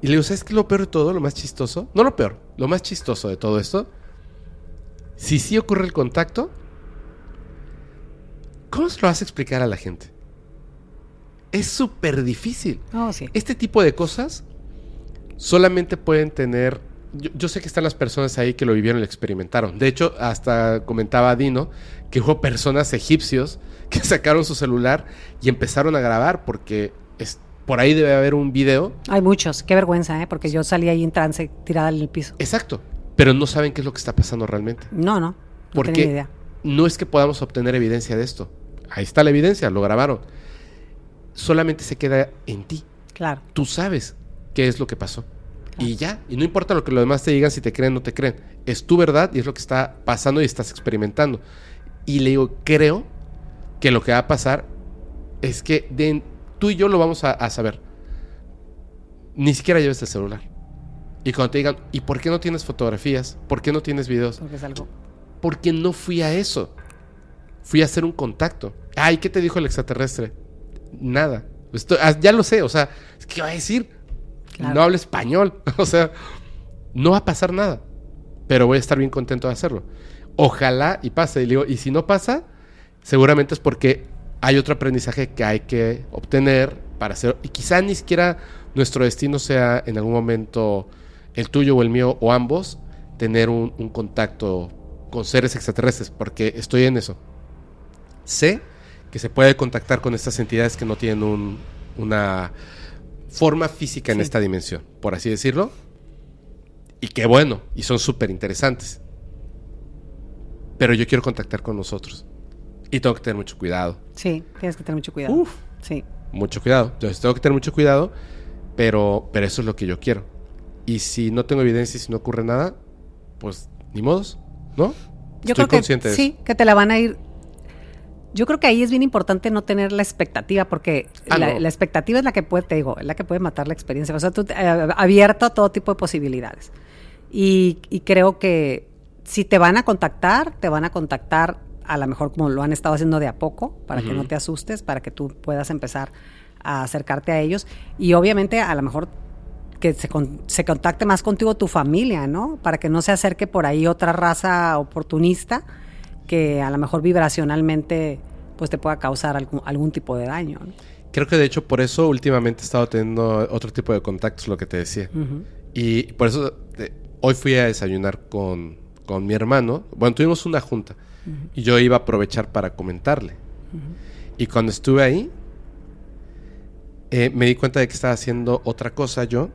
Y le digo, ¿sabes qué es lo peor de todo? Lo más chistoso. No lo peor, lo más chistoso de todo esto. Si sí ocurre el contacto, ¿cómo se lo vas a explicar a la gente? Es súper difícil. Oh, sí. Este tipo de cosas solamente pueden tener. Yo, yo sé que están las personas ahí que lo vivieron y lo experimentaron. De hecho, hasta comentaba Dino que hubo personas egipcios que sacaron su celular y empezaron a grabar porque es, por ahí debe haber un video. Hay muchos, qué vergüenza, ¿eh? porque yo salí ahí en trance tirada en el piso. Exacto. Pero no saben qué es lo que está pasando realmente. No, no, no Porque idea. no es que podamos obtener evidencia de esto. Ahí está la evidencia, lo grabaron. solamente se queda en ti. Claro. Tú sabes qué es lo que pasó. Y ya, y no importa lo que los demás te digan, si te creen o no te creen. Es tu verdad y es lo que está pasando y estás experimentando. Y le digo, creo que lo que va a pasar es que de- tú y yo lo vamos a, a saber. Ni siquiera lleves el celular. Y cuando te digan, ¿y por qué no tienes fotografías? ¿Por qué no tienes videos? Porque es algo. Porque no fui a eso. Fui a hacer un contacto. Ay, ¿qué te dijo el extraterrestre? Nada. Esto- ah, ya lo sé, o sea, ¿qué va a decir? No hablo español. O sea, no va a pasar nada. Pero voy a estar bien contento de hacerlo. Ojalá y pase. Y digo, y si no pasa, seguramente es porque hay otro aprendizaje que hay que obtener para hacer. Y quizá ni siquiera nuestro destino sea en algún momento el tuyo o el mío o ambos, tener un, un contacto con seres extraterrestres, porque estoy en eso. Sé que se puede contactar con estas entidades que no tienen un- una forma física en Sí. esta dimensión, por así decirlo. Y qué bueno, y son súper interesantes. Pero yo quiero contactar con nosotros. Y tengo que tener mucho cuidado. Sí, tienes que tener mucho cuidado. Uf. Sí. Mucho cuidado. Entonces tengo que tener mucho cuidado, pero, pero eso es lo que yo quiero. Y si no tengo evidencia y si no ocurre nada, pues ni modos, ¿no? Yo Estoy creo que consciente de sí, que te la van a ir. Yo creo que ahí es bien importante no tener la expectativa, porque Ah, la, no. la expectativa es la que puede, te digo, es la que puede matar la experiencia. O sea, tú eh, abierto a todo tipo de posibilidades. Y, y creo que si te van a contactar, te van a contactar a lo mejor como lo han estado haciendo de a poco, para que no te asustes, para que tú puedas empezar a acercarte a ellos. Y obviamente a lo mejor que se, con- se contacte más contigo tu familia, ¿no? Para que no se acerque por ahí otra raza oportunista que a lo mejor vibracionalmente pues te pueda causar algún, algún tipo de daño. ¿no? Creo que de hecho por eso últimamente he estado teniendo otro tipo de contactos, lo que te decía. Y por eso eh, hoy fui a desayunar con, con mi hermano. Bueno, tuvimos una junta y yo iba a aprovechar para comentarle. Y cuando estuve ahí, eh, me di cuenta de que estaba haciendo otra cosa yo,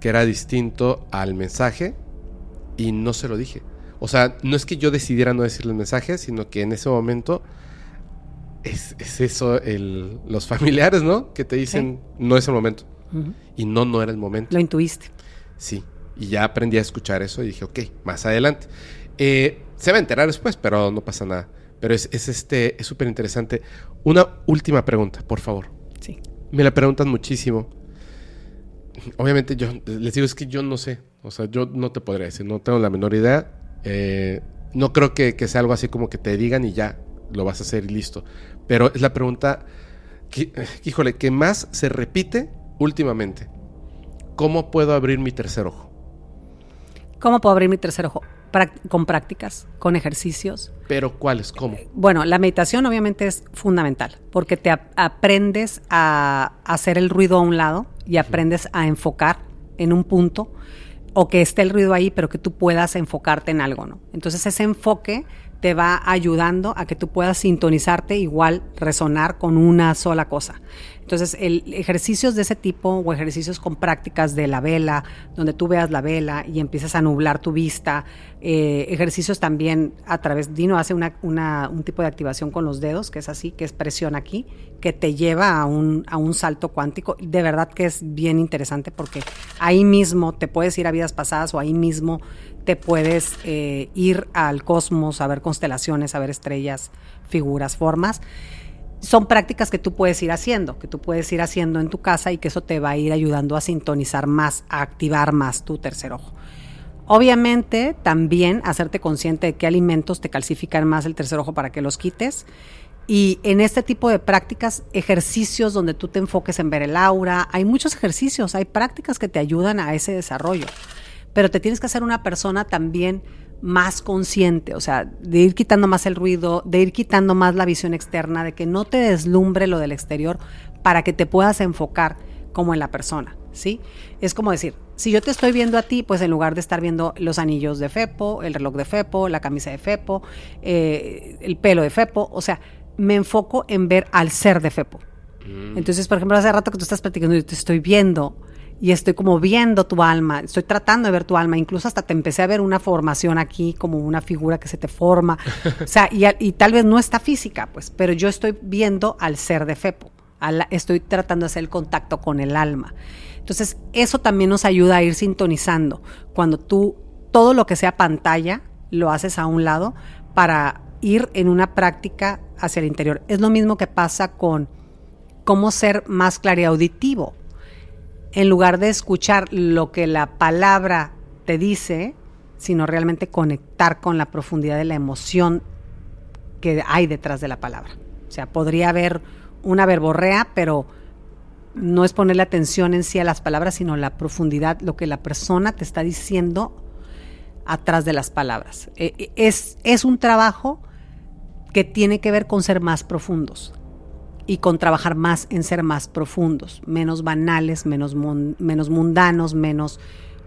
que era distinto al mensaje, y no se lo dije. O sea, no es que yo decidiera no decirle el mensaje, sino que en ese momento es, es eso, el, los familiares, ¿no? Que te dicen, no es el momento. Y no, no era el momento. Lo intuiste. Sí, y ya aprendí a escuchar eso y dije, ok, más adelante. Eh, se va a enterar después, pero no pasa nada. Pero es, es este, es súper interesante. Una última pregunta, por favor. Sí. Me la preguntan muchísimo. Obviamente yo les digo, es que yo no sé. O sea, yo no te podría decir, no tengo la menor idea. Eh, no creo que, que sea algo así como que te digan y ya lo vas a hacer y listo. Pero es la pregunta, que, híjole, que más se repite últimamente. ¿Cómo puedo abrir mi tercer ojo? ¿Cómo puedo abrir mi tercer ojo? Con prácticas, con ejercicios. Pero ¿cuáles? ¿Cómo? Bueno, la meditación obviamente es fundamental porque te ap- aprendes a hacer el ruido a un lado y aprendes a enfocar en un punto o que esté el ruido ahí, pero que tú puedas enfocarte en algo, ¿no? Entonces ese enfoque te va ayudando a que tú puedas sintonizarte igual, resonar con una sola cosa. Entonces, el ejercicios de ese tipo o ejercicios con prácticas de la vela, donde tú veas la vela y empiezas a nublar tu vista, eh, ejercicios también a través, Dino hace una, una- un tipo de activación con los dedos, que es así, que es presión aquí, que te lleva a un, salto cuántico. De verdad que es bien interesante porque ahí mismo te puedes ir a vidas pasadas o ahí mismo te puedes eh, ir al cosmos a ver constelaciones, a ver estrellas, figuras, formas son prácticas que tú puedes ir haciendo, que tú puedes ir haciendo en tu casa y que eso te va a ir ayudando a sintonizar más, a activar más tu tercer ojo. Obviamente, también hacerte consciente de qué alimentos te calcifican más el tercer ojo para que los quites. Y en este tipo de prácticas, ejercicios donde tú te enfoques en ver el aura, hay muchos ejercicios, hay prácticas que te ayudan a ese desarrollo. Pero te tienes que hacer una persona también más consciente, o sea, de ir quitando más el ruido, de ir quitando más la visión externa, de que no te deslumbre lo del exterior para que te puedas enfocar como en la persona, ¿sí? Es como decir, si yo te estoy viendo a ti, pues en lugar de estar viendo los anillos de Fepo, el reloj de Fepo, la camisa de Fepo, eh, el pelo de Fepo, o sea, me enfoco en ver al ser de Fepo. Entonces, por ejemplo, hace rato que tú estás platicando, yo te estoy viendo y estoy como viendo tu alma, estoy tratando de ver tu alma, incluso hasta te empecé a ver una formación aquí, como una figura que se te forma, o sea, y, tal vez no está física, pues, pero yo estoy viendo al ser de Fepo, Al- estoy tratando de hacer el contacto con el alma. Entonces, eso también nos ayuda a ir sintonizando. Cuando tú todo lo que sea pantalla lo haces a un lado para ir en una práctica hacia el interior. Es lo mismo que pasa con cómo ser más clariauditivo. En lugar de escuchar lo que la palabra te dice, sino realmente conectar con la profundidad de la emoción que hay detrás de la palabra. O sea, podría haber una verborrea, pero no es ponerle atención en sí a las palabras, sino la profundidad, lo que la persona te está diciendo atrás de las palabras. Eh, eh, Es, es un trabajo que tiene que ver con ser más profundos y con trabajar más en ser más profundos, menos banales, menos, menos mundanos, menos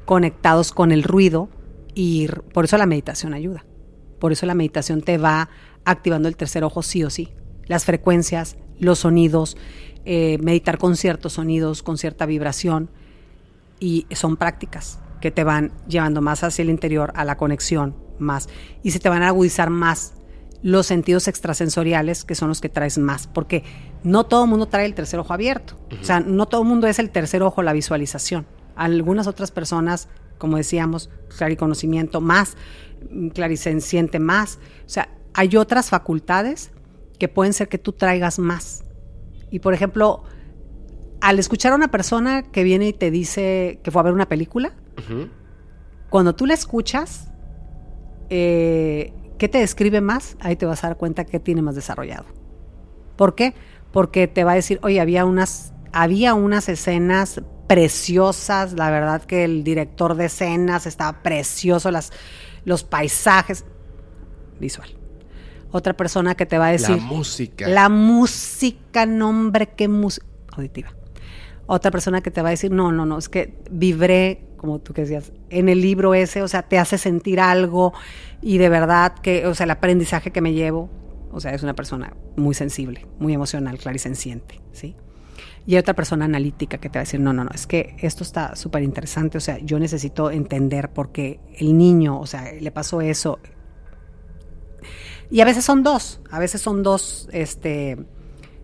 conectados con el ruido y por eso la meditación ayuda. Por eso la meditación te va activando el tercer ojo sí o sí. Las frecuencias, los sonidos, eh, meditar con ciertos sonidos, con cierta vibración y son prácticas que te van llevando más hacia el interior, a la conexión más y se te van a agudizar más los sentidos extrasensoriales que son los que traes más, porque no todo el mundo trae el tercer ojo abierto, o sea, no todo el mundo es el tercer ojo la visualización. Algunas otras personas, como decíamos, clariconocimiento más, mm, clarisenciente más, o sea, hay otras facultades que pueden ser que tú traigas más. Y por ejemplo, al escuchar a una persona que viene y te dice que fue a ver una película, cuando tú la escuchas, eh, ¿qué te describe más? Ahí te vas a dar cuenta que tiene más desarrollado. ¿Por qué? Porque te va a decir, oye, había unas, había unas escenas preciosas, la verdad que el director de escenas estaba precioso, las, los paisajes, visual. Otra persona que te va a decir... La música. La música, nombre, qué música. Auditiva. Otra persona que te va a decir, no, no, no, es que vibré, como tú que decías, en el libro ese, o sea, te hace sentir algo y de verdad que, o sea, el aprendizaje que me llevo, o sea, es una persona muy sensible, muy emocional, clarisenciente, ¿sí? Y hay otra persona analítica que te va a decir, no, no, no, es que esto está súper interesante, o sea, yo necesito entender por qué el niño, o sea, le pasó eso, y a veces son dos, a veces son dos este,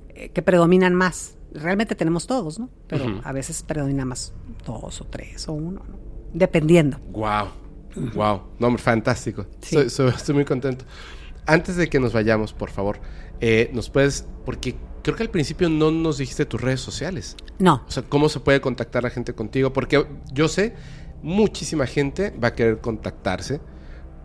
eh, que predominan más. Realmente tenemos todos, ¿no? Pero a veces predomina más dos o tres o uno, ¿no? Dependiendo. Wow, wow, no, hombre, fantástico. Sí. Soy- soy- estoy muy contento. Antes de que nos vayamos, por favor, eh, nos puedes, porque creo que al principio no nos dijiste tus redes sociales. No, O sea, cómo se puede contactar la gente contigo, porque yo sé, muchísima gente va a querer contactarse,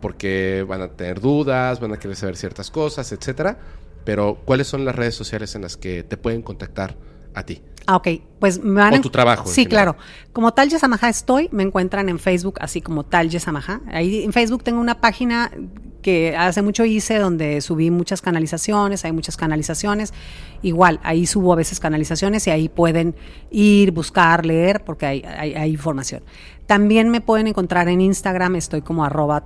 porque van a tener dudas, van a querer saber ciertas cosas, etcétera. Pero, ¿cuáles son las redes sociales en las que te pueden contactar a ti? Ah, ok, pues me van O tu trabajo, Sí, claro. Como tal Yesamaha estoy, me encuentran en Facebook así como tal Yesamaha. Ahí en Facebook tengo una página que hace mucho hice donde subí muchas canalizaciones, hay muchas canalizaciones. Igual, ahí subo a veces canalizaciones y ahí pueden ir, buscar, leer, porque hay, hay, hay información. También me pueden encontrar en Instagram, estoy como arroba.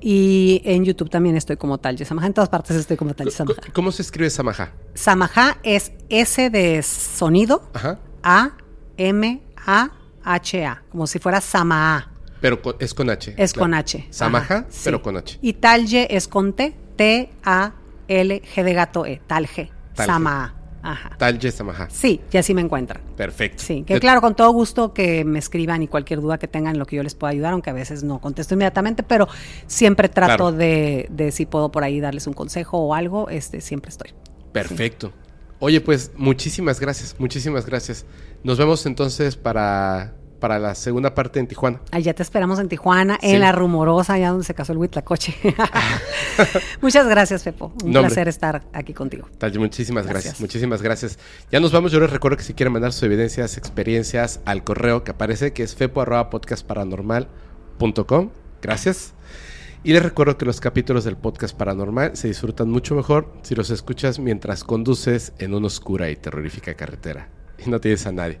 Y en YouTube también estoy como tal Yesamaha. En todas partes estoy como tal Yesamaha. C- ¿Cómo se escribe Samaha? Samaha es S de sonido, Ajá. A, M, A, H, A, como si fuera Samaha, Pero con- es con H. es claro. con H. Ajá, sí. pero con H. Y Talye es con T, T, A, L, G de gato, E, Talge, Talge. Samaha. Ajá. Talye Samaha. Sí, y así me encuentran. Perfecto. Sí, que claro, con todo gusto que me escriban y cualquier duda que tengan, en lo que yo les pueda ayudar, aunque a veces no contesto inmediatamente, pero siempre trato Claro. de, de si puedo por ahí darles un consejo o algo, este siempre estoy. Perfecto. Oye, pues muchísimas gracias, muchísimas gracias. Nos vemos entonces para, para la segunda parte en Tijuana. Allá te esperamos en Tijuana, Sí. en La Rumorosa, allá donde se casó el Huitlacoche. Muchas gracias, Pepo. Un No, hombre. placer estar aquí contigo. Tal, muchísimas gracias. Gracias. muchísimas gracias. Ya nos vamos, yo les recuerdo que si quieren mandar sus evidencias, experiencias al correo que aparece, que es fepo.podcastparanormal.com. Gracias. Y les recuerdo que los capítulos del podcast paranormal se disfrutan mucho mejor si los escuchas mientras conduces en una oscura y terrorífica carretera. Y no tienes a nadie